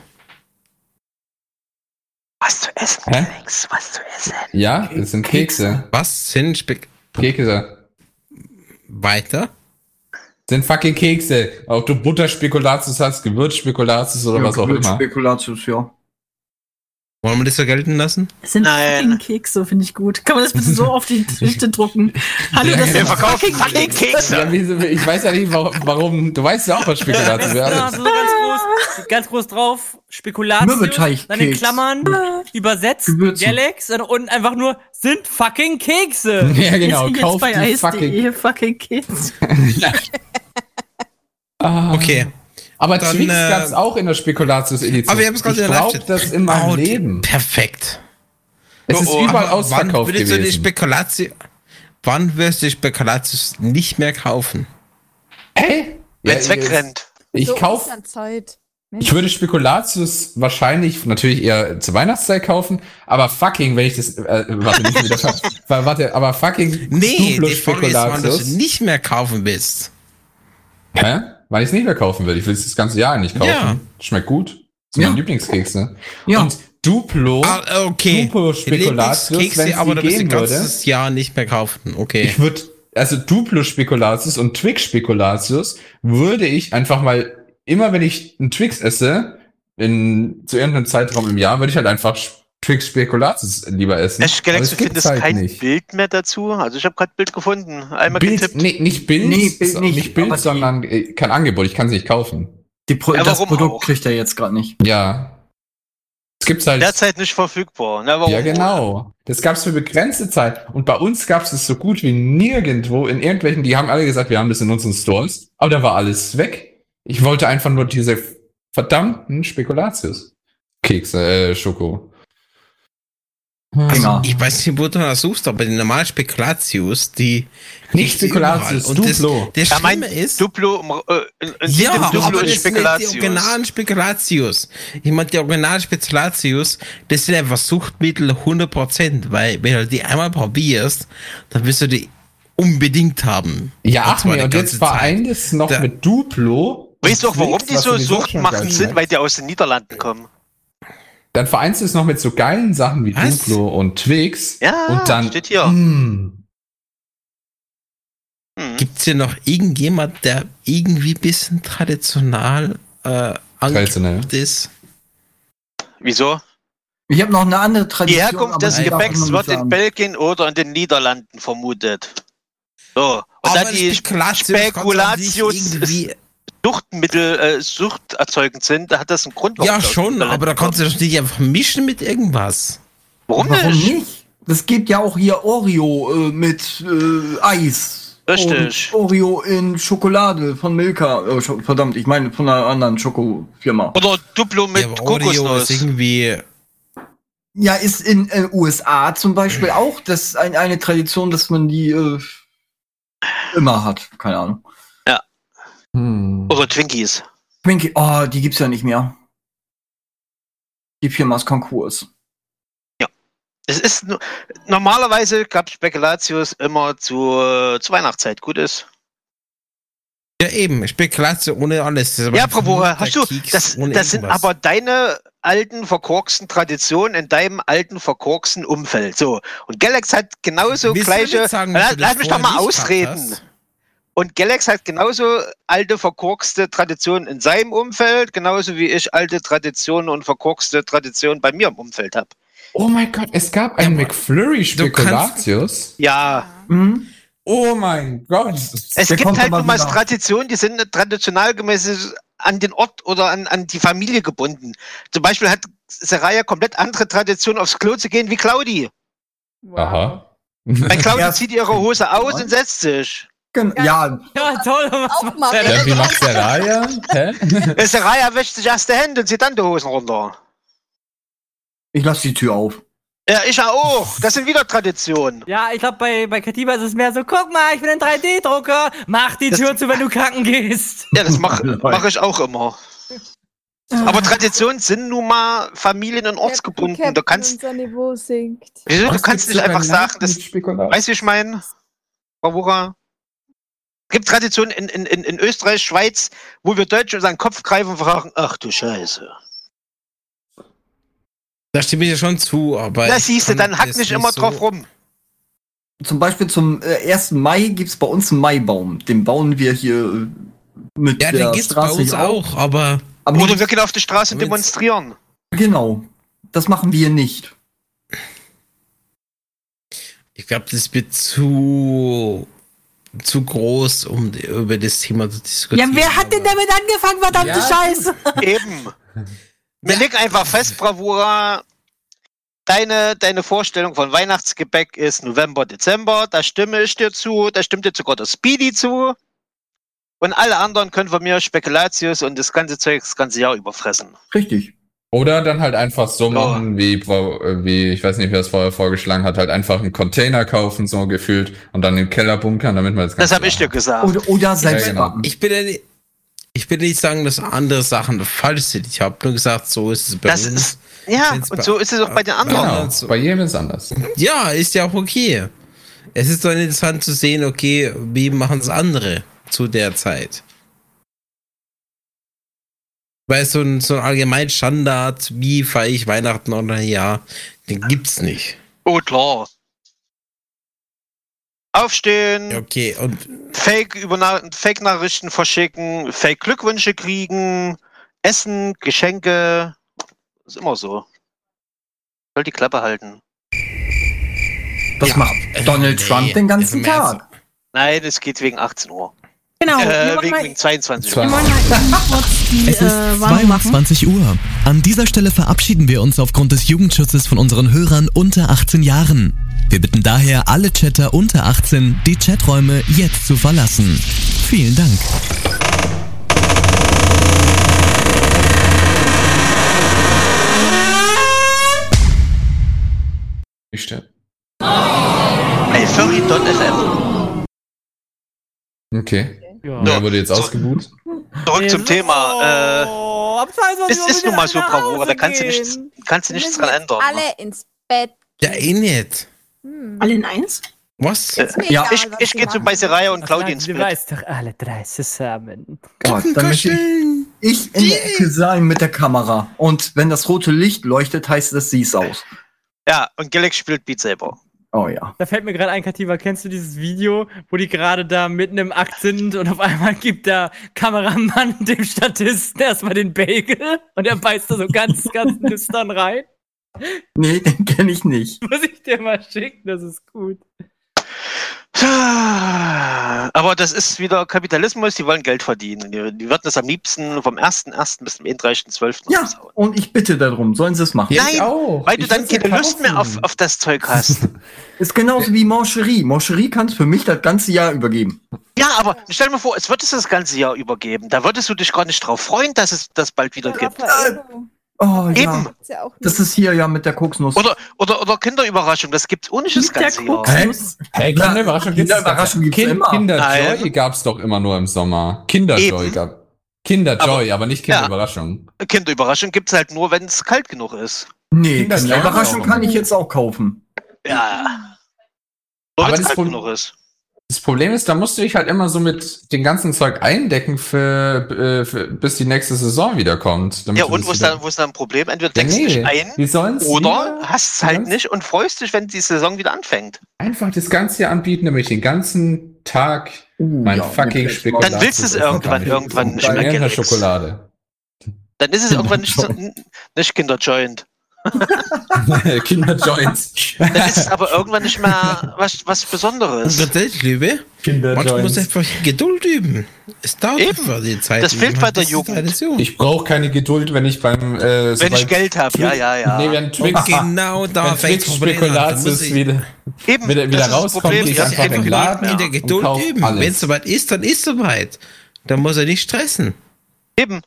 Was zu essen, Hä? Alex, was zu essen. Ja, das sind Kekse. Was sind Spek Kekse. weiter? Sind fucking Kekse. Ob du Butterspekulatius hast, Gewürzspekulatius oder was auch immer. Spekulatius, ja. Wollen wir das so gelten lassen? Es sind Nein. fucking Kekse, finde ich gut. Kann man das bitte so auf die Tüte drucken? Hallo, Ja, das sind fucking fucking Kekse. Kekse. Ja, ich weiß ja nicht, warum. Du weißt ja auch, was Spekulatius Ja, wäre. so ganz groß, ganz groß drauf, Spekulatius, dann in Klammern, übersetzt, Gewürzen. Galax und einfach nur, sind fucking Kekse. Ja, genau. Jetzt Kauf bei die fucking. Fucking Kekse. Okay. Aber Dann, Twix äh, gab's auch in der Spekulatius-Edition. Aber wir haben es gerade ich in der brauch Live-Chat. das in meinem Oh, Leben. Perfekt. Es ist Oh, oh, überall Aber ausverkauft wann würdest du die gewesen. Spekulatius, wann wirst du die Spekulatius nicht mehr kaufen? Hä? Wenn es Ja, wegrennt. Ich So kauf, ist dann Zeit. ich würde Spekulatius wahrscheinlich natürlich eher zur Weihnachtszeit kaufen, aber fucking, wenn ich das, äh, warte, nicht wieder, warte, aber fucking Nee, die Frage ist, wann du Spekulatius. nicht mehr kaufen willst. Hä? Weil ich es nicht mehr kaufen will. Ich will es das ganze Jahr nicht kaufen. Ja. Schmeckt gut. Das sind Ja. meine Lieblingskekse. Ja. Und Duplo, Ah, okay. Duplo Spekulatius, Lieblingskekse, wenn's aber geben würde. ganzes Jahr nicht mehr kaufen. Okay. ich würde, also Duplo Spekulatius und Twix Spekulatius würde ich einfach mal, immer wenn ich einen Twix esse, in, zu irgendeinem Zeitraum im Jahr, würde ich halt einfach Twix Spekulatius lieber essen. Echt, Galax, Aber du es gibt's findest halt kein nicht. Bild mehr dazu? Also ich habe gerade Bild gefunden. Einmal Bild, getippt. nee, nicht Bild, Nee, Bild so- nicht, Bild, aber die- sondern äh, kein Angebot, ich kann es nicht kaufen. Die Pro Ja, das Produkt auch? kriegt er jetzt gerade nicht. Ja. Es gibt's halt. Derzeit nicht verfügbar. Na, warum? Ja, genau. Das gab's für begrenzte Zeit. Und bei uns gab's es so gut wie nirgendwo in irgendwelchen, die haben alle gesagt, wir haben das in unseren Stores, aber da war alles weg. Ich wollte einfach nur diese verdammten Spekulatius. Kekse, äh, Schoko. Dinger. Ich weiß nicht, wo du das suchst, aber die normalen Spekulatius, die. Nicht Spekulatius. Und Duplo. das Er meint Schlimme ist. Duplo, äh, Ja, Duplo aber ist das sind nicht die Spekulatius. originalen Spekulatius. Ich meine, die originalen Spekulatius, das sind einfach Suchtmittel 100%, weil wenn du die einmal probierst, dann wirst du die unbedingt haben. Ja, ach nee, die und jetzt vereint es noch Da- mit Duplo. Weißt du auch, und warum die so geil sind? Weil die aus den Niederlanden kommen. Dann vereinst du es noch mit so geilen Sachen wie Was? Duplo und Twix. Ja, und dann, steht hier. Mm, Hm. Gibt's hier noch irgendjemand, der irgendwie ein bisschen traditional äh, Traditionell. ist? Wieso? Ich habe noch eine andere Die Tradition. Herkunft aber des die Gebäcks wird in. Belgien oder in den Niederlanden vermutet. So. Und Aber dann die Spekulatius irgendwie Suchtmittel, äh, suchterzeugend sind, da hat das einen Grund. warum Ja, schon, aber da kannst du das nicht einfach mischen mit irgendwas. Warum, Warum nicht? Das gibt ja auch hier Oreo äh, mit äh, Eis. Richtig. Und Oreo in Schokolade von Milka. Oh, verdammt, ich meine von einer anderen Schokofirma. Oder Duplo mit ja, aber Oreo Kokosnuss. ist irgendwie. Ja, ist in äh, USA zum Beispiel auch das ein, eine Tradition, dass man die äh, immer hat. Keine Ahnung. Hm. Oder Twinkies. Twinkie, oh, die gibt's ja nicht mehr. Die Firma ist Konkurs. Es ist nur, normalerweise gab Spekulatius immer zu, äh, zur Weihnachtszeit. Gut ist. Ja, eben, Spekulation ohne alles. Ja, Bravo, hast du, Keks das, das sind aber deine alten verkorksten Traditionen in deinem alten verkorksten Umfeld. So. Und Galax hat genauso Willst gleiche. sagen, lass lass mich doch mal ausreden. hast? Und Galax hat genauso alte verkorkste Traditionen in seinem Umfeld, genauso wie ich alte Traditionen und verkorkste Traditionen bei mir im Umfeld habe. Oh mein Gott, es gab einen McFlurry Spekulatius. Ja, Mhm. Oh mein Gott. es Der gibt halt nun mal. Traditionen, die sind traditionalgemäß an den Ort oder an, an die Familie gebunden. Zum Beispiel hat Seraya komplett andere Tradition, aufs Klo zu gehen wie Claudi. Wow. Aha. Bei Claudi Ja. zieht ihre Hose aus und setzt sich. Gen ja, Ja, toll. Was der Ja, wie macht der Raya? Hä? Äh, Seraya wäscht sich erst die Hände und zieht dann die Hosen runter. ich lasse die Tür auf. Ja, ich auch. Das sind wieder Traditionen. Ja, ich glaube, bei, bei Katiba ist es mehr so, guck mal, ich bin ein 3D-Drucker, mach die Das- Tür zu, wenn du kacken gehst. Ja, das mache mach ich auch immer. Aber Traditionen sind nun mal familien- und ortsgebunden. Du kannst, Unser Niveau sinkt. wieso, du kannst nicht einfach sagen, das, weißt du, wie ich meine? Bravura? Es gibt Traditionen in, in, in, in Österreich, Schweiz, wo wir Deutsche unseren Kopf greifen und fragen, ach du Scheiße. Da stimme ich dir schon zu, aber. Da ich siehst du, dann hack das nicht immer so- drauf rum. Zum Beispiel zum äh, 1. Mai gibt's bei uns einen Maibaum. Den bauen wir hier äh, mit Ja, der den gibt's bei Straße uns hier auch, aber. Aber Oder wir gehen auf die Straße demonstrieren. genau. Das machen wir nicht. Ich glaube, das wird zu zu groß, um über das Thema zu Ja, diskutieren. wer hat denn damit angefangen, verdammte Ja. Scheiße? Eben. Wir legen einfach fest, Bravura. Deine, deine Vorstellung von Weihnachtsgebäck ist November, Dezember. Da stimme ich dir zu. Da stimmt dir sogar der Speedy zu. Und alle anderen können von mir Spekulatius und das ganze Zeug das ganze Jahr überfressen. Richtig. Oder dann halt einfach so machen, wie, äh, wie, ich weiß nicht, wer es vorher vorgeschlagen hat, halt einfach einen Container kaufen, so gefühlt, und dann im Keller bunkern, damit man das Das Ganze habe ich dir gesagt. Oder, oder selbst genau. backen. Ich bin ja nicht, ich will nicht sagen, dass andere Sachen falsch sind. Ich habe nur gesagt, so ist es bei Das uns. ist, ja, und so ist es auch bei den anderen. Genau. Genau, so. bei jedem ist anders. Ja, ist ja auch okay. Es ist doch interessant zu sehen, okay, wie machen es andere zu der Zeit. Weil so ein, so ein allgemein Standard, wie feiere ich Weihnachten oder ja, den gibt's nicht. Oh, klar. Aufstehen, Okay, und Fake über Fake Nachrichten verschicken, Fake Glückwünsche kriegen, Essen, Geschenke, ist immer so. Soll die Klappe halten. Das Ja, macht Donald nee, Trump den ganzen Tag. Nein, es geht wegen 18 Uhr. Genau. wir Äh, wegen, mal- wegen 22 Zwei- Uhr. die Es ist äh, Warnung machen. 22 Uhr. An dieser Stelle verabschieden wir uns aufgrund des Jugendschutzes von unseren Hörern unter 18 Jahren. Wir bitten daher alle Chatter unter 18, die Chaträume jetzt zu verlassen. Vielen Dank. Ich stimmt. Ey, Furry.fm. Okay. Ja. Wer wurde jetzt ausgebucht? Zurück zum Thema. Äh, Oh, 22 es ist nun mal so, Bravura, da kannst du nichts, kannst du nichts dran ändern. Alle ins Bett. ja eh nicht. Hm. Alle in eins? Was? Äh, Ja. egal, Ich, ich gehe zu machen. bei Seraya und Claudia ins Sie, Du Bett. weißt doch alle drei zusammen. Gott, dann möchte ich, ich in der Ecke sein mit der Kamera. Und wenn das rote Licht leuchtet, heißt es, sie ist aus. Ja, und Galax spielt Beat selber. Oh ja. Da fällt mir gerade ein, Kativa, kennst du dieses Video, wo die gerade da mitten im Akt sind und auf einmal gibt der Kameramann dem Statisten erstmal den Bagel und er beißt da so ganz, ganz nüstern rein? Nee, den kenne ich nicht. Muss ich dir mal schicken, das ist gut. Aber das ist wieder Kapitalismus, die wollen Geld verdienen. Die, die würden das am liebsten vom 1.1. bis zum 31.12. Ja, raushauen. und ich bitte darum, sollen sie es machen. Ja, Nein, ich auch. Weil du Ich dann will's ja keine Lust mehr auf, auf das Zeug hast. Ist genauso wie Mancherie. Mancherie kannst für mich das ganze Jahr übergeben. ja, aber stell dir mal vor, es wird es das ganze Jahr übergeben. Da würdest du dich gar nicht drauf freuen, dass es das bald wieder gibt. Raffaello Oh ja. Eben. ja Das ist hier ja mit der Koksnuss. Oder, oder, oder Kinderüberraschung, das gibt's der ganze Jahr. Koksnuss. Hey, Kinderüberraschung gibt's Kinderüberraschung doch. gibt's kind, immer. Kinderjoy Nein. gab's doch immer nur im Sommer. Kinderjoy gab. Kinderjoy, aber, nicht Ja. Kinderüberraschung. Kinderüberraschung gibt's halt nur, wenn es kalt genug ist. nee, Kinder- die Überraschung Ja. kann ich jetzt auch kaufen. Ja. Nur Aber wenn es das kalt genug ist. Das Problem ist, da musst du dich halt immer so mit dem ganzen Zeug eindecken, für, äh, für, bis die nächste Saison wiederkommt. damit Ja, und wo ist wieder- dann, wo ist dann ein Problem? Entweder deckst du dich nee, ein die sollen's oder wieder- hast es halt nicht und freust dich, wenn die Saison wieder anfängt. Einfach das ganze Jahr anbieten, damit ich den ganzen Tag Uh, mein ja, fucking Spekulatius Dann willst du es irgendwann- irgendwann nicht mehr. Schokolade. Dann ist es irgendwann nicht, so, nicht Kinderjoint. Kinderjoints. Dann ist es aber irgendwann nicht mehr was, was Besonderes. Tatsächlich, Liebe. Manchmal muss Kinderjoints. einfach Geduld üben. Es dauert Eben. einfach die Zeit. Das fehlt bei der Das Jugend. Ich brauche keine Geduld, wenn ich beim äh, Wenn ich Geld habe, ja, ja, ja. Nee, wenn Twix, genau da wenn fängt Twix das muss Spekulatius ich- wieder, Eben, wieder, wieder das ist das rauskommt, ich Ja, einfach Geduld Laden in der und Geduld üben. Wenn es soweit ist, dann ist soweit. Dann muss er nicht stressen. Eben.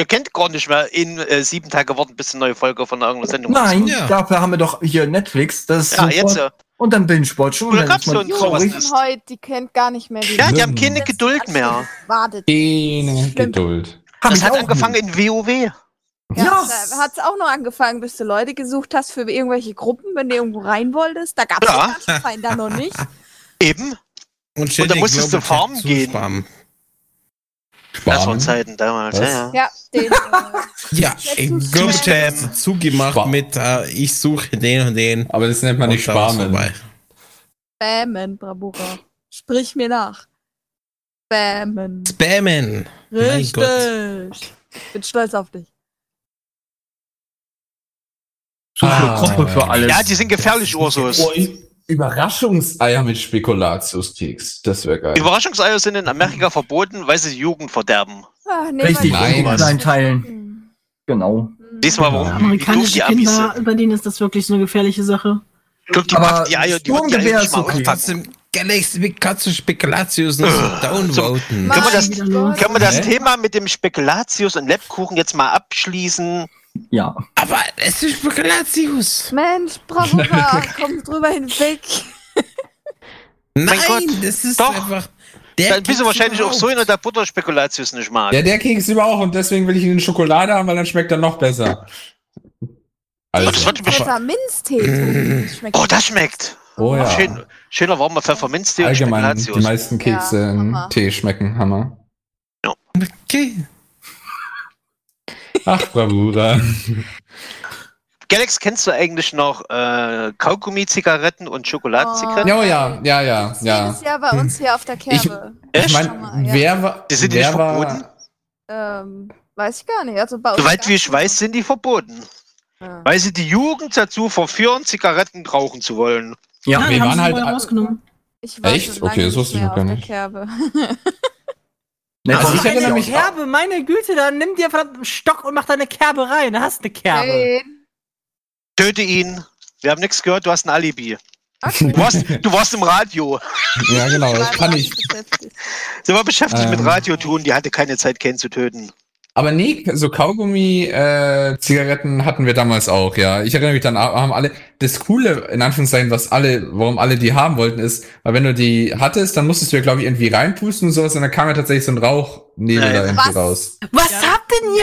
Ihr kennt gar nicht mehr in äh, sieben Tage warten, bis eine neue Folge von irgendeiner Sendung Nein, Ja. dafür haben wir doch hier Netflix. Das ist Ja, jetzt. äh, Und dann Binge-Watchen. Und Oder dann ist man Kapseln, Die sowas heute, die kennt gar nicht mehr die Ja, die haben keine Geduld mehr. Anschluss. Wartet. Keine. Geduld. Das ich hat angefangen nicht. in WoW. Ja, Ja. da hat es auch noch angefangen, bis du Leute gesucht hast für irgendwelche Gruppen, wenn du irgendwo rein wolltest. Da gab es Ja. ja. den da noch nicht. Eben. Und, da musstest du farmen gehen. Das waren. Zeiten damals. Was? Ja, ja. Den. Äh, Ja, ich hast du zugemacht Spam. mit, äh, ich suche den und den. Aber das nennt man nicht vorbei. Spammen, Bravura. Sprich mir nach. Spammen. Spammen. Mein Richtig. Bin stolz auf dich. So Ah. Gruppe für alles. ja, die sind gefährlich, Ursus. Oh, ich- Überraschungseier mit Spekulatiuskeks. Das wäre geil. Überraschungseier sind in Amerika verboten, weil sie die Jugend verderben. Ah, nee, Richtig, in kleinen Teilen. Genau. Siehst du mal, warum wie doof Amerikanische die Amis Kinder, sind. bei denen ist das wirklich so eine gefährliche Sache. Guck, die Aber die Eier, die die Eier ist mal okay. Trotzdem, Galaxy mit Katze Spekulatius und so downvoten. Mann, Können wir das-. Können wir das? Thema mit dem Spekulatius und Lebkuchen jetzt mal abschließen? Ja. Aber es ist Spekulatius. Mensch, Bravura, komm drüber hinweg. Nein, Gott. das ist Doch. einfach. Der Dann bist du wahrscheinlich auch so in der Butter Spekulatius nicht mag. Ja, der Keks über auch und deswegen will ich ihn in Schokolade haben, weil dann schmeckt er noch besser. Oh, das wird Pfefferminztee. Schmeckt Oh, das schmeckt. Oh ja. Schön, schöner warmer Pfefferminztee und Allgemein, die Spekulatius. meisten Kekse Ja, in Hammer. Tee schmecken Hammer. Okay. Ach, Bravura. Galax, kennst du eigentlich noch äh, Kaugummi-Zigaretten und Schokoladenzigaretten? Ja, oh ja, ja, ja, ja. Jedes Jahr bei uns hier auf der Kerbe. Ich Echt? meine, wer war. Die sind wer nicht war, verboten? Ähm, weiß ich gar nicht. Also bei uns Soweit wie ich weiß, sind die verboten. Ja. Weil sie die Jugend dazu verführen, Zigaretten rauchen zu wollen. Ja. Ja, wir die haben waren sie halt rausgenommen. Ich war Echt? Okay, das wusste ich mehr noch gar auf der nicht. Ne, Also das ich ist erinnere ja mich- auch- Kerbe, meine Güte, dann nimm dir verdammt einen Stock und mach da eine Kerbe rein. Da hast du eine Kerbe. Hey. Töte ihn. Wir haben nichts gehört, du hast ein Alibi. Okay. Du warst, du warst im Radio. Ja, genau, das kann ich. Sie war beschäftigt Ähm. mit Radio tun, die hatte keine Zeit, Ken zu töten. Aber nee, so Kaugummi-Zigaretten hatten wir damals auch, ja. Ich erinnere mich dann, haben alle, das Coole, in Anführungszeichen, was alle, warum alle die haben wollten, ist, weil wenn du die hattest, dann musstest du ja, glaube ich, irgendwie reinpusten und sowas, und dann kam ja tatsächlich so ein Rauchnebel Nein. da irgendwie Was? raus. Was habt denn ihr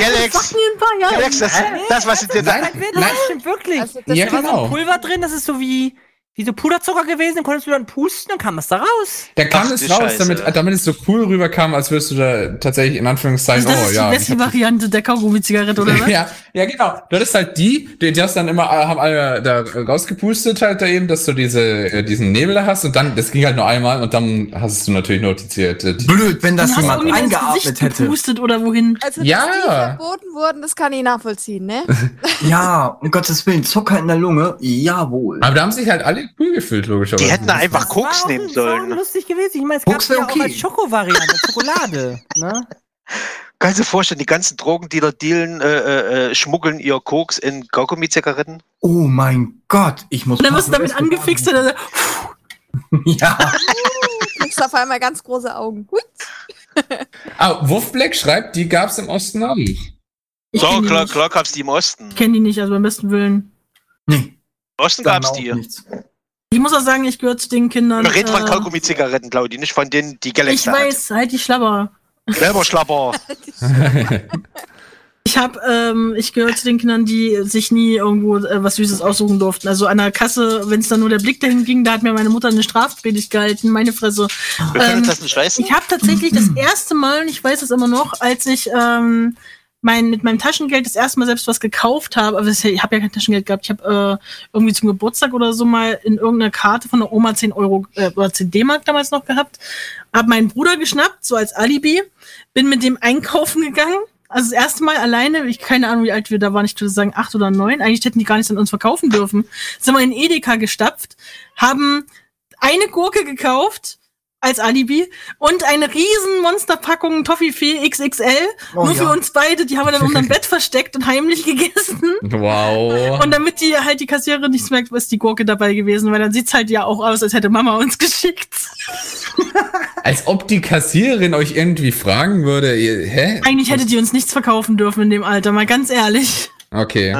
Jahren? Alex, das, das was sie dir da. Nein, Das nein, stimmt wirklich. Also das Ja, da war so genau. ein Pulver drin, das ist so wie, wie so Puderzucker gewesen, dann konntest du dann pusten, dann kam es da raus. da kam Ach, es raus, Scheiße. damit, damit es so cool rüberkam, als würdest du da tatsächlich in Anführungszeichen, Also das oh ist ja. die beste Variante der Kaugummi-Zigarette, oder was? ja, ja, genau. Du hattest halt die, die, die hast dann immer, äh, haben alle da rausgepustet halt da eben, dass du diese, äh, diesen Nebel da hast und dann, das ging halt nur einmal und dann hast du natürlich notiziert. äh, Blöd, wenn das Dann hast du jemand eingeatmet hätte. gepustet oder wohin? Also, Ja. dass die verboten wurden, das kann ich nachvollziehen, ne? Ja, um Gottes Willen, Zucker in der Lunge, jawohl. Aber da haben sich halt alle Pool gefüllt, logischerweise. Die hätten da einfach Das Koks auch- nehmen das war auch sollen. lustig gewesen. Ich meine, es gab Koks ja wär auch okay. als Schokovariante, Schokolade. Ne? Kannst du dir vorstellen, die ganzen Drogendealer dealen, äh, äh, äh, schmuggeln ihr Koks in Kaugummi-Zigaretten? Oh mein Gott, ich muss. Und dann wirst du damit angefixt und dann, Ja, Kriegst auf einmal ganz große Augen. Ah, Wolf Black schreibt, die gab's im Osten auch. ich So, klar, nicht. klar gab's die im Osten. Ich kenne die nicht, also beim besten Willen. nee, Im Osten gab's auch die. nichts. Ich muss auch sagen, ich gehöre zu den Kindern. Wir reden von äh, Kaugummi-Zigaretten, Claudi, nicht von denen, die Ich Galaxy hat. weiß, halt die Schlabber. Selber Schlapper. Ich habe, ähm, ich gehöre zu den Kindern, die sich nie irgendwo äh, was Süßes aussuchen durften. Also an der Kasse, wenn es dann nur der Blick dahin ging, da hat mir meine Mutter eine Strafpredigt gehalten, meine Fresse. Wir können Ähm, das nicht leisten. Ich habe tatsächlich das erste Mal, und ich weiß es immer noch, als ich ähm, mein, mit meinem Taschengeld das erste Mal selbst was gekauft habe, aber ich habe ja kein Taschengeld gehabt, ich habe äh, irgendwie zum Geburtstag oder so mal in irgendeiner Karte von der Oma 10 Euro äh, oder 10 D-Mark damals noch gehabt, habe meinen Bruder geschnappt, so als Alibi, bin mit dem einkaufen gegangen. Also das erste Mal alleine, ich keine Ahnung, wie alt wir da waren, ich würde sagen acht oder neun. Eigentlich hätten die gar nicht an uns verkaufen dürfen. Sind wir in Edeka gestapft, haben eine Gurke gekauft als Alibi und eine riesen Monsterpackung Toffifee XXL Oh, nur für ja. uns beide. Die haben wir dann unterm Bett versteckt und heimlich gegessen. wow. Und damit die halt die Kassiererin nichts merkt, ist die Gurke dabei gewesen, weil dann sieht's halt ja auch aus, als hätte Mama uns geschickt. Als ob die Kassiererin euch irgendwie fragen würde, ihr- hä? Eigentlich hätte die uns nichts verkaufen dürfen in dem Alter, mal ganz ehrlich. Okay. Äh.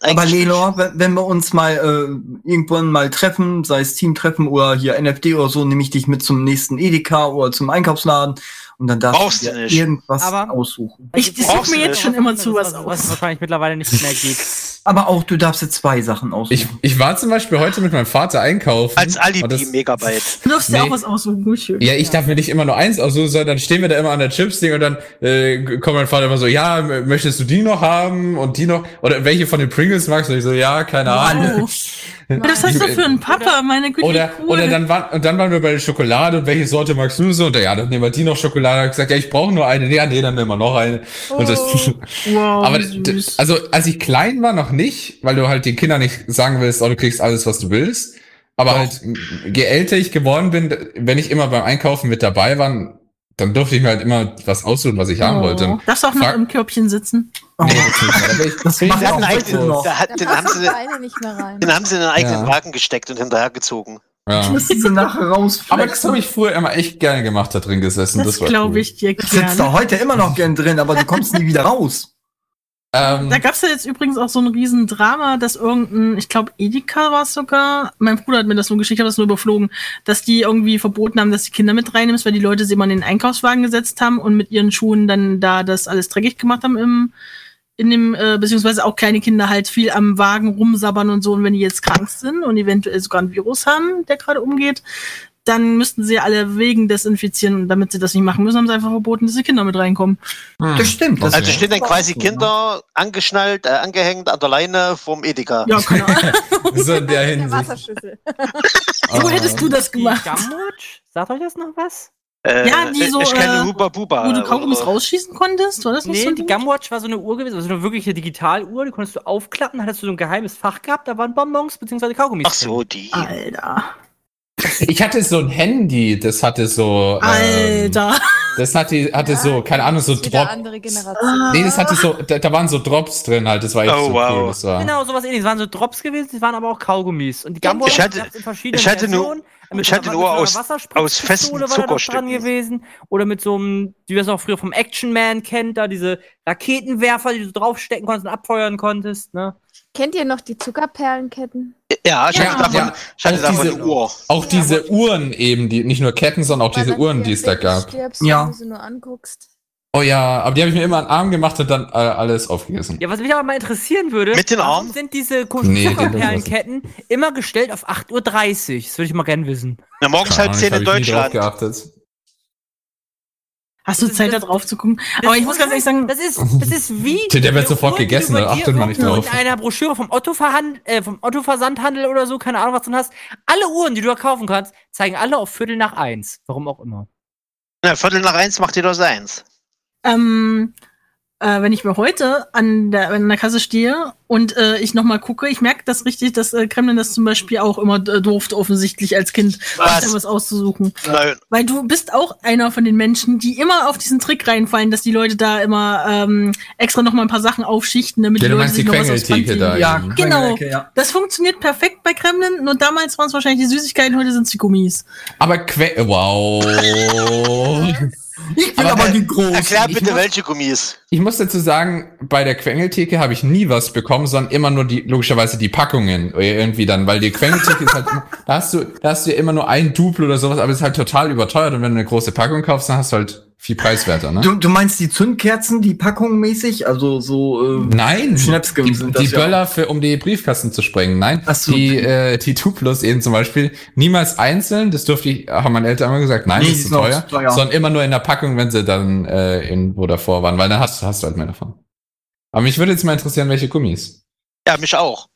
Aber Lelor, wenn wir uns mal äh, irgendwann mal treffen, sei es Teamtreffen oder hier NFD oder so, nehme ich dich mit zum nächsten Edeka oder zum Einkaufsladen und dann darfst Brauchst du dir irgendwas Aber- aussuchen. Ich, ich suche mir jetzt schon immer zu was aus. was wahrscheinlich mittlerweile nicht mehr geht. Aber auch du darfst dir zwei Sachen aussuchen. Ich, ich war zum Beispiel heute mit meinem Vater einkaufen. als und Alibi das- Megabyte. Du darfst dir Nee. auch was aussuchen, gut schön. Ja, ich darf mir nicht immer nur eins aussuchen, sondern dann stehen wir da immer an der Chips-Ding und dann äh, kommt mein Vater immer so, ja, möchtest du die noch haben und die noch? Oder welche von den Pringles magst du? Ich so, ja, keine Ahnung. Wow. Das heißt doch für einen Papa, meine Güte. Oder, cool. oder dann war, und dann waren wir bei der Schokolade und welche Sorte magst du so? Und ja, dann nehmen wir die noch Schokolade. Hat gesagt, ja, ich brauche nur eine. Ja, nee, dann nehmen wir noch eine. Und das, Oh. wow, aber süß. also als ich klein war noch nicht, weil du halt den Kindern nicht sagen willst, oh, du kriegst alles, was du willst. Aber Doch. halt, je älter ich geworden bin, wenn ich immer beim Einkaufen mit dabei war, dann durfte ich mir halt immer was aussuchen, was ich haben Oh. wollte. Darfst du auch noch Frag- im Körbchen sitzen? Oh, Nee. Da das macht hat einen eigenen, noch. hat, Dann den, haben sie, das Beine nicht mehr rein. den haben sie in einen eigenen Ja. Wagen gesteckt und hinterhergezogen. ja. Müssen sie nachher rausflexen. Aber das habe ich früher immer echt gerne gemacht, da drin gesessen. Das, Das, war glaube cool. ich dir Ich sitze da gerne. heute immer noch gern drin, aber du kommst nie wieder raus. Ähm, Da gab's ja jetzt übrigens auch so ein riesen Drama, dass irgendein, ich glaube Edeka war es sogar, mein Bruder hat mir das nur geschickt, ich habe das nur überflogen, dass die irgendwie verboten haben, dass die Kinder mit reinnimmst, weil die Leute sie immer in den Einkaufswagen gesetzt haben und mit ihren Schuhen dann da das alles dreckig gemacht haben im in dem, äh, beziehungsweise auch kleine Kinder halt viel am Wagen rumsabbern und so. Und wenn die jetzt krank sind und eventuell sogar ein Virus haben, der gerade umgeht, dann müssten sie alle Wegen desinfizieren. Und damit sie das nicht machen müssen, haben sie einfach verboten, dass die Kinder mit reinkommen. hm. Das stimmt. Das Also stehen dann quasi so, Kinder angeschnallt, äh, angehängt an der Leine vom Edeka. Ja, Ahnung. so in der Der Hinsicht. Wasserschüssel. so hättest du das Die gemacht. Gumwatch? Sagt euch das noch was? Äh, Ja, die so, ich kenne äh, Huba Buba. Wo du Kaugummis rausschießen konntest? War das nicht Nee, so ein die? Gumwatch war so eine Uhr gewesen, also eine wirkliche Digitaluhr, die konntest du aufklappen, hattest du so ein geheimes Fach gehabt, da waren Bonbons bzw. Kaugummis. Ach so, die. Alter. Ich hatte so ein Handy, das hatte so. Ähm, Alter. das hatte, hatte Ja, so, keine Ahnung, so Das ist wieder Drop. andere Generation. Ah. Nee, das hatte so, da, da waren so Drops drin halt, das war echt Oh, so wow. cool. Das war. Genau, sowas ähnliches. Es waren so Drops gewesen, es waren aber auch Kaugummis. Und die Ich Gumwatch hatte- in verschiedenen ich hatte nur- Versionen. Mit ich hatte nur aus- aus festen Zuckerstücken. gewesen. Oder mit so einem, wie wir es auch früher vom Action Man kennt, da diese Raketenwerfer, die du draufstecken konntest und abfeuern konntest, ne? Kennt ihr noch die Zuckerperlenketten? Ja, ich hatte Ja, davon, ja. ich hatte Auch davon diese- eine Uhr. Auch diese Uhren eben, die nicht nur Ketten, sondern auch Weil diese Uhren, die es da gab. Stirbst, Ja. Wenn du sie nur anguckst. Oh ja, aber die habe ich mir immer an den Arm gemacht und dann äh, alles aufgegessen. Ja, was mich aber mal interessieren würde, Mit den warum Armen? sind diese komischen Nee, Zuckerperlenketten immer gestellt auf 8.30 Uhr? Das würde ich mal gerne wissen. Na, morgens halb Keine zehn Ahnung, in hab ich nie drauf Deutschland. Hast du Das- Zeit, da drauf zu gucken? Aber ich muss ganz ehrlich sagen, Das ist, das ist wie. Der wird sofort gegessen, bei da dir achtet man nicht drauf. In einer Broschüre vom Otto, Verhand äh, vom Otto Versandhandel oder so, keine Ahnung, was du drin hast. Alle Uhren, die du da kaufen kannst, zeigen alle auf Viertel nach eins. Warum auch immer. Na, Viertel nach eins macht jeder seins. ähm, äh, wenn ich mir heute an der, an der Kasse stehe und äh, ich nochmal gucke, ich merke das richtig, dass äh, Kremlin das zum Beispiel auch immer äh, durfte, offensichtlich als Kind, Was? sich da was auszusuchen. Nein. Weil du bist auch einer von den Menschen, die immer auf diesen Trick reinfallen, dass die Leute da immer ähm, extra noch mal ein paar Sachen aufschichten, damit Ja, die du Leute meinst sich die noch was aufs da. Ja, eben. Genau. Ja. Das funktioniert perfekt bei Kremlin, nur damals waren es wahrscheinlich die Süßigkeiten, heute sind es die Gummis. Aber Que Wow. Ich will Aber, aber, die großen. Erklär ich bitte, muss- welche Gummis. Ich muss dazu sagen, bei der Quengeltheke habe ich nie was bekommen, sondern immer nur die, logischerweise die Packungen irgendwie dann, weil die Quengeltheke ist halt, immer- da hast du, da hast du immer nur ein Duplo oder sowas, aber es ist halt total überteuert und wenn du eine große Packung kaufst, dann hast du halt viel preiswerter, ne? Du, du meinst die Zündkerzen, die Packung mäßig? Also so, äh, Nein, Schnäpsgum die, sind das die ja. Böller für, um die Briefkasten zu sprengen. Nein, Ach so. die, äh, die Duplos eben zum Beispiel niemals einzeln. Das durfte ich, haben meine Eltern immer gesagt, nein, Nee, das ist zu teuer, teuer. sondern immer nur in der Packung, wenn sie dann äh, irgendwo davor waren, weil dann hast, hast du halt mehr davon. Aber mich würde jetzt mal interessieren, welche Gummis. Ja, mich auch.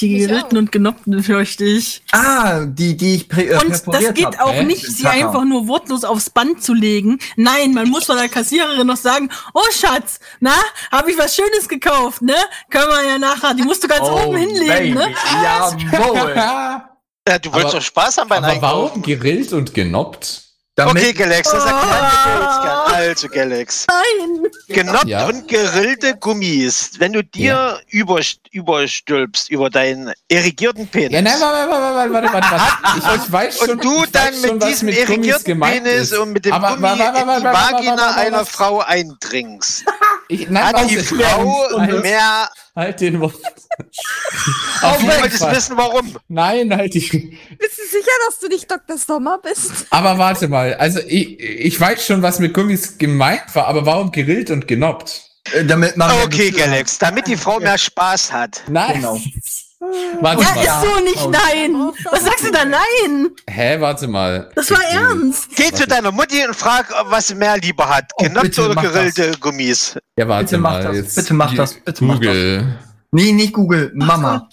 Die auch. und genoppten fürchte ich. ah, die, die ich prä, äh, Und das geht hab. auch Hä? nicht, sie Tacker. einfach nur wortlos aufs Band zu legen. Nein, man muss von der Kassiererin noch sagen, oh Schatz, na, habe ich was Schönes gekauft, ne? Können wir ja nachher, die musst du ganz Oh, oben hinlegen, ne? Jawohl. Ja, du wolltest Aber- doch Spaß haben beim Aber warum Einkaufen. gegrillt und genoppt? Damit, Okay, Galax, das wir jetzt gern. Also, Galax. Nein. Genoppt Ja. und gerillte Gummis. Wenn du dir überst- überstülpst über deinen irrigierten Penis. Ja, nein, warte, warte, warte, warte, warte. Ich, ich weiß schon, und du dann schon, mit was diesem mit gemeint Penis ist. und mit dem Aber- Gummi warte, warte, in die warte, warte, warte, Vagina warte, einer. Frau eindringst. Ich, nein, Hat die Frau mehr... halt den Mund. Du Auf jeden wolltest Fall. wissen, warum. Nein, halt die. Bist du sicher, dass du nicht Dr. Sommer bist? Aber warte mal, also ich, ich weiß schon, was mit Gummis gemeint war, aber warum gegrillt und genoppt? äh, damit man mehr Okay. Galax, damit die Frau mehr Spaß hat. Nein. Genau. Warte Ja, mal. Ist so nicht Oh. nein. Was sagst du da nein? Hä, warte mal. Das war Gegrillt. ernst. Geh zu deiner Mutti und frag, was sie mehr lieber hat. Oh, bitte oder mach gerillte Gummis. Ja, warte Bitte mach mal. das, Jetzt bitte mach das, bitte mach Google. Nee, nicht Google, Mama.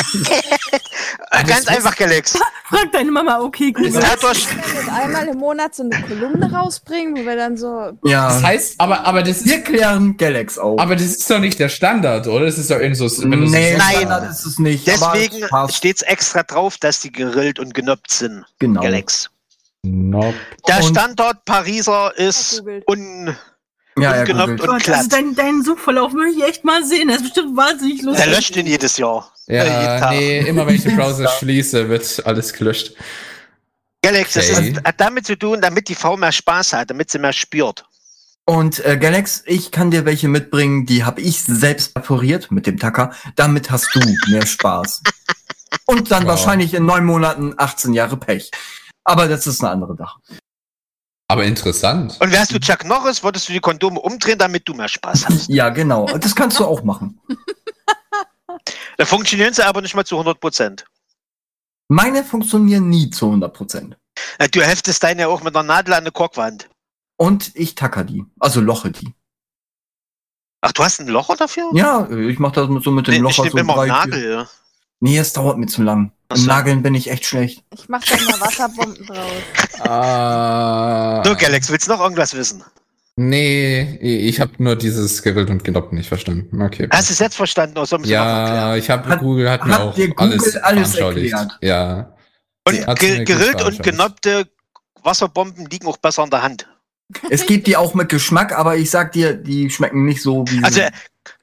Ganz einfach, Galax. Frag deine Mama, okay, gut. Wir können einmal im Monat so eine Kolumne rausbringen, wo wir dann so. Das Ja. heißt, aber, aber das ist, Wir klären Galax auf. aber das ist doch nicht der Standard, oder? Das ist doch irgendwie so, nee, Nein. Standard ist es nicht. deswegen es passt. steht's extra drauf, dass die gerillt und genoppt sind. Genau. Galax. Nope. Der Und- Standort Pariser ist un, Ja, ja, und Gott, also dein, deinen Suchverlauf will ich echt mal sehen. Das ist bestimmt wahnsinnig lustig. Der löscht ihn jedes Jahr. Äh, Ja, Tag. nee, immer wenn ich den Browser schließe, wird alles gelöscht. Galax, das Okay. ist, hat damit zu tun, damit die Frau mehr Spaß hat, damit sie mehr spürt. Und äh, Galax, ich kann dir welche mitbringen, die habe ich selbst perforiert mit dem Tacker. Damit hast du mehr Spaß. Und dann Wow. wahrscheinlich in neun Monaten 18 Jahre Pech. Aber das ist eine andere Sache. Aber interessant. Und wärst du Chuck Norris, würdest du die Kondome umdrehen, damit du mehr Spaß hast. Ja, genau. Das kannst du auch machen. Da funktionieren sie aber nicht mal zu 100 Prozent. Meine funktionieren nie zu 100 Prozent. Du heftest deine ja auch mit einer Nadel an eine Korkwand. Und ich tacker die. Also loche die. Ach, du hast ein Locher dafür? Ja, ich mache das mit, so mit dem Nee, ich Locher nehme so immer drei, Nagel. Nee, es dauert mir zu lang. Im. Nageln bin ich echt schlecht. Ich mach da mal Wasserbomben draus. Ah, So, Galax, willst du noch irgendwas wissen? Nee, ich habe nur dieses gegrillt und genoppt nicht verstanden. Okay. Hast du es jetzt verstanden? Oder ja, ich habe Google hat mir hat auch dir Google alles, alles erklärt? Ja. Und mir ge gerillt und genoppte Wasserbomben liegen auch besser in der Hand. Es gibt die auch mit Geschmack, aber ich sag dir, die schmecken nicht so wie. Also,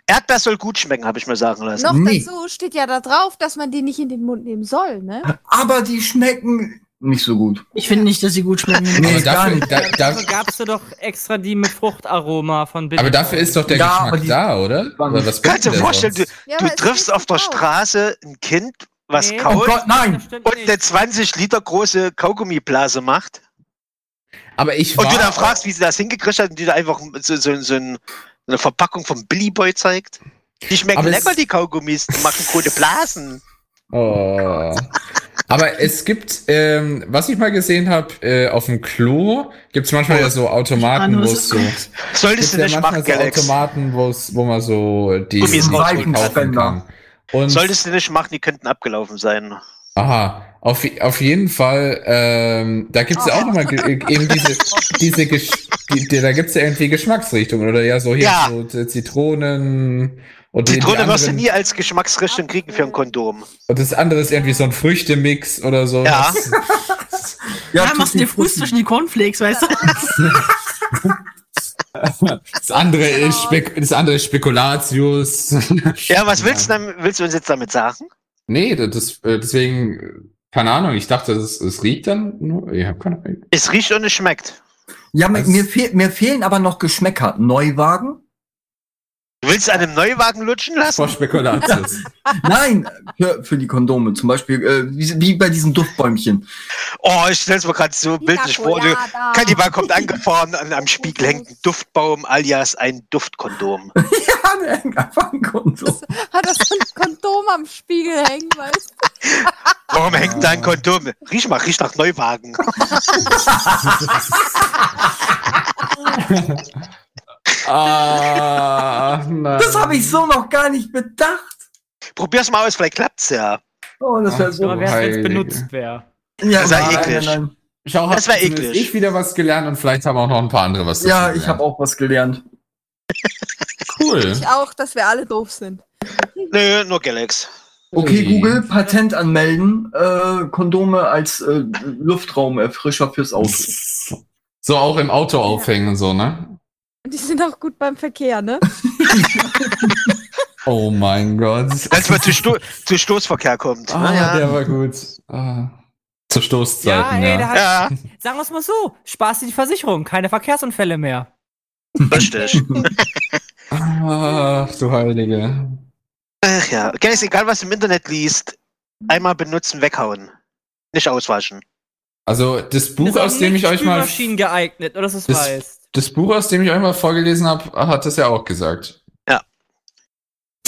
Erdbeer soll gut schmecken, habe ich mir sagen lassen. Noch Nee. dazu steht ja da drauf, dass man die nicht in den Mund nehmen soll, ne? aber die schmecken nicht so gut. Ich finde nicht, dass sie gut schmecken. Nee, aber dafür, da, da, Dafür gab's doch extra die mit Fruchtaroma von Bitter. aber dafür ist doch der Ja, Geschmack die- da, oder? oder was Kannst du dir vorstellen, du? Ja, du es triffst auf der. Straße ein Kind, was Nee. Oh kaut Gott, nein! und eine 20 Liter große Kaugummiblase macht. Aber ich Und du dann fragst, wie sie das hingekriegt hat und die da einfach so, so, so ein, eine Verpackung vom Billy Boy zeigt. Die schmecken Aber es- lecker, die Kaugummis. Die machen gute Blasen. Oh. Aber es gibt, ähm, was ich mal gesehen habe, äh, auf dem Klo gibt's manchmal ja so Automaten, wo was es so. Solltest du ja nicht manchmal machen, so Galax. Automaten, wo's, wo man so die rausholen kaufen kann. Und Solltest du nicht machen, die könnten abgelaufen sein. Aha, auf, auf jeden Fall, ähm, da gibt's ja auch nochmal ge- eben diese, diese Gesch die, die, da gibt's ja irgendwie Geschmacksrichtungen oder ja so hier Ja. so Zitronen Und Zitrone wirst du anderen- nie als Geschmacksrichtung kriegen für ein Kondom. Und das andere ist irgendwie so ein Früchtemix oder so. Ja. Das- Ja, Tutti machst du dir Fuß zwischen die Cornflakes, weißt du? Das andere ist, Spek das andere ist Spekulatius. Ja, was willst du, dann, willst du uns jetzt damit sagen? Nee, das, äh, deswegen, keine Ahnung, ich dachte, es, es riecht dann nur. Ich hab keine Ahnung. Es riecht und es schmeckt. Ja, Das- mir, fehl, mir fehlen aber noch Geschmäcker. Neuwagen? Du willst an einem Neuwagen lutschen Vor lassen? Spekulatius. Nein, für, für die Kondome. Zum Beispiel, äh, wie, wie bei diesen Duftbäumchen. Oh, ich stell's mir gerade so bildlich vor. Du. Kannibal kommt angefahren, an am Spiegel hängt ein Duftbaum alias ein Duftkondom. ja, der hängt einfach ein Kondom. Hat er so ein Kondom am Spiegel hängen, weißt du? Warum hängt da ein Kondom? Riech mal, riech nach Neuwagen. Ah, nein. Das habe ich so noch gar nicht bedacht. Probier's mal aus, vielleicht klappt's ja. Oh, das wäre so. Aber wär's, wenn's Heilige. benutzt wäre. Ja, Das nein, eklig. nein, nein. Schau, Das zumindest eklig. ich wieder was gelernt und vielleicht haben auch noch ein paar andere was Ja, ich habe auch was gelernt. Cool. Ich auch, dass wir alle doof sind. Nö, nur Galax. Okay. Google, Patent anmelden, äh, Kondome als äh, Luftraumerfrischer fürs Auto. So auch im Auto aufhängen und so, ne? Und die sind auch gut beim Verkehr, ne? Oh mein Gott. Als man zu, Sto zu Stoßverkehr kommt. Ah, Naja. der war gut. Ah. Zu Ja, Stoßzeiten, ey, ja. hat, Ja, sagen wir es mal so, Spaß die Versicherung, keine Verkehrsunfälle mehr. richtig. Ach, du Heilige. Ach ja. Galax, egal was du im Internet liest, einmal benutzen, weghauen. Nicht auswaschen. Also das Buch, Ist aus dem ich euch mal geeignet, oder dass du es Das- weißt. Das Buch, aus dem ich euch mal vorgelesen habe, hat das ja auch gesagt.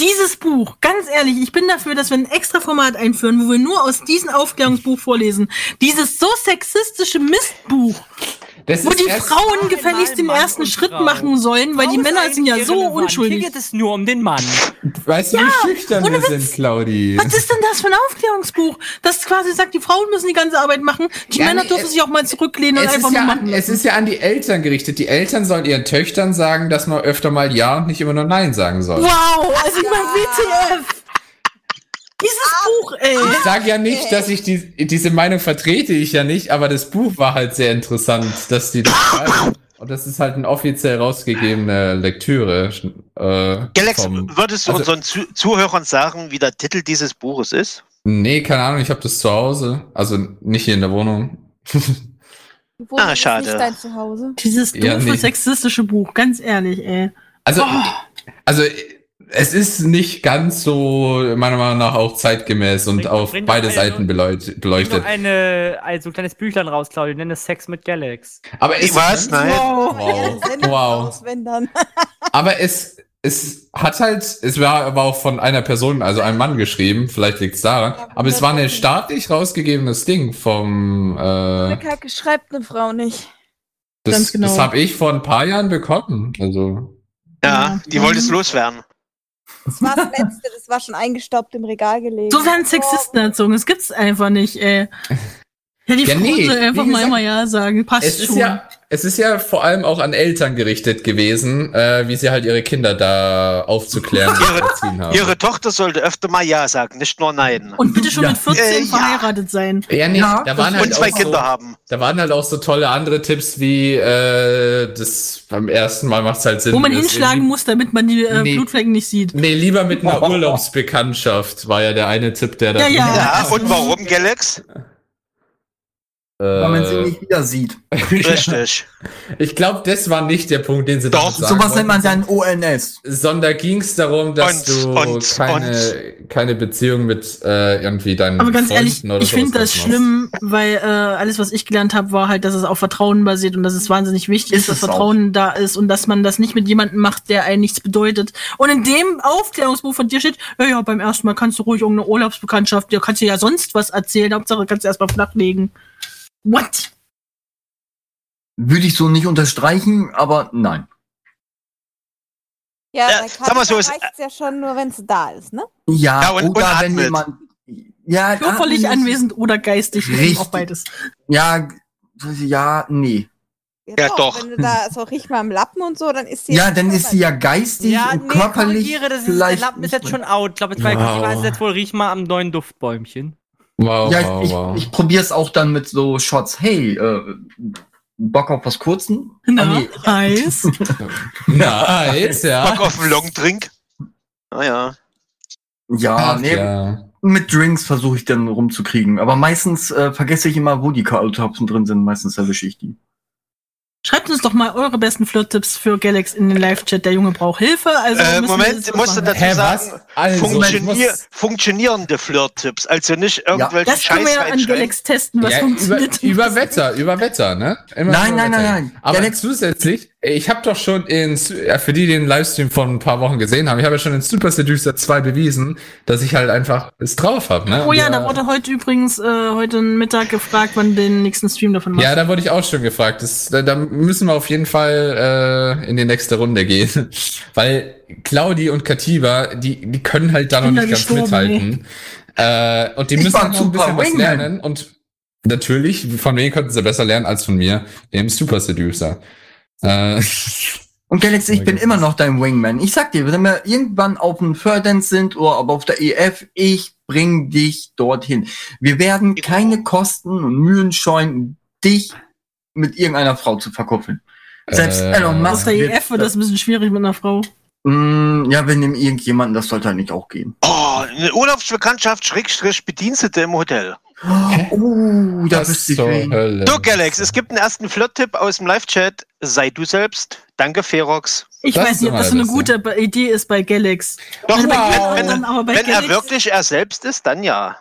Dieses Buch, ganz ehrlich, ich bin dafür, dass wir ein extra Format einführen, wo wir nur aus diesem Aufklärungsbuch vorlesen. Dieses so sexistische Mistbuch, Das wo ist die Frauen gefälligst den Mann ersten Schritt Frau. machen sollen, weil die Warum Männer sind ja so unschuldig. Hier geht es nur um den Mann. Weißt du, wie schüchtern wir sind, Claudi? Was ist denn das für ein Aufklärungsbuch? Das quasi sagt, die Frauen müssen die ganze Arbeit machen, die Ja, Männer nee, dürfen es- sich auch mal zurücklehnen und Es einfach ja machen an, es ist ja an die Eltern gerichtet. Die Eltern sollen ihren Töchtern sagen, dass man öfter mal Ja und nicht immer nur Nein sagen soll. Wow, also ich mein WTF. Dieses Buch, ey. Ich sage ja nicht, dass ich die, diese Meinung vertrete ich ja nicht, aber das Buch war halt sehr interessant, dass die das schreiben. Und das ist halt eine offiziell rausgegebene Lektüre. Äh, Galax, vom- würdest du also- unseren Zu Zuhörern sagen, wie der Titel dieses Buches ist? Nee, keine Ahnung, ich habe das zu Hause. Also nicht hier in der Wohnung. Wo Ah, ist schade. nicht dein Zuhause? Dieses doofe, Ja, nee. sexistische Buch, ganz ehrlich, ey. Also, also es ist nicht ganz so, meiner Meinung nach, auch zeitgemäß und Bring- auf bring beide eine- Seiten beleuchtet. eine, also ein kleines Büchlein raus, Claudia, nenn es Sex mit Galax. Aber Ich es, weiß, nein. Wow. Wow. Wenn dann. aber es, es hat halt, es war aber auch von einer Person, also einem Mann geschrieben, vielleicht liegt es daran, aber es war ein staatlich rausgegebenes Ding vom, äh, Kacke schreibt eine Frau nicht. das, Ganz genau. das habe ich vor ein paar Jahren bekommen. Also, Ja. die wollte es loswerden. Das war das letzte, das war schon eingestaubt im Regal gelegen. So werden Sexisten erzogen, das gibt's einfach nicht, ey. Ja, die Ja, Frauen nee, sollen einfach wie mal gesagt, immer Ja sagen, passt es ist schon. ja, es ist ja vor allem auch an Eltern gerichtet gewesen, äh, wie sie halt ihre Kinder da aufzuklären und haben. Ihre Tochter sollte öfter mal Ja sagen, nicht nur Nein. Und bitte schon Ja. mit 14 Äh, ja. verheiratet sein. ja, nee, Ja, da waren halt Und zwei Kinder so, haben. Da waren halt auch so tolle andere Tipps wie äh, das beim ersten Mal macht's halt Sinn. Wo man hinschlagen muss, damit man die äh, Nee. Blutflecken nicht sieht. Nee, lieber mit einer Urlaubsbekanntschaft war ja der eine Tipp, der da. Ja, ja. Ja, und warum, Galax? Weil man Äh, sie nicht wieder sieht. Richtig. ich glaube, das war nicht der Punkt, den sie Doch, damit sagen Sowas nennt man wollten. dann ONS. Sondern ging es darum, dass Und- du und- keine, keine Beziehung mit äh, irgendwie deinen Aber ganz Freunden ehrlich, ich finde das machst. schlimm, weil äh, alles, was ich gelernt habe, war halt, dass es auf Vertrauen basiert und dass es wahnsinnig wichtig ist, Ist dass es auch. Vertrauen da ist und dass man das nicht mit jemandem macht, der einen nichts bedeutet. Und in dem Aufklärungsbuch von dir steht, ja, ja, beim ersten Mal kannst du ruhig irgendeine Urlaubsbekanntschaft, dir kannst du ja sonst was erzählen, Hauptsache kannst du erstmal flachlegen. What? Würde ich so nicht unterstreichen, aber nein. Ja, Ja, sag mal so, es- reicht's ja schon nur, wenn es da ist, ne? Ja, Ja, und- und oder wenn atmet. jemand. Ja, Körperlich atmen ist- anwesend oder geistig, Richtig. auch beides. Ja, ja, nee. Ja, doch. Wenn du da so riech mal am Lappen und so, dann ist sie. Ja, dann ist sie ja geistig Ja, und nee, körperlich das ist, der. Lappen ist jetzt schon out. Ich glaube, ist es jetzt wohl, riech mal am neuen Duftbäumchen. Wow, Ja, wow, ich, wow. ich, ich probiere es auch dann mit so Shots. Hey, äh, Bock auf was Kurzen? Na, Ah, nee. heiß. Nice, ja. Bock auf einen Longdrink. Ah ja. Ja, Ach, nee, ja. mit Drinks versuche ich dann rumzukriegen. Aber meistens äh, vergesse ich immer, wo die Kaltopsen drin sind. Meistens erwische ich die. Schreibt uns doch mal eure besten Flirt-Tipps für Galax in den Live-Chat. Der Junge braucht Hilfe. Also Äh, Moment, das ich machen. dazu Hä, sagen, was? Also, funktionier muss- funktionierende Flirt-Tipps. Also nicht irgendwelche Das können wir ja an. Galax testen, was Ja, über, funktioniert. über Wetter, über Wetter, ne? Immer Nein, über nein, Wetter. nein, nein. Aber Galax- zusätzlich, ich habe doch schon in, ja, für die, die den Livestream von ein paar Wochen gesehen haben, ich habe ja schon in Super Seducer 2 bewiesen, dass ich halt einfach es drauf habe, ne? Oh Und ja, da wurde heute übrigens äh, heute Mittag gefragt, wann den nächsten Stream davon macht. Ja, da wurde ich auch schon gefragt. Das, da, da müssen wir auf jeden Fall äh, in die nächste Runde gehen. Weil Claudi und Katiba, die, die können halt da noch nicht ganz mithalten. Äh, und die Ich müssen halt noch ein bisschen was lernen. Und natürlich, von wem konnten sie besser lernen als von mir, dem Super Seducer. Äh, Und Galax, ich bin immer noch dein Wingman. Ich sag dir, wenn wir irgendwann auf dem Ferdance sind oder aber auf der EF, ich bring dich dorthin. Wir werden keine Kosten und Mühen scheuen, dich mit irgendeiner Frau zu verkuppeln. Selbst Äh, Elon Aus Musk. der wird- EF wird das ein bisschen schwierig mit einer Frau. Mm, ja, wir nehmen irgendjemanden, das sollte eigentlich auch gehen. Oh, eine Urlaubsbekanntschaft, Schrägstrich, Bedienstete im Hotel. Oh, da zur wen. Hölle. Du, Galax, es gibt einen ersten Flirt-Tipp aus dem Live-Chat. Sei du selbst. Danke, Ferox. Ich Das weiß nicht, ob das so eine das, gute Be- Idee ist bei Galax. Doch, Also bei wenn, wenn, anderen, aber bei wenn er Galax- wirklich er selbst ist, dann ja.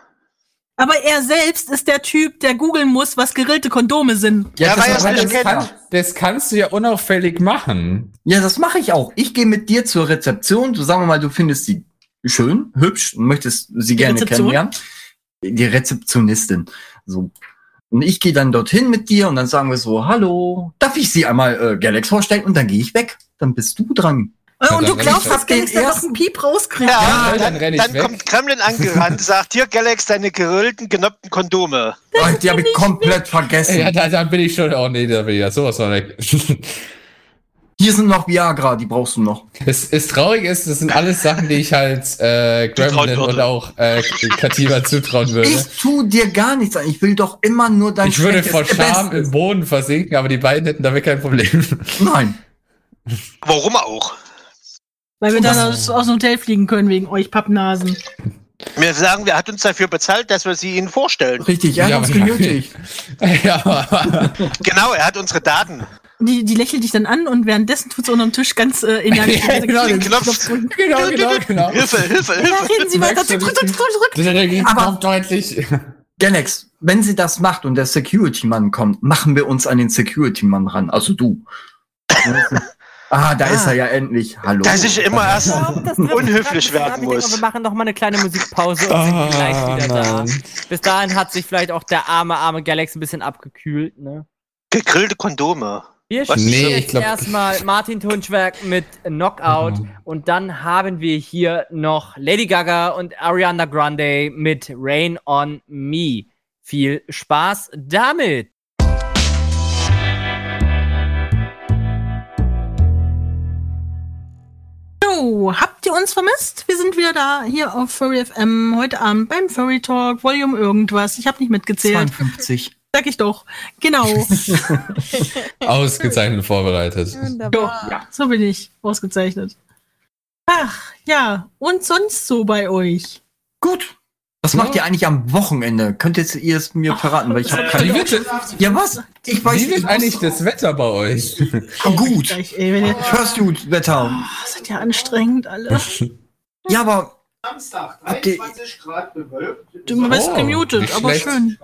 Aber er selbst ist der Typ, der googeln muss, was gerillte Kondome sind. Ja, er nicht das, kennt. kann, das kannst du ja unauffällig machen. Ja, das mache ich auch. Ich gehe mit dir zur Rezeption. Du sagen wir mal, du findest sie schön, hübsch und möchtest sie gerne Rezeption? kennenlernen. Die Rezeptionistin. So. Und ich gehe dann dorthin mit dir und dann sagen wir so, hallo, darf ich sie einmal äh, Galax vorstellen? Und dann gehe ich weg. Dann bist du dran. Äh, und dann du glaubst, dass. Galax da Ersten- einen Piep rauskriegt. Ja, Ja, dann, dann renn ich dann weg. kommt Kremlin angerannt, sagt, hier, Galax, deine gerillten, genoppten Kondome. Oh, die habe ich komplett vergessen. Ja, da, da bin ich schon, oh nee, da bin ich ja sowas von weg. Hier sind noch Viagra, die brauchst du noch. Es, es traurig ist, das sind alles Sachen, die ich halt äh, Gremlin und auch äh, Katiba zutrauen würde. Ich tu dir gar nichts an. Ich will doch immer nur dein Ich würde vor Scham im Boden versinken, aber die beiden hätten damit kein Problem. Nein. Warum auch? Weil wir dann aus, aus dem Hotel fliegen können wegen euch Pappnasen. Wir sagen, wer hat uns dafür bezahlt, dass wir sie ihnen vorstellen. Richtig, er hat Ja, uns aber- genötigt. ja, Genau, er hat unsere Daten. Die, die lächelt dich dann an und währenddessen tut sie unterm Tisch ganz äh, energisch. Ja, genau, den Knopf. genau, genau, genau. Hilfe, Hilfe, Ja, Hilfe. reden Sie weiter. Merkst du Drück, drück, ja Aber- deutlich. Galax, wenn sie das macht und der Security-Mann kommt, machen wir uns an den Security-Mann ran. Also du. ah, da ist er ja endlich. Hallo. Dass ich immer erst Ich glaub, unhöflich werden denke, muss. wir machen noch mal eine kleine Musikpause und sind gleich wieder da. Mann. Bis dahin hat sich vielleicht auch der arme, arme Galax ein bisschen abgekühlt, ne? Gegrillte Kondome. Wir Was? spielen Nee, jetzt glaub- erstmal Martin Tunschwerk mit Knockout und dann haben wir hier noch Lady Gaga und Ariana Grande mit Rain on Me. Viel Spaß damit! So, habt ihr uns vermisst? Wir sind wieder da, hier auf Furry FM, heute Abend beim Furry Talk, Volume irgendwas. Ich habe nicht mitgezählt. 52. Sag ich doch. Genau. Ausgezeichnet vorbereitet. Wunderbar. ja, so bin ich. Ausgezeichnet. Ach, ja. Und sonst so bei euch? Gut. Was macht ihr eigentlich am Wochenende? Könnt jetzt ihr es mir verraten, weil ich habe Wie keine. wird, denn- Ja, was? Ich weiß wie wird eigentlich das Wetter bei euch? Ah, gut. Gleich, ey, Ich hör's gut, Wetter. oh, seid ja anstrengend alle. Ja, aber Samstag, Habt ihr- 23 Grad bewölkt. Du bist Oh, gemutet, nicht aber schlecht. schön.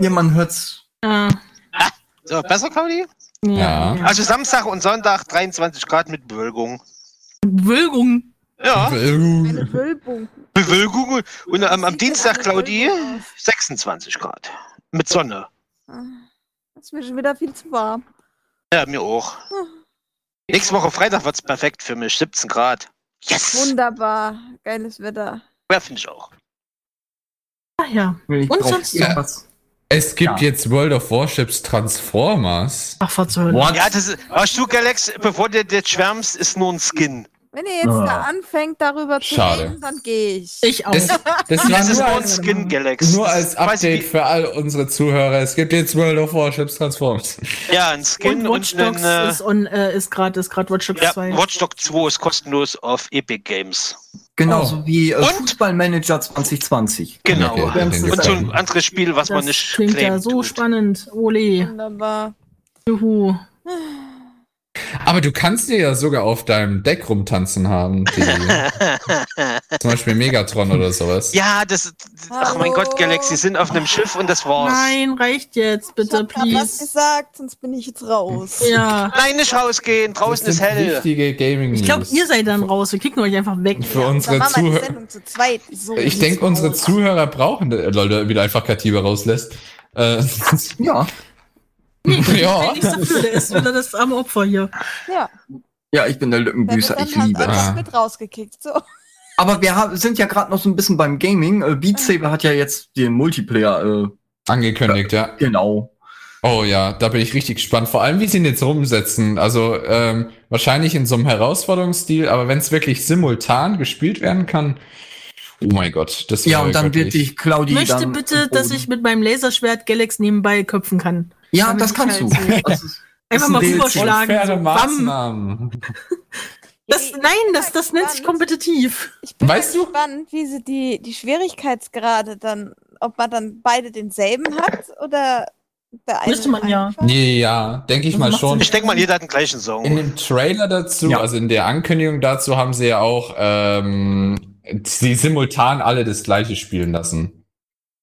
ja, man hört's. Ja. So, besser, Claudi? Ja. Also Samstag und Sonntag 23 Grad mit Bewölkung. Wölgung. Ja, Eine Wölbung. Bewölkung. Und am, am Dienstag, Claudi, Wölbung aus? 26 Grad. Mit Sonne. Ah, Das ist mir schon wieder viel zu warm. Ja, mir auch. Nächste Woche Freitag wird's perfekt für mich. 17 Grad. Yes! Wunderbar. Geiles Wetter. Ja, finde ich auch. Ach ja. Ich Und sonst Ja. was. Es gibt Ja. jetzt World of Warships Transformers. Ach, Hölle. What? Ja, das ist. Galax, bevor du jetzt schwärmst, ist nur ein Skin. Wenn ihr jetzt Ah. da anfängt, darüber zu Schade. reden, dann gehe ich. Ich auch. Das, das war Das ist nur ein Skin, Galax. nur Das als ist Update für all unsere Zuhörer. Es gibt jetzt World of Warships Transformers. wie- Ja, ein Skin und Watch und, Dogs ein. Äh, ist, on, äh, ist gerade ist grad Watch Dogs ja, 2. Watch Dogs 2 ist kostenlos auf Epic Games. Genauso wie äh, Und? Fußballmanager 2020. Genau. Okay, Und so ein anderes Spiel, was man das nicht klingt ja so tut. spannend. Ole. Wunderbar. Juhu. Aber du kannst dir ja sogar auf deinem Deck rumtanzen haben. Die, zum Beispiel Megatron oder sowas. ja, das. Ach mein? Gott, Galaxy sind auf einem Schiff und das war's. Nein, reicht jetzt, Ich bitte, hab grad was please. gesagt, sonst bin ich jetzt raus. Ja. Nein, nicht rausgehen, Das draußen ist hell. wichtige Gaming Ich glaube, ihr seid dann raus. Wir kicken euch einfach weg. Für unsere wir die Zuhörer. So Ich denke, unsere. Zuhörer brauchen äh, Leute, wieder einfach Katiba rauslässt. Äh, Ja. Ja. Nichts dafür, der ist wieder das arme Opfer hier. Ja, Ja, ich bin der wird Lückenbüßer, ich liebe es. Ah. mit rausgekickt. So. Aber wir haben, sind ja gerade noch so ein bisschen beim Gaming. Äh, Beat Saber hat ja jetzt den Multiplayer, äh, Angekündigt, ja. genau. Oh ja, da bin ich richtig gespannt. Vor allem, wie sie ihn jetzt rumsetzen. Also ähm, wahrscheinlich in so einem Herausforderungsstil, aber wenn es wirklich simultan gespielt werden kann, oh mein Gott, das Ja, und dann wird göttlich. die Claudi Ich möchte dann bitte, dass ich mit meinem Laserschwert Galax nebenbei köpfen kann. Ja, damit das kannst du. Das ist, Einfach ein mal rüberschlagen. Unfaire So. Maßnahmen. Das, nein, das, das nennt sich kompetitiv. Ich bin Weißt du? gespannt, wie sie die, die Schwierigkeitsgrade dann, ob man dann beide denselben hat oder der eine. Müsste man ja. einfach- Ja, denke ich Also mal schon. Ich denke mal, jeder hat den gleichen In Song. dem Trailer dazu, Ja. also in der Ankündigung dazu, haben sie ja auch ähm, sie simultan alle das gleiche spielen lassen.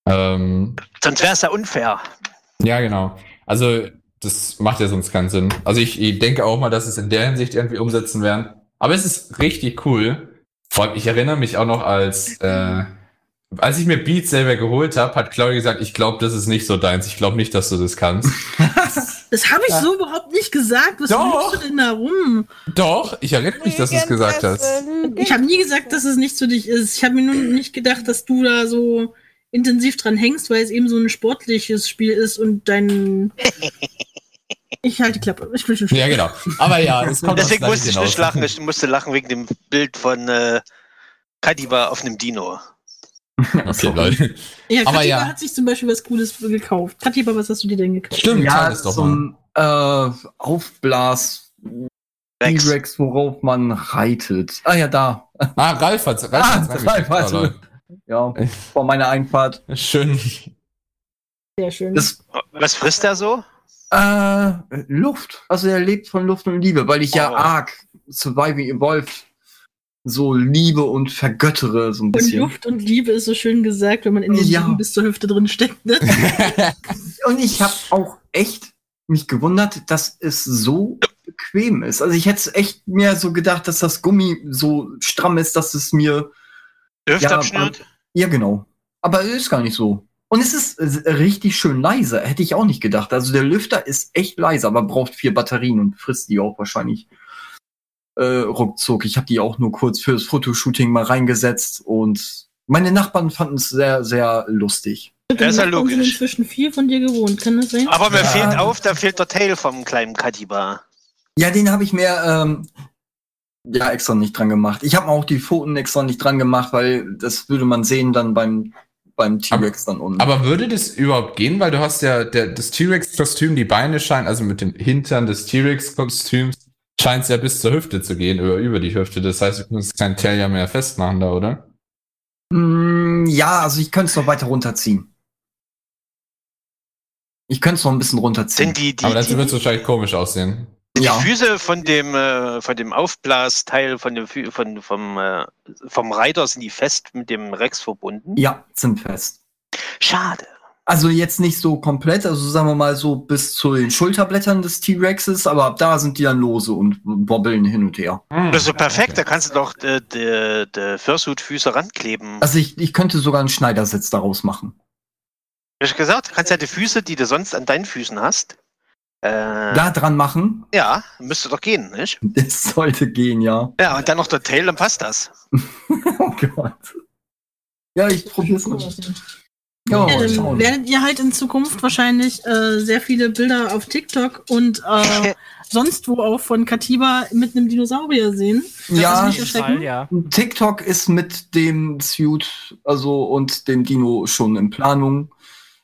Ähm, Sonst wäre es ja unfair. ja, genau. Also das macht ja sonst keinen Sinn. Also ich, ich denke auch mal, dass es in der Hinsicht irgendwie umsetzen werden. Aber es ist richtig cool. Vor allem, ich erinnere mich auch noch als äh, als ich mir Beat selber geholt habe, hat Claudia gesagt, ich glaube, das ist nicht so deins. Ich glaube nicht, dass du das kannst. Das habe ich Ja. so überhaupt nicht gesagt. Was Doch. du denn da rum? Doch, ich erinnere mich, dass du es gesagt hast. Ich habe nie gesagt, dass es nicht für dich ist. Ich habe mir nur nicht gedacht, dass du da so intensiv dran hängst, weil es eben so ein sportliches Spiel ist und dein. Ich halte die Klappe. Ich will schon Ja, genau. Aber ja, es kommt Deswegen musste ich nicht lachen. Ich musste lachen wegen dem Bild von äh, Kadiba auf einem Dino. Okay, Leute. Ja, Aber Katiba ja. hat sich zum Beispiel was Cooles gekauft. Katiba, was hast du dir denn gekauft? Stimmt, ja, es doch so ein äh, Aufblas Rex. T-Rex, worauf man reitet. Ah ja, da. Ah, Ralf hat's. Ralf Ah, hat's Ralf hat's. Ja, vor meiner Einfahrt. Schön. Sehr schön. Das Was frisst er so? Äh, Luft. Also er lebt von Luft und Liebe, weil ich ja Oh. arg Surviving Evolved so liebe und vergöttere so ein und bisschen. Luft und Liebe ist so schön gesagt, wenn man in den Ja. Lieben bis zur Hüfte drin steckt. Ne? Und ich habe auch echt mich gewundert, dass es so bequem ist. Also ich hätte echt mir so gedacht, dass das Gummi so stramm ist, dass es mir Hüfte Ja, ja genau. Aber es ist gar nicht so. Und es ist richtig schön leise. Hätte ich auch nicht gedacht. Also der Lüfter ist echt leise, aber braucht vier Batterien und frisst die auch wahrscheinlich äh, ruckzuck. Ich habe die auch nur kurz fürs Fotoshooting mal reingesetzt und meine Nachbarn fanden es sehr, sehr lustig. Das ist ja Nachbarn sind logisch. inzwischen viel von dir gewohnt, kann das sein? Aber mir Ja. fehlt auf, da fehlt der Tail vom kleinen Kadiba. Ja, den habe ich mir ähm, ja extra nicht dran gemacht. Ich habe auch die Pfoten extra nicht dran gemacht, weil das würde man sehen dann beim beim T-Rex dann unten. Aber würde das überhaupt gehen? Weil du hast ja der, das T-Rex-Kostüm, die Beine scheinen, also mit dem Hintern des T-Rex-Kostüms, scheint es ja bis zur Hüfte zu gehen, über, über die Hüfte. Das heißt, du kannst kein Tail ja mehr festmachen da, oder? Mm, ja, also ich könnte es noch weiter runterziehen. Ich könnte es noch ein bisschen runterziehen. Die, die, Aber die, wird es wahrscheinlich komisch aussehen. Die ja. Füße von dem, äh, von dem Aufblasteil von dem, Fü- von, vom, äh, vom Reiter, sind die fest mit dem Rex verbunden? ja, sind fest. Schade. Also jetzt nicht so komplett, also sagen wir mal so bis zu den Schulterblättern des T-Rexes, aber ab da sind die dann lose und wobbeln hin und her. Das ist so perfekt, da kannst du doch die, die, Fursuit-Füße rankleben. Also ich, ich könnte sogar einen Schneidersitz daraus machen. Ich gesagt, du kannst ja die Füße, die du sonst an deinen Füßen hast, äh, Da dran machen, ja, müsste doch gehen, nicht? das sollte gehen, ja. Ja, und dann noch der Tail, dann passt das. Oh Gott. Ja, ich probier's mal. Ja, Ähm, werdet ihr halt in Zukunft wahrscheinlich äh, sehr viele Bilder auf TikTok und äh, sonst wo auch von Katiba mit einem Dinosaurier sehen. Ja, jeden erschrecken? Fall, ja. TikTok ist mit dem Suit, also und dem Dino schon in Planung.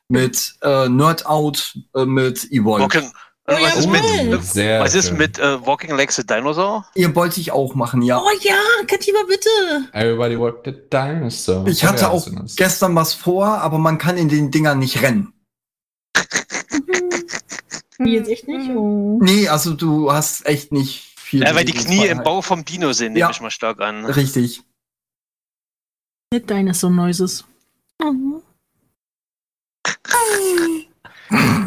Mit äh, Nerdout, äh, mit Evolve. Walking, Oh, was ist mit. Sehr was ist schön. mit äh, Walking Like the Dinosaur? Ihr wollte ich auch machen, ja. Oh ja, Katiba, bitte! Everybody walked the dinosaur. Ich hatte auch gestern was vor, aber man kann in den Dingern nicht rennen. Wie jetzt echt nicht? Oh. Nee, also du hast echt nicht viel. Ja, weil die Knie im. Bauch vom Dino sind, nehme Ja. ich mal stark an. Richtig. Nicht Dinosaur Noises. Oh.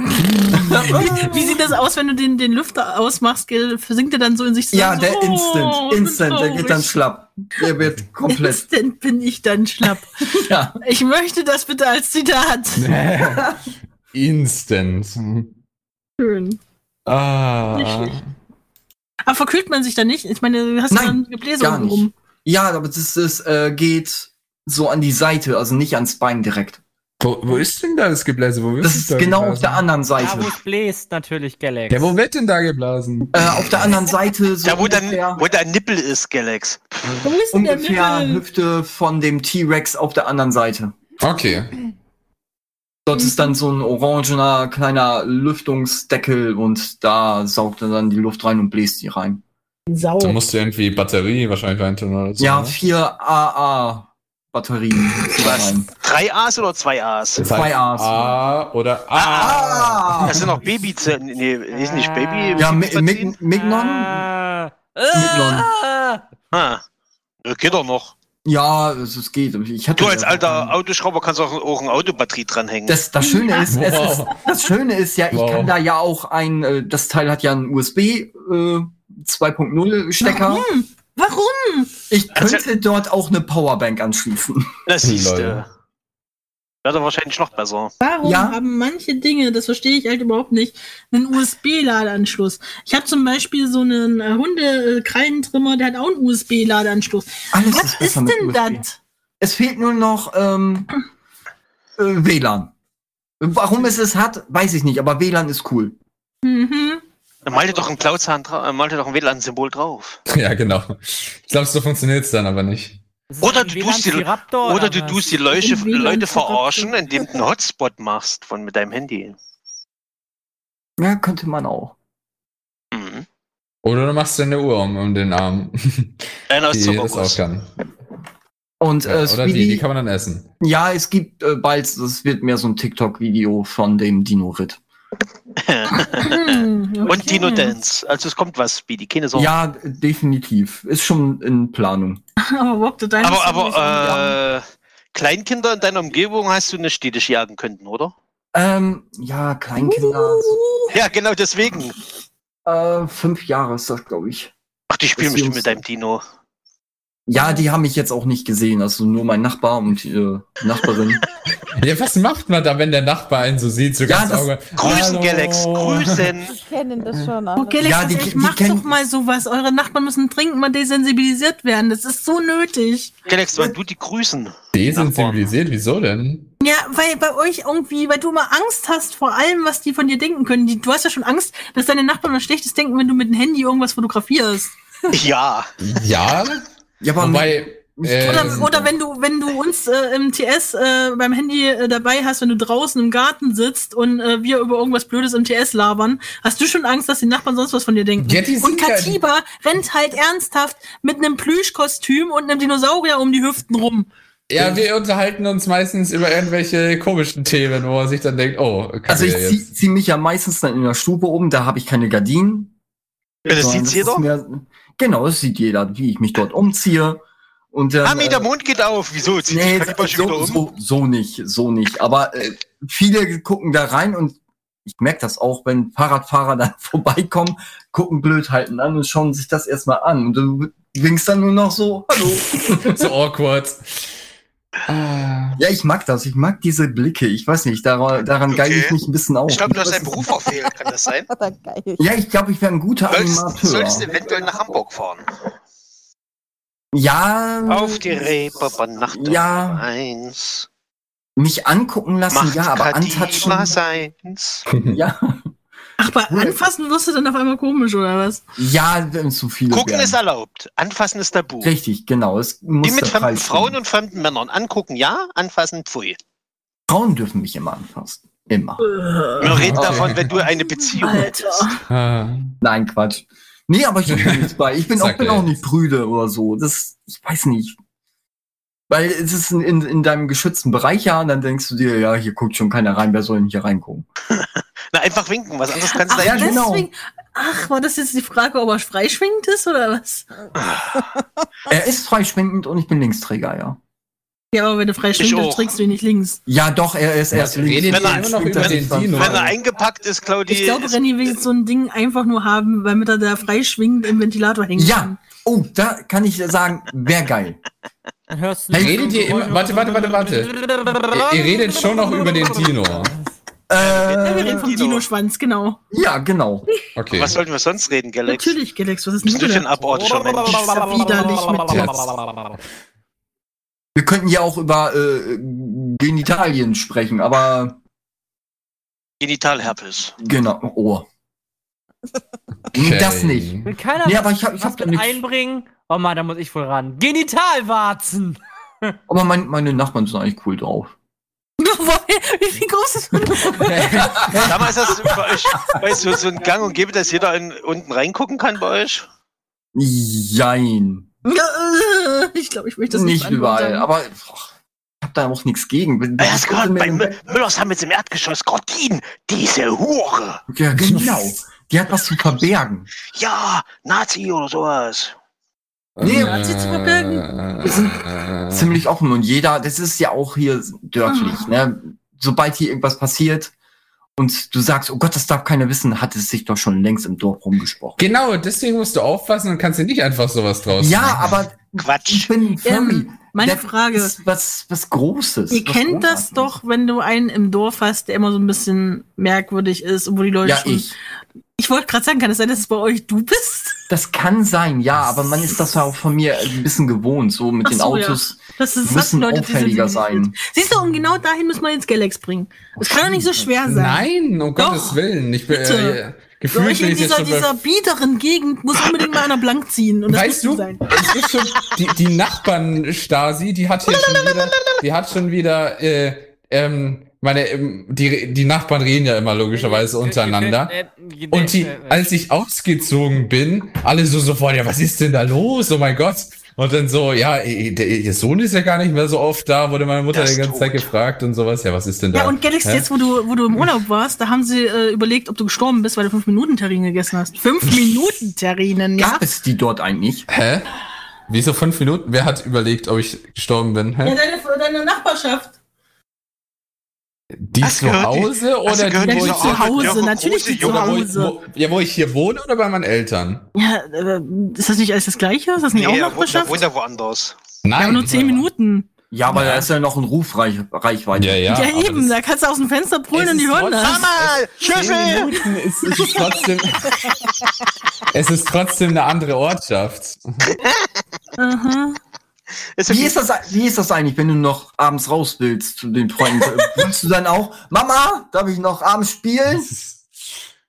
wie, wie sieht das aus, wenn du den, den Lüfter ausmachst? gell? Versinkt er dann so in sich Ja, der so, Instant, oh, ich bin Instant, der geht dann schlapp. Der wird komplett. Instant bin ich dann schlapp. ja. Ich möchte das bitte als Zitat. Instant. Schön. Ah. Aber verkühlt man sich da nicht? Ich meine, du hast Nein, ja dann Gebläse gar unten nicht. rum. Ja, aber das ist, äh, geht so an die Seite, also nicht ans Bein direkt. Wo, wo ist denn da das Gebläse? Wo Das ist da genau auf geblasen? der anderen Da, Seite. wo es bläst, natürlich, Galax. Ja, wo wird denn da geblasen? Äh, auf der anderen Seite so Da, wo, ungefähr, wo der Nippel ist, Galax. Wo ist denn der ungefähr Nippel? Hüfte von dem T-Rex auf der anderen Seite. Okay. Dort ist dann so ein orangener kleiner Lüftungsdeckel und da saugt er dann die Luft rein und bläst die rein. Sau. Da musst du irgendwie Batterie wahrscheinlich reintun oder so. Ja, ne? vier AA Batterien Was? Drei A's oder zwei A's? Zwei A's. A oder A. Ah! Das sind noch Babyzellen. Nee, ist nicht Baby. Ja, Mignon? Ah. Mignon. Ah. Ah, ja, geht doch noch. Ja, es, es geht. Ich hatte Du als ja- alter Autoschrauber kannst auch, auch eine Autobatterie dranhängen. Das, das Schöne ist, es Wow. ist, das Schöne ist ja, ich Wow. kann da ja auch ein, äh, das Teil hat ja einen USB äh, 2.0 Stecker. Warum? Warum? Ich Also- könnte dort auch eine Powerbank anschließen. das siehst du. Wäre doch wahrscheinlich noch besser. Warum Ja. haben manche Dinge, das verstehe ich halt überhaupt nicht, einen USB-Ladeanschluss? Ich habe zum Beispiel so einen äh, Hunde-Krallentrimmer, der hat auch einen USB-Ladeanschluss. Alles Was ist mit denn USB. das? Es fehlt nur noch ähm, äh, WLAN. Warum es es hat, weiß ich nicht, aber WLAN ist cool. Mhm. Dann mal dir doch ein Cloud-Zahn dra- äh, mal dir doch ein WLAN-Symbol drauf. Ja, genau. Ich glaube, so funktioniert es dann aber nicht. Ist Oder du tust die- WLAN-Raptor Oder du tust die Leute, Leute verarschen, indem du einen Hotspot machst von mit deinem Handy. Ja, könnte man auch. Mhm. Oder du machst dir eine Uhr um, um den Arm, Einer aus die das auch kann. Und Ja, äh, oder die, Speedy, die kann man dann essen. ja, es gibt äh, bald, das wird mehr so ein TikTok-Video von dem Dino-Ritt. Okay. Und Dino Dance. Also es kommt was, Speedy, keine Sorge. Ja, definitiv. Ist schon in Planung. Aber Walk the Dinosaur aber aber äh, Kleinkinder in deiner Umgebung hast du nicht, die dich jagen könnten, oder? Ähm, ja, Kleinkinder. Ja, genau deswegen. Äh, fünf Jahre ist das, glaube ich. Ach, die spielen bestimmt mit deinem Dino. Ja, die haben mich jetzt auch nicht gesehen. Also nur mein Nachbar und die äh, Nachbarin. Ja, was macht man da, wenn der Nachbar einen so sieht? So Ja, ganz das- Auge. Grüßen, Hallo. Galax, grüßen. Ich kenne das schon. Oh, alle. Galax, Ja, ja, die- die, macht doch mal sowas. Eure Nachbarn müssen dringend mal desensibilisiert werden. Das ist so nötig. Galax, weil du die grüßen. Desensibilisiert, wieso denn? Ja, weil bei euch irgendwie, weil du immer Angst hast vor allem, was die von dir denken können. Die, du hast ja schon Angst, dass deine Nachbarn was Schlechtes denken, wenn du mit dem Handy irgendwas fotografierst. Ja. Ja, Ja, aber wobei. äh, Oder, oder wenn du, wenn du uns äh, im TS äh, beim Handy äh, dabei hast, wenn du draußen im Garten sitzt und äh, wir über irgendwas Blödes im TS labern, hast du schon Angst, dass die Nachbarn sonst was von dir denken. Ja, und sind ja- Katiba rennt halt ernsthaft mit einem Plüschkostüm und einem Dinosaurier um die Hüften rum. Ja, wir unterhalten uns meistens über irgendwelche komischen Themen, wo man sich dann denkt, oh, Kacke, also ich jetzt. zieh, zieh mich ja meistens dann in der Stube um, da habe ich keine Gardinen. Ja, das sondern sieht's jeder. Genau, das sieht jeder, wie ich mich dort umziehe. Und dann, Mami, äh, der Mond geht auf. Wieso? Zieht Nee, sich so, um? so, so nicht, so nicht. Aber äh, viele gucken da rein und ich merke das auch, wenn Fahrradfahrer dann vorbeikommen, gucken blöd, halten an und schauen sich das erstmal an. Und du winkst dann nur noch so, hallo. so awkward. Ah. ja, ich mag das. Ich mag diese Blicke. Ich weiß nicht, daran, daran Okay. geile ich mich ein bisschen auf. Ich glaube, du hast deinen Beruf verfehlt. Kann das sein? Ja, ich glaube, ich wäre ein guter Sollst, Animateur. sollst eventuell nach Hamburg fahren. ja. Auf die Reeperbahn Nacht Ja. eins. Mich angucken lassen, Macht ja, aber Kadima antatschen. seins. Ja, Ach, bei Anfassen wirst du dann auf einmal komisch, oder was? ja, wenn zu viele Gucken werden. ist erlaubt. Anfassen ist tabu. Richtig, genau. Es muss Wie mit fremden Frauen sein. und fremden Männern. Angucken ja, anfassen pfui. Frauen dürfen mich immer anfassen. Immer. Wir reden Okay. davon, wenn du eine Beziehung Alter. hättest. Ah. Nein, Quatsch. Nee, aber ich da nichts bei. Ich bin, auch, bin auch nicht prüde oder so. Das, ich weiß nicht. Weil es ist in, in, in deinem geschützten Bereich ja, und dann denkst du dir, ja, hier guckt schon keiner rein, wer soll denn hier reingucken? Na, einfach winken, was anderes kannst du Ach, da ja, ja genau. Ach, war das jetzt die Frage, ob er freischwingend ist oder was? Er ist freischwingend und ich bin Linksträger, ja. Ja, aber wenn du freischwingend bist, trägst du ihn nicht links. Ja, doch, er ist erst links. Wenn er- immer noch über er den frei. Wenn er eingepackt ist, Claudi. Ich glaube, Renny will so ein Ding einfach nur haben, weil mit er da freischwingend im Ventilator hängt. Ja, oh, da kann ich sagen, wäre geil. Dann hörst Hey, Redet ihr immer, warte, warte, warte, warte. Ihr, ihr redet schon noch über den Dino. Ja, wir reden Äh, vom Dino. Dino-Schwanz, genau. ja, genau. Okay. Was sollten wir sonst reden, Galax? Natürlich, Galax, was ist denn Bist du für ein denn? abortischer Mensch? ja widerlich mit Wir könnten ja auch über äh, Genitalien sprechen, aber Genitalherpes. genau. Oh. Okay. Das nicht. Will keiner Nee, aber ich hab- ich was hab da mit nix- einbringen? Oh Mann, da muss ich wohl ran. Genitalwarzen! Aber mein, meine Nachbarn sind eigentlich cool drauf. Wie viel groß ist Damals ist das bei euch bei so, so ein Gang und gäbe, dass jeder in, unten reingucken kann bei euch? Jein. Ich glaube, ich möchte das nicht überall, beantworten. aber boah, ich hab da auch nichts gegen. Ja, hast gehört, bei Mü- Müllers haben jetzt im Erdgeschoss Gordin, diese Hure. Ja, genau. Die hat was zu verbergen. Ja, Nazi oder sowas. Nee, sie zu verbergen? Äh, Wir sind Ziemlich offen und jeder, das ist ja auch hier dörflich, ne? Sobald hier irgendwas passiert und du sagst, oh Gott, das darf keiner wissen, hat es sich doch schon längst im Dorf rumgesprochen. Genau, deswegen musst du aufpassen und kannst dir nicht einfach sowas draus Ja, machen. aber ich Quatsch. bin Furry. Ähm, meine Das Frage. ist was, was Großes. Ihr was kennt das Großartiges. doch, wenn du einen im Dorf hast, der immer so ein bisschen merkwürdig ist wo die Leute Ja, schon. ich. Ich wollte gerade sagen, kann es sein, dass es bei euch du bist? Das kann sein, ja, aber man ist das ja auch von mir ein bisschen gewohnt, so mit Ach den so, ja. Autos. Das ist Müssen das auffälliger sein. Siehst du, um genau dahin müssen wir jetzt Galax bringen. Das kann doch nicht so schwer sein. Nein, um Doch. Gottes Willen. Ich bin, Bitte. äh, So, gefühlt ich in dieser, dieser biederen Gegend muss unbedingt mal einer blank ziehen. Und das Weißt muss du, sein. es ist schon, die, die Nachbarn Stasi, die hat hier schon wieder, die hat schon wieder, äh, ähm, meine, ähm, die, die Nachbarn reden ja immer logischerweise untereinander. Und die, als ich ausgezogen bin, alle so sofort, ja, was ist denn da los? Oh mein Gott. Und dann so, ja, der, ihr Sohn ist ja gar nicht mehr so oft da, wurde meine Mutter die ganze tot. Zeit gefragt und sowas. Ja, was ist denn da? Ja, und Galax, Hä? jetzt, wo du, wo du im Urlaub warst, da haben sie äh, überlegt, ob du gestorben bist, weil du 5-Minuten-Terrine gegessen hast. 5-Minuten-Terrinen, ja? Gab es die dort eigentlich? Hä? Wieso fünf Minuten? Wer hat überlegt, ob ich gestorben bin? Ja, Hä? deine, deine Nachbarschaft. Die Hast zu Hause oder gehört, die, Ja, wo die ich, zu Hause, Jochen natürlich die zu oder wo ich, Hause. wo, ja, wo ich hier wohne oder bei meinen Eltern? Ja, äh, ist das nicht alles das Gleiche? Ist das nicht Nee, auch er wohnt, er Nachbarschaft? wohnt ja woanders. Ja, aber nur 10 Minuten. Ja, aber Ja. da ist ja noch ein Rufreichweite. Ja, ja. Ja, eben, da das- kannst du aus dem Fenster brüllen Es und die hören das. Mama, Zehn Schüssel! Minuten ist, es trotzdem. es ist trotzdem eine andere Ortschaft. Aha. Ist Wie ist, das, wie ist das eigentlich, wenn du noch abends raus willst zu den Freunden? Willst du dann auch, Mama, darf ich noch abends spielen?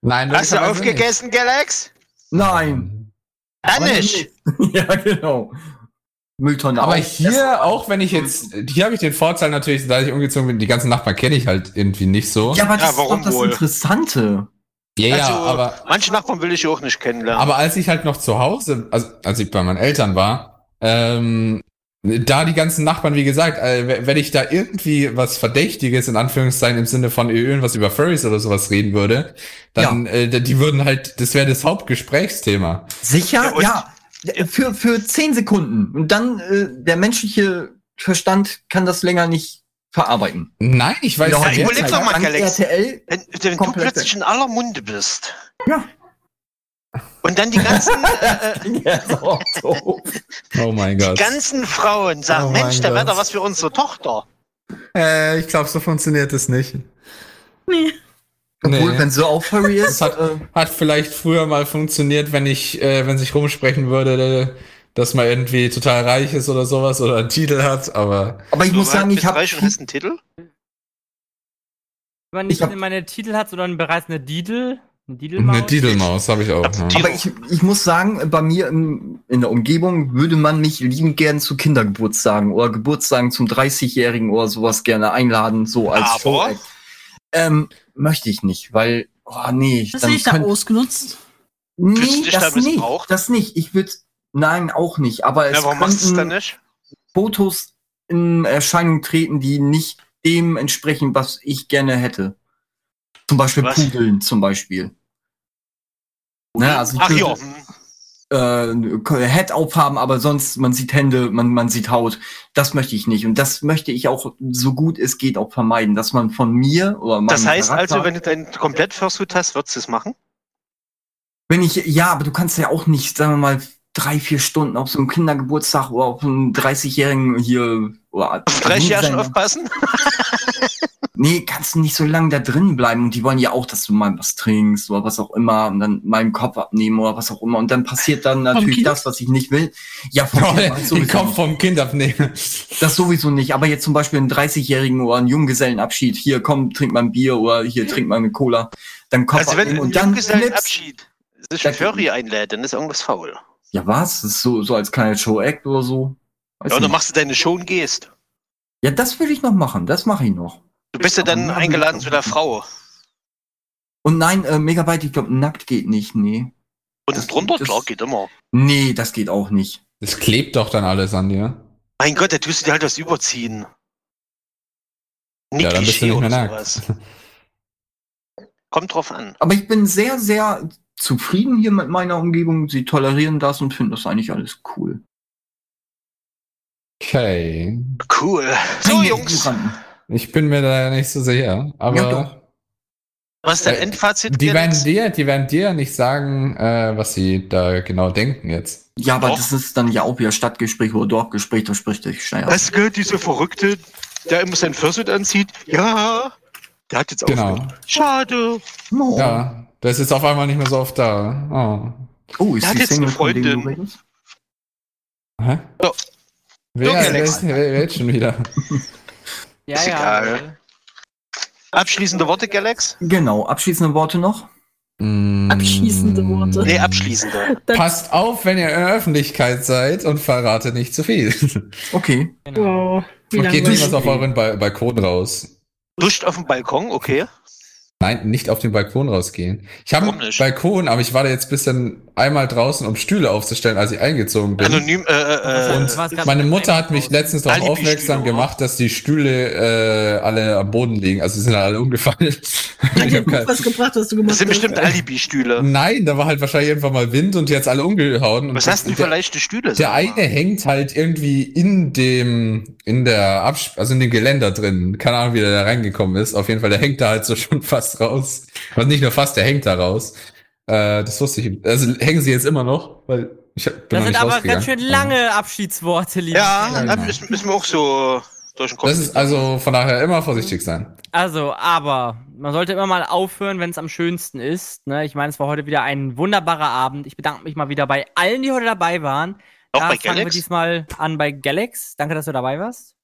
Nein, Hast du aufgegessen, Galax? Nein. Aber nicht. ja, genau. Mülltonne Aber auf. hier, auch wenn ich jetzt, hier habe ich den Vorteil natürlich, da ich umgezogen bin, die ganzen Nachbarn kenne ich halt irgendwie nicht so. Ja, aber Ja, das ist warum doch das wohl? Interessante. ja, ja, also, aber, manche Nachbarn will ich auch nicht kennenlernen. aber als ich halt noch zu Hause, also als ich bei meinen Eltern war, ähm, da die ganzen Nachbarn, wie gesagt, äh, wenn ich da irgendwie was Verdächtiges in Anführungszeichen im Sinne von irgendwas über Furries oder sowas reden würde, dann, äh, die würden halt, das wäre das Hauptgesprächsthema. Sicher? Ja, Ja. Für, für zehn Sekunden. Und dann, äh, der menschliche Verstand kann das länger nicht verarbeiten. Nein, ich weiß Ja, ja, ich überleg doch mal, Galax. RTL, Wenn, wenn du Komplett plötzlich in aller Munde bist. Ja. Und dann die ganzen, äh, äh, ja, so, so. oh mein Gott. ganzen Frauen sagen, Oh Mensch, da wäre doch was für unsere Tochter. Äh, ich glaube, so funktioniert es nicht. Nee. Obwohl, Nee. wenn so auch Furry ist, Das hat, äh, hat vielleicht früher mal funktioniert, wenn ich, äh, wenn sich rumsprechen würde, dass man irgendwie total reich ist oder sowas oder einen Titel hat, aber aber ich Du muss sagen, ich habe und hast einen Titel? Wenn man nicht Ich hab- meine Titel hat, sondern bereits eine Didel. Eine Didelmaus. Eine Didelmaus habe ich auch. Ja. Aber ich, ich muss sagen, bei mir im, in der Umgebung würde man mich liebend gern zu Kindergeburtstagen oder Geburtstagen zum 30-Jährigen oder sowas gerne einladen, so als Aber? Ähm, möchte ich nicht, weil, oh nee, Das sehe ich da könnt- ausgenutzt. Nee, dich da das nicht. Das nicht. Ich würde, nein, auch nicht. Aber es Ja, warum machst du dann nicht? Fotos in Erscheinung treten, die nicht dem entsprechen, was ich gerne hätte. Zum Beispiel Was? Pudeln, zum Beispiel. Ne, also Ach ja, äh, Head aufhaben, aber sonst, man sieht Hände, man, man sieht Haut. Das möchte ich nicht. Und das möchte ich auch, so gut es geht, auch vermeiden, dass man von mir oder meinem Das heißt Charakter, also, wenn du deinen komplett Fursuit hast, würdest du es machen? wenn ich, ja, aber du kannst ja auch nicht, sagen wir mal, drei, vier Stunden auf so einem Kindergeburtstag oder auf einem 30-Jährigen hier, oder, Auf 30 Jahre schon aufpassen? Nee, kannst du nicht so lange da drin bleiben und die wollen ja auch, dass du mal was trinkst oder was auch immer und dann meinen Kopf abnehmen oder was auch immer und dann passiert dann natürlich das, was ich nicht will. Ja, vom Oh, Kind den sowieso Kopf nicht. vom Kind abnehmen. Das sowieso nicht, aber jetzt zum Beispiel einen 30-Jährigen oder einen Junggesellenabschied, hier komm, trink mal ein Bier oder hier trink mal eine Cola, dann Kopf Also wenn abnehmen du und dann. Junggesellenabschied sich Furry einlädt, dann ist irgendwas faul. Ja, was? Das ist so, so als kleiner Show-Act oder so? Weiß Ja, und dann machst du deine Show und gehst. ja, das will ich noch machen, das mache ich noch. Du bist ja dann eingeladen zu der Frau. Und nein, äh, Megabyte, ich glaube, nackt geht nicht, nee. Und Das- drunter, das- klar, geht immer. Nee, das geht auch nicht. Das klebt doch dann alles an dir. Mein Gott, da tust du dir halt was überziehen. Ja, dann bist du nicht mehr nackt. sowas. Kommt drauf an. Aber ich bin sehr, sehr zufrieden hier mit meiner Umgebung. Sie tolerieren das und finden das eigentlich alles cool. Okay. Cool. So, Jungs, Ignoranten. Ich bin mir da nicht so sicher. Aber Ja, doch. was ist dein Äh, Endfazit? die werden dir, die werden dir nicht sagen, äh, was sie da genau denken jetzt. Ja, aber Doch. das ist dann ja auch wieder Stadtgespräch oder Dorfgespräch, da spricht euch schnell aus. Was gehört dieser Verrückte, der immer sein Fursuit anzieht? Ja, der hat jetzt Genau. aufgehört. Schade. Oh, Ja, der ist jetzt auf einmal nicht mehr so oft da. Oh. oh ist Der hat die jetzt Single eine Freundin. Hä? So. Wer, wer, Alex. wer, wer jetzt schon wieder? Ja, Ist ja. egal. Abschließende Worte, Galax? Genau, abschließende Worte noch? Mm. Abschließende Worte. Nee, abschließende. Das- Passt auf, wenn ihr in der Öffentlichkeit seid und verrate nicht zu viel. Okay. Genau. Wow, wie Und geht niemals auf euren ba Balkon raus. Duscht auf dem Balkon, okay. Nein, nicht auf den Balkon rausgehen. Ich habe einen nicht? Balkon, aber ich war da jetzt bisschen einmal draußen, um Stühle aufzustellen, als ich eingezogen bin. Anonym, äh, äh, Und äh, Was gab's Meine Mutter hat mich letztens darauf aufmerksam gemacht, dass die Stühle äh, alle am Boden liegen. Also sie sind alle umgefallen. Hat Ich dir hab gut was gebracht, was du gemacht das sind hast. bestimmt Alibi-Stühle. Nein, da war halt wahrscheinlich irgendwann mal Wind und jetzt alle umgehauen. Und Was hast du für leichte Stühle? der sag mal? eine hängt halt irgendwie in dem, in der Abs also in dem Geländer drin. Keine Ahnung, wie der da reingekommen ist. Auf jeden Fall, der hängt da halt so schon fast raus. Also nicht nur fast, der hängt da raus. Äh, das wusste ich. Also hängen sie jetzt immer noch, weil ich hab- bin Das noch sind nicht aber ganz schön lange Abschiedsworte, liebe Ja, genau. ist, ist mir auch so durch den Kopf. Das ist also von daher immer vorsichtig sein. Also, aber man sollte immer mal aufhören, wenn es am schönsten ist. Ne? Ich meine, es war heute wieder ein wunderbarer Abend. Ich bedanke mich mal wieder bei allen, die heute dabei waren. auch da bei fangen wir Galax? diesmal an bei Galax. Danke, dass du dabei warst.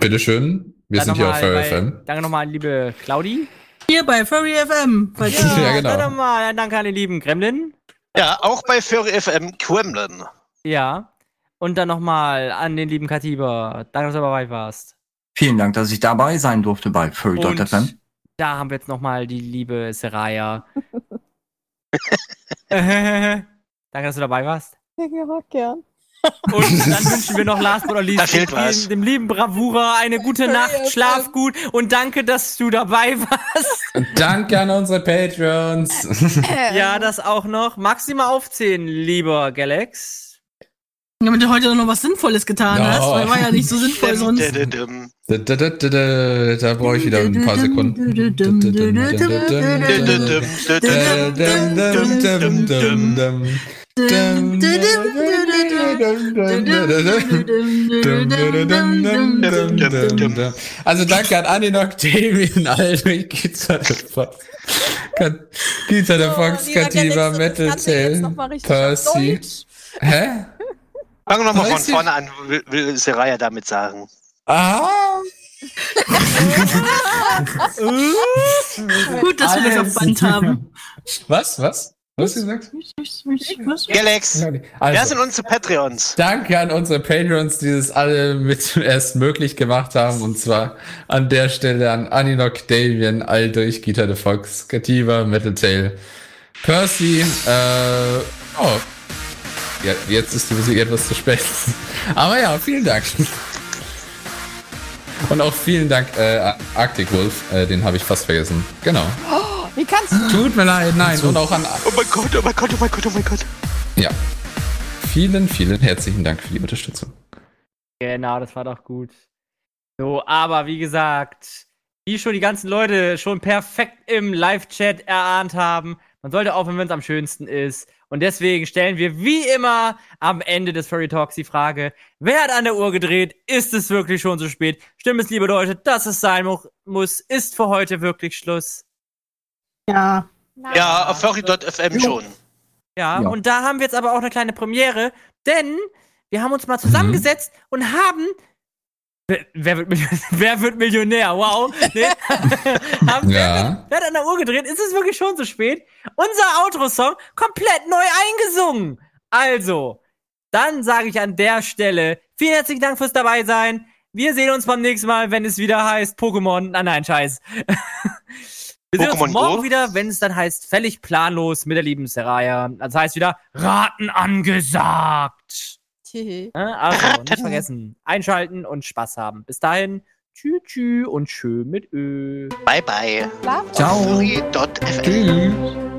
Bitteschön. Wir Dann sind hier auf FM. Danke nochmal, liebe Claudi. Hier bei Furry FM. Ja, ihr- genau. Dann nochmal danke an den lieben Gremlin. Ja, auch bei Furry FM Kremlin. Ja. Und dann nochmal an den lieben Katiba. Danke, dass du dabei warst. Vielen Dank, dass ich dabei sein durfte bei Furry.fm. Da haben wir jetzt nochmal die liebe Seraya. Danke, dass du dabei warst. Ja, gern. Und dann wünschen wir noch last but not least Da fehlt was. dem lieben Bravura eine gute Nacht, schlaf gut und danke, dass du dabei warst. Danke an unsere Patrons. Ja, das auch noch. Magst du mal aufzählen, lieber Galax? Damit du heute noch was Sinnvolles getan Ja. hast, weil war ja nicht so sinnvoll sonst. Da brauche ich wieder ein paar Sekunden. Also danke an Anin Octavian, Aldrich, Giza the Fox, Giza the Fox, das Metal Tail, Percy. Hä? Fangen wir nochmal von vorne an, will, will Seraya damit sagen. Ah, Gut, dass wir das auf Band haben. Was? Was? Was hast du gesagt? Galax, wer Also, sind unsere Patreons? danke an unsere Patreons, die das alle mit erst möglich gemacht haben. Und zwar an der Stelle an Aninok, Davian, Aldrich, Gita the Fox, Kativa, Metal Tail, Percy, äh, oh. Ja, jetzt ist die Musik etwas zu spät. Aber ja, vielen Dank. Und auch vielen Dank, äh, Arctic Wolf, äh, den habe ich fast vergessen. Genau. Wie kannst du? Tut mir leid, nein. Und auch an Oh mein Gott, oh mein Gott, oh mein Gott, oh mein Gott. Ja. Vielen, vielen herzlichen Dank für die Unterstützung. Genau, das war doch gut. So, aber wie gesagt, wie schon die ganzen Leute schon perfekt im Live-Chat erahnt haben, man sollte aufhören, wenn es am schönsten ist. Und deswegen stellen wir wie immer am Ende des Furry Talks die Frage, wer hat an der Uhr gedreht? Ist es wirklich schon so spät? Stimmt es, liebe Leute, dass es sein mu muss? Ist für heute wirklich Schluss? Ja. Ja, auf furry.fm schon. Ja, Ja. und da haben wir jetzt aber auch eine kleine Premiere, denn wir haben uns mal zusammengesetzt und haben. Wer, wird, Millionär? wer wird Millionär? Wow. Nee. haben, wer, Ja. wer hat an der Uhr gedreht? Ist es wirklich schon so spät? Unser Outro-Song komplett neu eingesungen. Also, dann sage ich an der Stelle vielen herzlichen Dank fürs dabei sein. Wir sehen uns beim nächsten Mal, wenn es wieder heißt Pokémon. Nein, nein, Scheiß. Wir sehen Pokémon uns morgen Go? wieder, wenn es dann heißt völlig planlos mit der lieben Seraya. Das heißt wieder Raten angesagt. Tschüss. Ne? Also, nicht vergessen. Einschalten und Spaß haben. Bis dahin. Tschü, tschü und schön mit Ö. Bye bye. Ciao. Furry.fm. Tschüss.